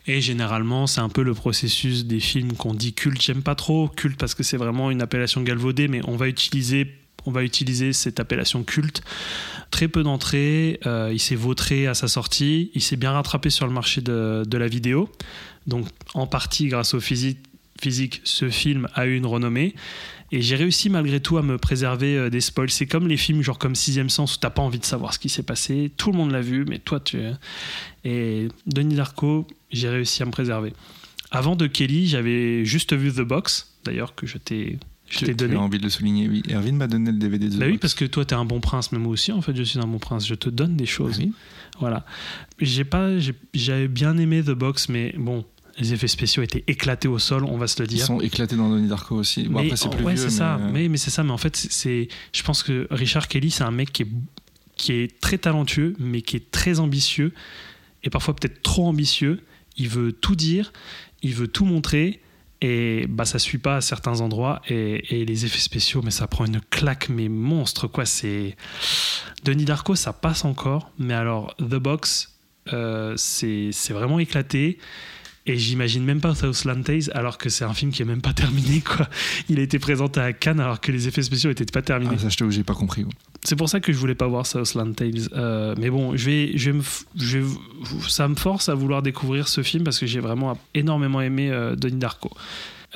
Et généralement, c'est un peu le processus des films qu'on dit culte. J'aime pas trop culte parce que c'est vraiment une appellation galvaudée, mais on va utiliser, on va utiliser cette appellation culte. Très peu d'entrées. euh, il s'est vautré à sa sortie. Il s'est bien rattrapé sur le marché de, de la vidéo. Donc, en partie grâce au physique, physique, ce film a eu une renommée. Et j'ai réussi malgré tout à me préserver euh, des spoils. C'est comme les films genre comme Sixième Sens où t'as pas envie de savoir ce qui s'est passé. Tout le monde l'a vu, mais toi tu. Et Denis Darko, j'ai réussi à me préserver. Avant de Kelly, j'avais juste vu The Box, d'ailleurs que je t'ai je t'ai donné. envie de le souligner, oui. Erwin m'a donné le DVD de The Bah oui, parce que toi t'es un bon prince, mais moi aussi en fait je suis un bon prince. Je te donne des choses. Oui. Voilà. J'ai pas, j'avais bien aimé The Box, mais bon, les effets spéciaux étaient éclatés au sol, on va se le Ils dire. sont éclatés dans Donnie Darko aussi. Bon, Mais après, c'est en- plus ouais, vieux, mais, ça. euh, Mais, mais c'est ça. Mais en fait, c'est- je pense que Richard Kelly, c'est un mec qui est, qui est très talentueux, mais qui est très ambitieux et parfois peut-être trop ambitieux. Il veut tout dire, il veut tout montrer. Et bah ça suit pas à certains endroits et, et les effets spéciaux mais ça prend une claque mais monstre quoi c'est Denis Darko ça passe encore mais alors The Box euh, c'est vraiment éclaté et j'imagine même pas Southland Tales alors que c'est un film qui est même pas terminé quoi. Il a été présenté à Cannes alors que les effets spéciaux étaient pas terminés. Ah, ça, je t'avoue, j'ai pas compris. C'est pour ça que je voulais pas voir Southland Tales. Euh, mais bon, je vais, je vais me, f- je vais- ça me force à vouloir découvrir ce film parce que j'ai vraiment énormément aimé euh, Donnie Darko.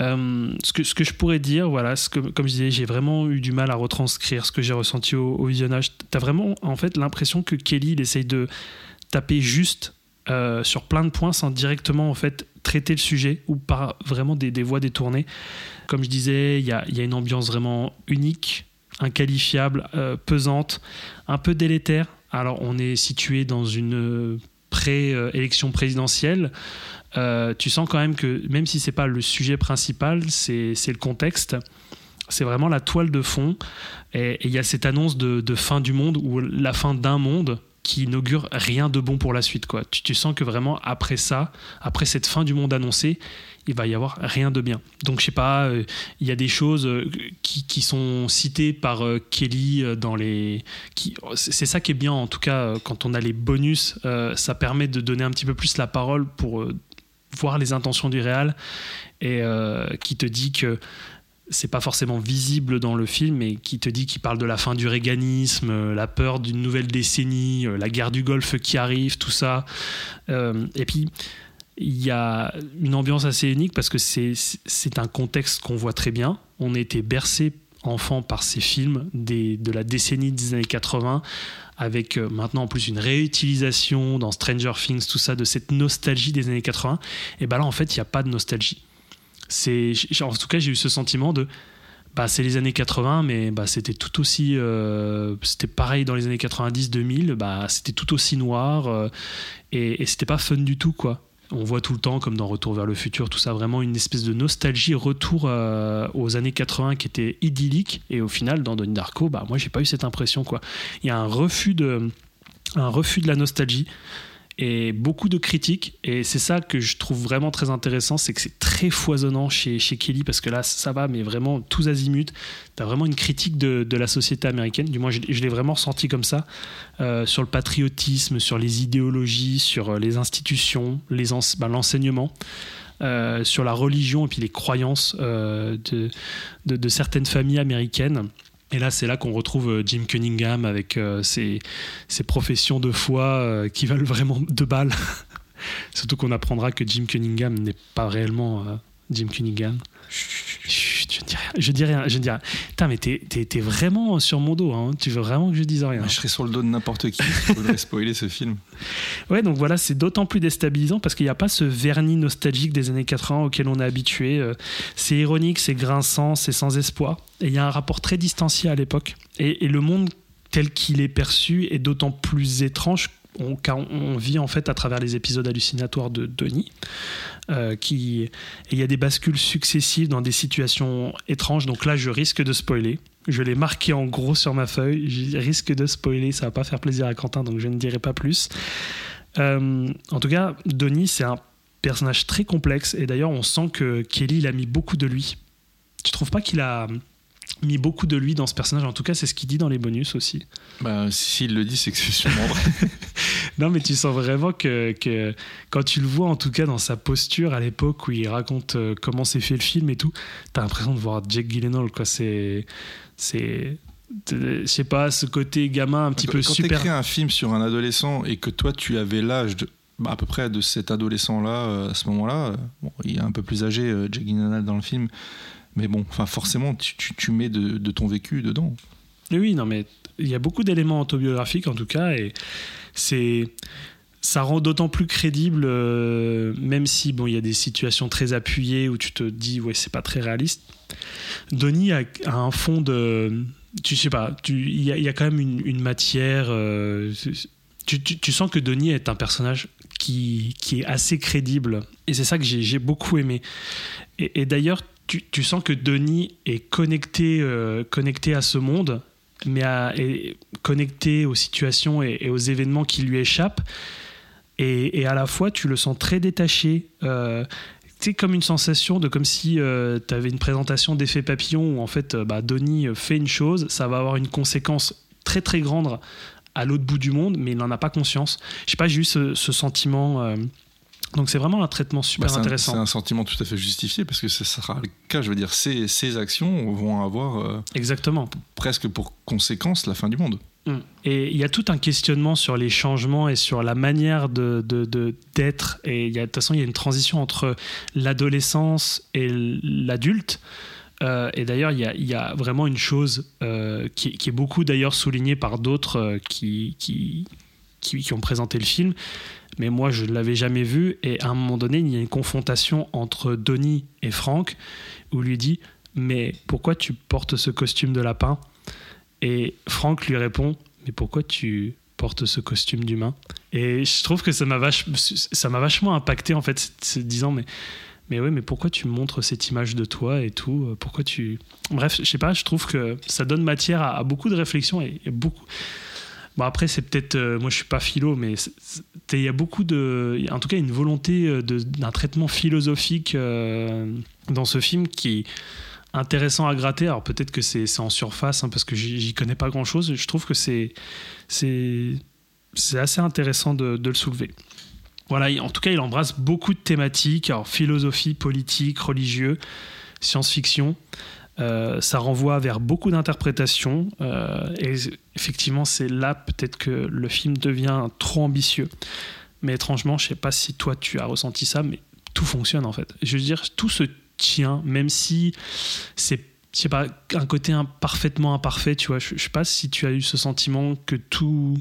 Euh, ce, que, ce que je pourrais dire, voilà, ce que, comme je disais, j'ai vraiment eu du mal à retranscrire ce que j'ai ressenti au, au visionnage. T'as vraiment, en fait, l'impression que Kelly, il essaye de taper juste euh, sur plein de points sans directement, en fait, traiter le sujet ou par vraiment des, voies détournées. Comme je disais, il y a, y a une ambiance vraiment unique, inqualifiable, euh, pesante, un peu délétère. Alors, on est situé dans une pré-élection présidentielle. Euh, tu sens quand même que, même si c'est pas le sujet principal, c'est le contexte. C'est vraiment la toile de fond. Et il y a cette annonce de fin du monde ou la fin d'un monde qui inaugure rien de bon pour la suite. Quoi. Tu, sens que vraiment, après ça, après cette fin du monde annoncée, il va y avoir rien de bien. Donc, je sais pas, euh, il y a des choses euh, qui, sont citées par euh, Kelly dans les. qui- C'est ça qui est bien, en tout cas, quand on a les bonus, ça permet de donner un petit peu plus la parole pour voir les intentions du réal et qui te dit que c'est pas forcément visible dans le film, mais qui te dit qu'il parle de la fin du réganisme, euh, la peur d'une nouvelle décennie, euh, la guerre du Golfe qui arrive, tout ça. Euh, et puis, il y a une ambiance assez unique parce que c'est un contexte qu'on voit très bien. On a été bercé enfant par ces films de la décennie des années 80 avec maintenant en plus une réutilisation dans Stranger Things, tout ça, de cette nostalgie des années 80. Et ben là, en fait, il n'y a pas de nostalgie. En tout cas, j'ai eu ce sentiment de. Bah, c'est les années 80, mais bah, c'était tout aussi. euh, c'était pareil dans les années 90-2000, bah, c'était tout aussi noir. euh, et, et c'était pas fun du tout, quoi. On voit tout le temps, comme dans Retour vers le futur, tout ça, vraiment une espèce de nostalgie, retour euh, aux années 80 qui était idyllique. Et au final, dans Donnie Darko, bah, moi, j'ai pas eu cette impression, quoi. Il y a un refus de, un refus de la nostalgie et beaucoup de critiques. Et c'est ça que je trouve vraiment très intéressant, c'est que c'est très foisonnant chez, chez Kelly, parce que là, ça va, mais vraiment tous azimuts. Tu as vraiment une critique de, de la société américaine, du moins je, l'ai vraiment ressenti comme ça, euh, sur le patriotisme, sur les idéologies, sur euh, les institutions, ben, l'enseignement. euh, sur la religion et puis les croyances de, de certaines familles américaines. Et là, c'est là qu'on retrouve euh, Jim Cunningham avec euh, ses, professions de foi euh, qui valent vraiment deux balles. (laughs) Surtout qu'on apprendra que Jim Cunningham n'est pas réellement Jim Cunningham. Je ne dis rien, je dis rien, je ne dis rien. Putain, mais t'es, t'es- t'es vraiment sur mon dos, hein. tu veux vraiment que je dise rien. Je serais sur le dos de n'importe qui qui voudrait spoiler ce film. (laughs) Ouais, donc voilà, c'est d'autant plus déstabilisant parce qu'il n'y a pas ce vernis nostalgique des années 80 auquel on est habitué. Euh, C'est ironique, c'est grinçant, c'est sans espoir. Et il y a un rapport très distancié à l'époque. Et, et le monde tel qu'il est perçu est d'autant plus étrange on, car on- on vit en fait à travers les épisodes hallucinatoires de Denis. Euh, qui, et il y a des bascules successives dans des situations étranges. Donc là, je risque de spoiler. Je l'ai marqué en gros sur ma feuille. Je risque de spoiler. Ça va pas faire plaisir à Quentin, donc je ne dirai pas plus. Euh, en tout cas, Denis, c'est un personnage très complexe. Et d'ailleurs, on sent que Kelly, il a mis beaucoup de lui. Tu trouves pas qu'il a mis beaucoup de lui dans ce personnage En tout cas, c'est ce qu'il dit dans les bonus aussi. Bah, s'il le dit, c'est que c'est sûrement vrai. (laughs) Non, mais tu sens vraiment que, que quand tu le vois, en tout cas dans sa posture à l'époque où il raconte euh, comment s'est fait le film et tout, t'as l'impression de voir Jake Gyllenhaal. Quoi. C'est, c'est, je sais pas, ce côté gamin un petit quand peu quand super. t'écris un film sur un adolescent et que toi, tu avais l'âge de, bah, à peu près de cet adolescent-là, euh, à ce moment-là, euh, bon, il est un peu plus âgé, euh, Jake Gyllenhaal, dans le film, mais bon, enfin, forcément, tu, mets de, ton vécu dedans. Oui, non, mais il y a beaucoup d'éléments autobiographiques en tout cas, et c'est ça rend d'autant plus crédible, euh, même si bon, il y a des situations très appuyées où tu te dis ouais, c'est pas très réaliste. Donnie a, un fond de, tu sais pas, il y, a- quand même une, matière. euh, tu, sens que Denis est un personnage qui, qui est assez crédible, et c'est ça que j'ai beaucoup aimé. Et d'ailleurs, tu, sens que Denis est connecté, euh, connecté à ce monde, mais est connecté aux situations et, aux événements qui lui échappent. Et, à la fois, tu le sens très détaché. Euh, c'est comme une sensation de comme si tu avais une présentation d'effet papillon où en fait, euh, bah, Donnie fait une chose, ça va avoir une conséquence très très grande à l'autre bout du monde, mais il n'en a pas conscience. Je sais pas, j'ai eu ce sentiment. Donc c'est vraiment un traitement super Bah, un- intéressant. C'est un, sentiment tout à fait justifié parce que ce sera le cas. Je veux dire, ces, ces actions vont avoir euh, Exactement. presque pour conséquence la fin du monde. Mm. Et il y a tout un questionnement sur les changements et sur la manière de, d'être. et il y a, de toute façon, il y a une transition entre l'adolescence et l'adulte. Euh, et d'ailleurs, il y, a, il y a vraiment une chose euh, qui, qui est beaucoup d'ailleurs soulignée par d'autres qui, qui, qui, qui ont présenté le film. Mais moi, je ne l'avais jamais vu. Et à un moment donné, il y a une confrontation entre Donnie et Frank où lui dit Mais pourquoi tu portes ce costume de lapin? Et Frank lui répond Mais pourquoi tu portes ce costume d'humain? Et je trouve que ça m'a vachement impacté en fait, se disant Mais mais ouais, mais pourquoi tu montres cette image de toi et tout? Pourquoi tu. Bref, je sais pas, je trouve que ça donne matière à, beaucoup de réflexions et beaucoup. Bon, après, c'est peut-être. euh, moi, je suis pas philo, mais il y a beaucoup de. En tout cas, une volonté euh, d'un traitement philosophique euh, dans ce film qui est intéressant à gratter. Alors, peut-être que c'est en surface, hein, parce que j'y connais pas grand-chose. Je trouve que c'est. C'est assez intéressant de, de le soulever. Voilà, il- en tout cas, il embrasse beaucoup de thématiques, alors philosophie, politique, religieux, science-fiction. Euh, ça renvoie vers beaucoup d'interprétations. euh, et effectivement, c'est là peut-être que le film devient trop ambitieux. Mais étrangement, je sais pas si toi tu as ressenti ça, mais tout fonctionne en fait. Je veux dire, tout se tient, même si c'est pas, un côté parfaitement imparfait, tu vois. Je sais pas si tu as eu ce sentiment que tout,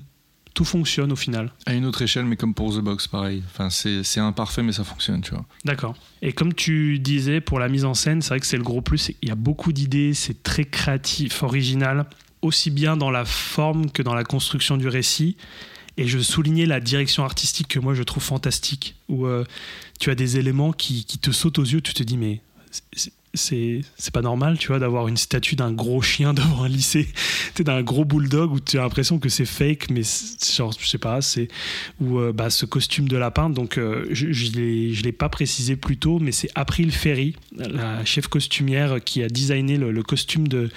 tout fonctionne au final. À une autre échelle, mais comme pour The Box, pareil. Enfin, c'est imparfait, mais ça fonctionne, tu vois. D'accord. Et comme tu disais, pour la mise en scène, c'est vrai que c'est le gros plus. Il y a beaucoup d'idées, c'est très créatif, original, aussi bien dans la forme que dans la construction du récit. Et je soulignais la direction artistique que moi je trouve fantastique, où euh, tu as des éléments qui, qui te sautent aux yeux, tu te dis mais c'est- pas normal, tu vois, d'avoir une statue d'un gros chien (laughs) devant un lycée, tu d'un gros bulldog où tu as l'impression que c'est fake, mais genre je sais pas, c'est ou euh, bah, ce costume de lapin. Donc euh, je je l'ai pas précisé plus tôt, mais c'est April Ferry, la chef costumière qui a designé le, le costume de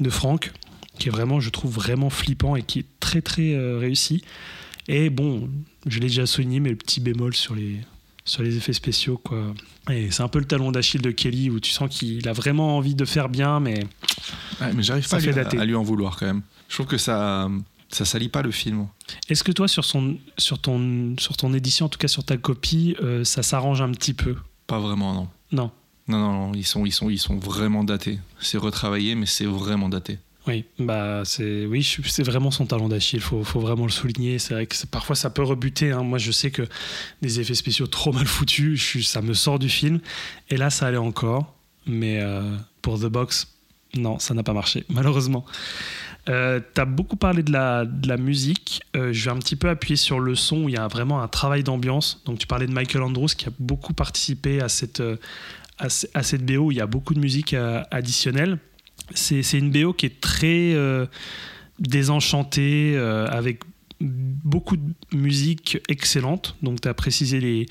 de Franck, qui est vraiment, je trouve vraiment flippant et qui est très très euh, réussi. Et bon, je l'ai déjà souligné, mais le petit bémol sur les, sur les effets spéciaux, quoi. Et c'est un peu le talon d'Achille de Kelly où tu sens qu'il a vraiment envie de faire bien, mais Ouais, mais j'arrive pas à dater. à lui en vouloir quand même. Je trouve que ça, ça salit pas le film. est-ce que toi, sur, son, sur, ton, sur ton édition, en tout cas sur ta copie, euh, ça s'arrange un petit peu? Pas vraiment, non. Non. Non, non, non, ils sont, ils sont, ils sont vraiment datés. C'est retravaillé, mais c'est vraiment daté. Oui, bah c'est oui, c'est vraiment son talent d'Achille. Faut, faut vraiment le souligner. C'est vrai que parfois ça peut rebuter. hein. Moi, je sais que des effets spéciaux trop mal foutus, ça me sort du film. Et là, ça allait encore, mais euh, pour The Box, non, ça n'a pas marché, (laughs) malheureusement. Euh, T'as beaucoup parlé de la, de la musique. Euh, je vais un petit peu appuyer sur le son où il y a vraiment un travail d'ambiance. Donc, tu parlais de Michael Andrews qui a beaucoup participé à cette, euh, à, à cette BO où il y a beaucoup de musique additionnelle. C'est une BO qui est très euh, désenchantée, euh, avec beaucoup de musique excellente. Donc, tu as précisé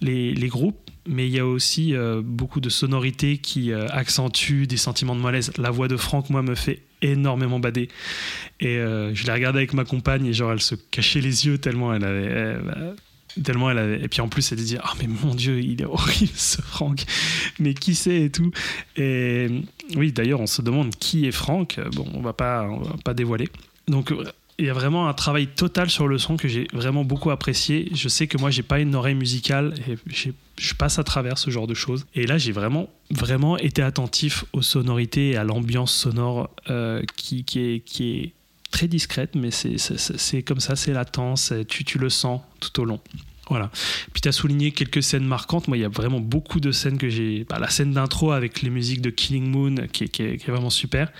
les, groupes. Mais il y a aussi euh, beaucoup de sonorités qui euh, accentuent des sentiments de malaise. La voix de Franck, moi, me fait énormément bader. Et je l'ai regardée avec ma compagne et genre, elle se cachait les yeux tellement elle avait. Tellement elle avait. Et puis en plus, elle disait Ah, mais mon Dieu, il est horrible ce Franck. Mais qui c'est et tout. Et oui, d'ailleurs, on se demande qui est Franck. Bon, on va pas, va pas dévoiler. Donc. euh, il y a vraiment un travail total sur le son que j'ai vraiment beaucoup apprécié. Je sais que moi, j'ai pas une oreille musicale et je passe à travers ce genre de choses. Et là, j'ai vraiment, vraiment été attentif aux sonorités et à l'ambiance sonore euh, qui, qui, est, qui est très discrète, mais c'est- comme ça, c'est latent, tu, tu le sens tout au long. Voilà. Puis tu as souligné quelques scènes marquantes. Moi, il y a vraiment beaucoup de scènes que j'ai. bah, la scène d'intro avec les musiques de Killing Moon, qui est, vraiment super.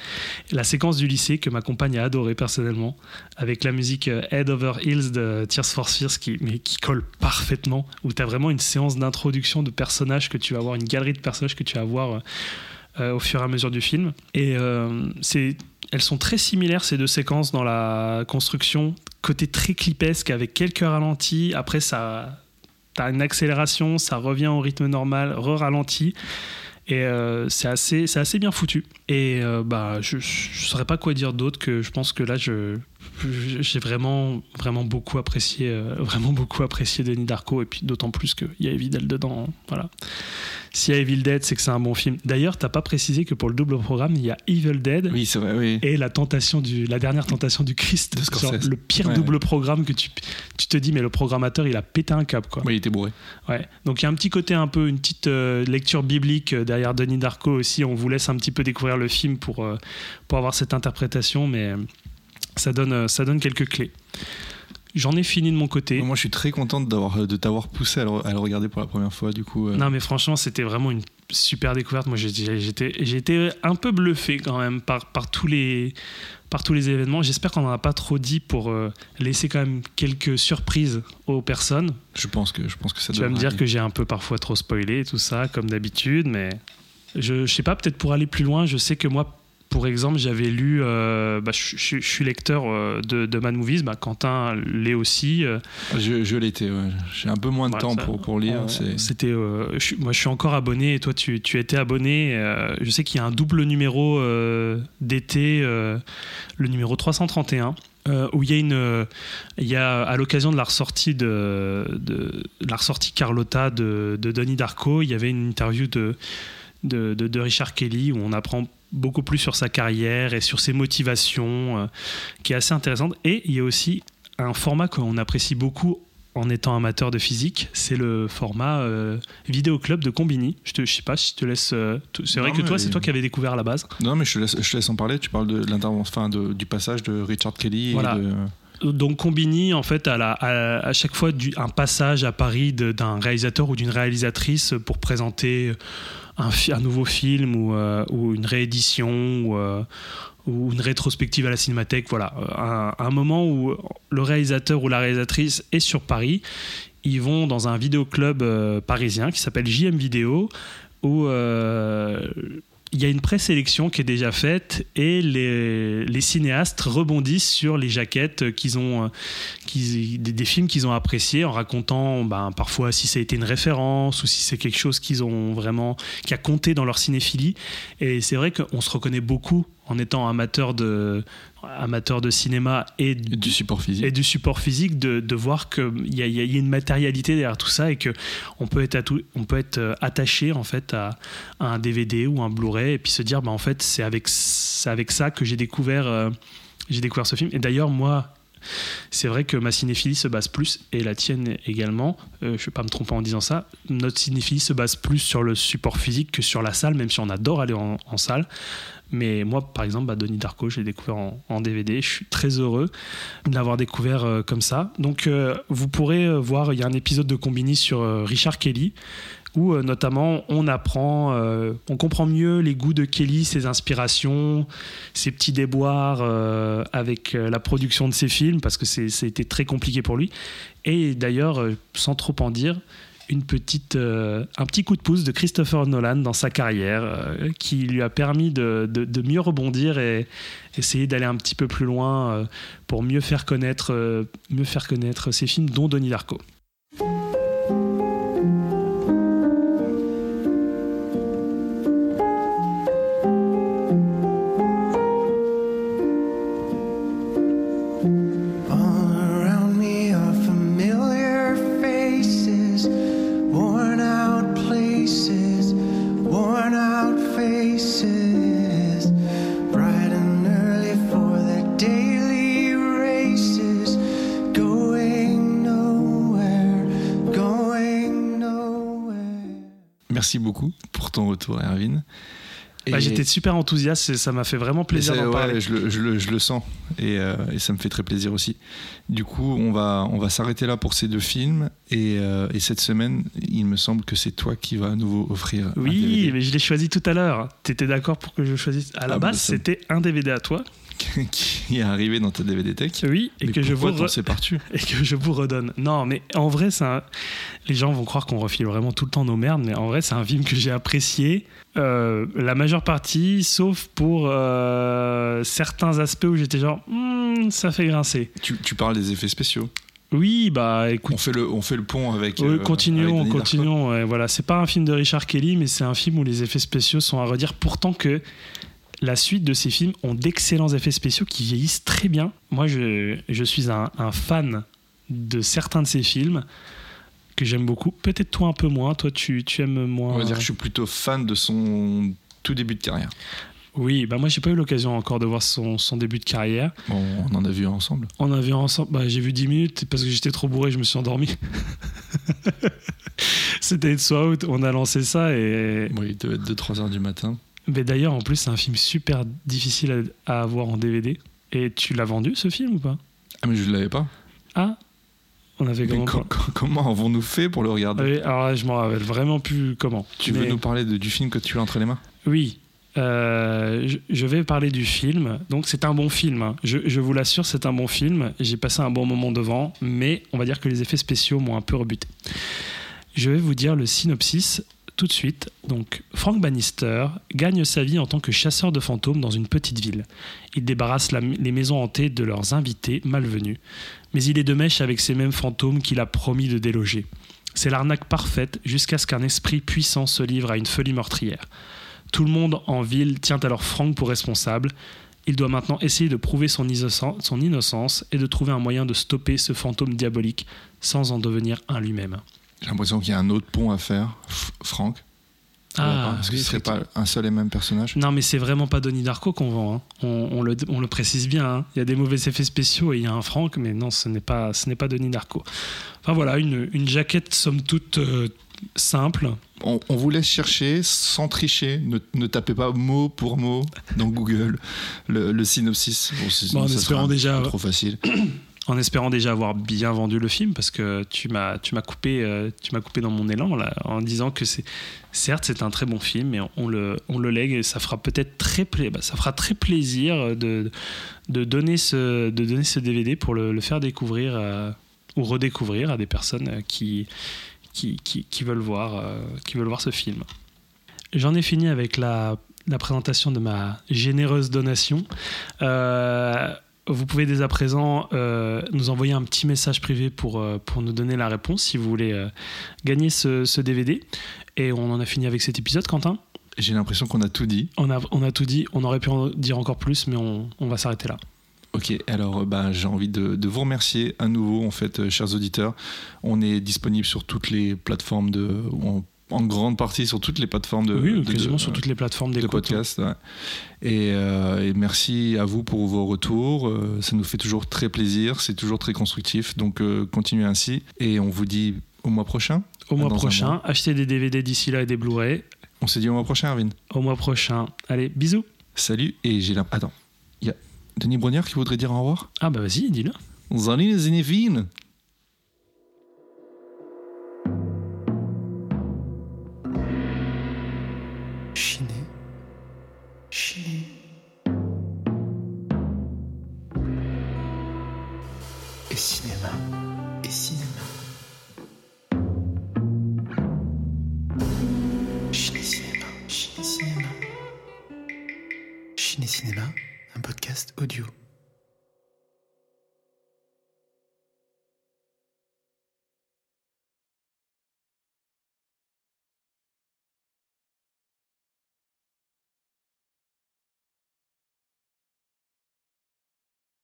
La séquence du lycée que ma compagne a adoré personnellement, avec la musique euh, Head Over Heels de Tears for Fears, qui, mais qui colle parfaitement. Où tu as vraiment une séance d'introduction de personnages que tu vas voir, une galerie de personnages que tu vas voir. euh, euh, au fur et à mesure du film. Et c'est, elles sont très similaires ces deux séquences dans la construction, côté très clipesque avec quelques ralentis. Après, ça, t'as une accélération, ça revient au rythme normal, re-ralenti. Et euh, c'est assez, bien foutu. Et euh, bah, je ne saurais pas quoi dire d'autre que je pense que là, je- j'ai vraiment, vraiment beaucoup apprécié, euh, vraiment beaucoup apprécié Denis Darko. Et puis d'autant plus qu'il y a Evil Dead dedans. hein. Voilà. S'il y a Evil Dead, c'est que c'est un bon film. D'ailleurs, t'as pas précisé que pour le double programme, il y a Evil Dead Oui, vrai, oui. et la tentation du, la dernière tentation du Christ. De le pire Ouais. double programme que tu, tu te dis, mais le programmateur, il a pété un câble, quoi. Oui, il était bourré. Ouais. Donc il y a un petit côté un peu, une petite euh, lecture biblique euh, derrière Denis Darko aussi. On vous laisse un petit peu découvrir le film pour, euh, pour avoir cette interprétation, mais ça donne, euh, ça donne quelques clés. J'en ai fini de mon côté. Moi, je suis très contente d'avoir, de t'avoir poussé à le, à le regarder pour la première fois, du coup. euh. Non, mais franchement, c'était vraiment une super découverte. Moi, j'étais été un peu bluffé quand même par, par, tous, les, par tous les événements. J'espère qu'on n'en a pas trop dit pour euh, laisser quand même quelques surprises aux personnes. Je pense que, je pense que ça Tu vas me dire aller. que j'ai un peu parfois trop spoilé tout ça, comme d'habitude, mais je, je sais pas, peut-être pour aller plus loin, je sais que moi, pour exemple, j'avais lu, euh, bah, je, je- je suis lecteur euh, de, de Mad Movies, bah, Quentin l'est aussi. euh, Je, je l'étais, ouais. J'ai un peu moins de Ouais, temps ça, pour, pour lire. on- c'est- C'était, euh, moi, je suis encore abonné et toi, tu, tu étais abonné. euh, je sais qu'il y a un double numéro euh, d'été, euh, le numéro 331. euh, où il y a une, il y a à l'occasion de la ressortie de, de la ressortie Carlotta de, de Donnie Darko, il y avait une interview de, de, de- de Richard Kelly où on apprend beaucoup plus sur sa carrière et sur ses motivations, euh, qui est assez intéressante. Et il y a aussi un format qu'on apprécie beaucoup en étant amateur de physique, c'est le format euh, vidéo club de Combini. Je, te, je sais pas si je te laisse. euh, c'est vrai Non, que toi, c'est toi qui avais découvert à la base. Non, mais je te, laisse, je te laisse en parler. Tu parles de l'intervention, du passage de Richard Kelly. et Voilà. de- Donc Combini, en fait, à, la- à, à chaque fois du- un passage à Paris d'un réalisateur ou d'une réalisatrice pour présenter un, nouveau film ou, euh, une réédition ou, euh, ou une rétrospective à la cinémathèque. Voilà, un, un moment où le réalisateur ou la réalisatrice est sur Paris. Ils vont dans un vidéoclub euh, parisien qui s'appelle JM Vidéo où euh, il y a une présélection qui est déjà faite et les, cinéastes rebondissent sur les jaquettes qu'ils ont, euh, des films qu'ils ont appréciés en racontant ben, parfois si ça a été une référence ou si c'est quelque chose qu'ils ont vraiment qui a compté dans leur cinéphilie. Et c'est vrai qu'on se reconnaît beaucoup en étant amateur de, amateur de cinéma et du support physique. et du support physique de, de voir qu'il y y a- il y a une matérialité derrière tout ça et que on peut être, atou- on peut être euh, attaché en fait à, à un DVD ou un Blu-ray et puis se dire bah, en fait c'est avec, avec ça que j'ai découvert, euh, j'ai découvert ce film et d'ailleurs moi c'est vrai que ma cinéphilie se base plus, et la tienne également, euh, je ne vais pas me tromper en disant ça, notre cinéphilie se base plus sur le support physique que sur la salle, même si on adore aller en, salle. Mais moi, par exemple, bah, Donnie Darko, je l'ai découvert en, DVD. Je suis très heureux de l'avoir découvert euh, comme ça. Donc, euh, vous pourrez voir, il y a un épisode de Combini sur Richard Kelly où euh, notamment on apprend, euh, on comprend mieux les goûts de Kelly, ses inspirations, ses petits déboires euh, avec la production de ses films, parce que c'était très compliqué pour lui. Et d'ailleurs, sans trop en dire, une petite, un petit coup de pouce de Christopher Nolan dans sa carrière qui lui a permis de, mieux rebondir et essayer d'aller un petit peu plus loin pour mieux faire connaître, mieux faire connaître ses films, dont Donnie Darko. Beaucoup pour ton retour, Erwin. Bah, J'étais super enthousiaste et ça m'a fait vraiment plaisir d'en ouais, parler. je, le, je le- je le sens et, euh, et ça me fait très plaisir aussi. Du coup, on va, on va s'arrêter là pour ces deux films et, euh, et cette semaine, il me semble que c'est toi qui vas à nouveau offrir. un Oui, DVD mais je l'ai choisi tout à l'heure. T'étais d'accord pour que je choisisse? À la Ah, bah, base, ça- c'était un DVD à toi. (laughs) qui est arrivé dans ta DVD Tech. Oui, et Mais que je vous re- (laughs) et que je vous redonne. Non, mais en vrai, c'est un- les gens vont croire qu'on refile vraiment tout le temps nos merdes, mais en vrai, c'est un film que j'ai apprécié. euh, la majeure partie, sauf pour euh, certains aspects où j'étais genre, Hmm, ça fait grincer. tu, tu parles des effets spéciaux. Oui, bah écoute. On fait le, on fait le pont avec. Oui, euh, continuons, avec continuons. ouais, voilà, c'est pas un film de Richard Kelly, mais c'est un film où les effets spéciaux sont à redire. Pourtant que la suite de ces films ont d'excellents effets spéciaux qui vieillissent très bien. Moi, je, je suis un, un fan de certains de ces films que j'aime beaucoup. Peut-être toi un peu moins. Toi, tu, tu aimes moins. On va dire que je suis plutôt fan de son tout début de carrière. Oui, bah moi, j'ai pas eu l'occasion encore de voir son, son début de carrière. Bon, on en a vu ensemble. On a vu ensemble, bah, j'ai vu 10 minutes parce que j'étais trop bourré, je me suis endormi. (laughs) C'était It's Out, on a lancé ça et Bon, il devait être 2-3 heures du matin. Mais d'ailleurs, en plus, c'est un film super difficile à, à avoir en DVD. Et tu l'as vendu ce film ou pas? Ah, mais je ne l'avais pas. Ah On avait comment co- co- comment avons-nous fait pour le regarder? Oui, alors là, je m'en rappelle vraiment plus comment. Tu Mais- veux nous parler de- du film que tu as entre les mains? Oui. Euh, je, je vais parler du film. Donc, c'est un bon film. hein. Je, je vous l'assure, c'est un bon film. J'ai passé un bon moment devant, mais on va dire que les effets spéciaux m'ont un peu rebuté. Je vais vous dire le synopsis tout de suite. Donc, Frank Bannister gagne sa vie en tant que chasseur de fantômes dans une petite ville. Il débarrasse les maisons hantées de leurs invités malvenus. Mais il est de mèche avec ces mêmes fantômes qu'il a promis de déloger. C'est l'arnaque parfaite jusqu'à ce qu'un esprit puissant se livre à une folie meurtrière. Tout le monde en ville tient alors Frank pour responsable. Il doit maintenant essayer de prouver son innocence et de trouver un moyen de stopper ce fantôme diabolique sans en devenir un lui-même. J'ai l'impression qu'il y a un autre pont à faire. F- Franck Ah, Est-ce que ce serait pas un seul et même personnage Non, mais c'est vraiment pas Donnie Darko qu'on vend. hein. On, on le, on le précise bien. hein. Il y a des mauvais effets spéciaux et il y a un Frank, mais non, ce n'est pas, ce n'est pas Donnie Darko. Enfin voilà, une, une jaquette somme toute euh, simple. on, on vous laisse chercher sans tricher. Ne, ne tapez pas mot pour mot dans Google le, le synopsis. Bon, Bon, en espérant déjà- trop facile. (clears throat) en espérant déjà avoir bien vendu le film parce que tu m'as tu m'as coupé euh, tu m'as coupé dans mon élan en disant que c'est certes c'est un très bon film mais on le on le lègue et ça fera peut-être très bah, ça fera très plaisir de de donner ce de donner ce DVD pour le, faire découvrir euh, ou redécouvrir à des personnes euh, qui qui, qui, veulent voir qui veulent voir ce film. J'en ai fini avec la la présentation de ma généreuse donation. Vous pouvez dès à présent euh, nous envoyer un petit message privé pour, euh, pour nous donner la réponse si vous voulez euh, gagner ce, ce DVD. Et on en a fini avec cet épisode, Quentin? J'ai l'impression qu'on a tout dit. On a, on a tout dit, on aurait pu en dire encore plus, mais on, on va s'arrêter là. Ok, alors bah, j'ai envie de, de vous remercier à nouveau, en fait, chers auditeurs. On est disponible sur toutes les plateformes de, où on en grande partie sur toutes les plateformes de, oui, quasiment de- sur toutes les plateformes de d'écoute. podcast. ouais. Et, euh, et merci à vous pour vos retours. Euh, ça nous fait toujours très plaisir. C'est toujours très constructif. Donc euh, continuez ainsi. Et on vous dit au mois prochain. Au mois prochain, mois. achetez des DVD d'ici là et des Blu-ray. On se dit au mois prochain, Arvin. Au mois prochain. Allez, bisous. Salut. Et j'ai la... Attends. Il y a Denis Brognard qui voudrait dire au revoir? Ah bah vas-y, dis-le. Salut les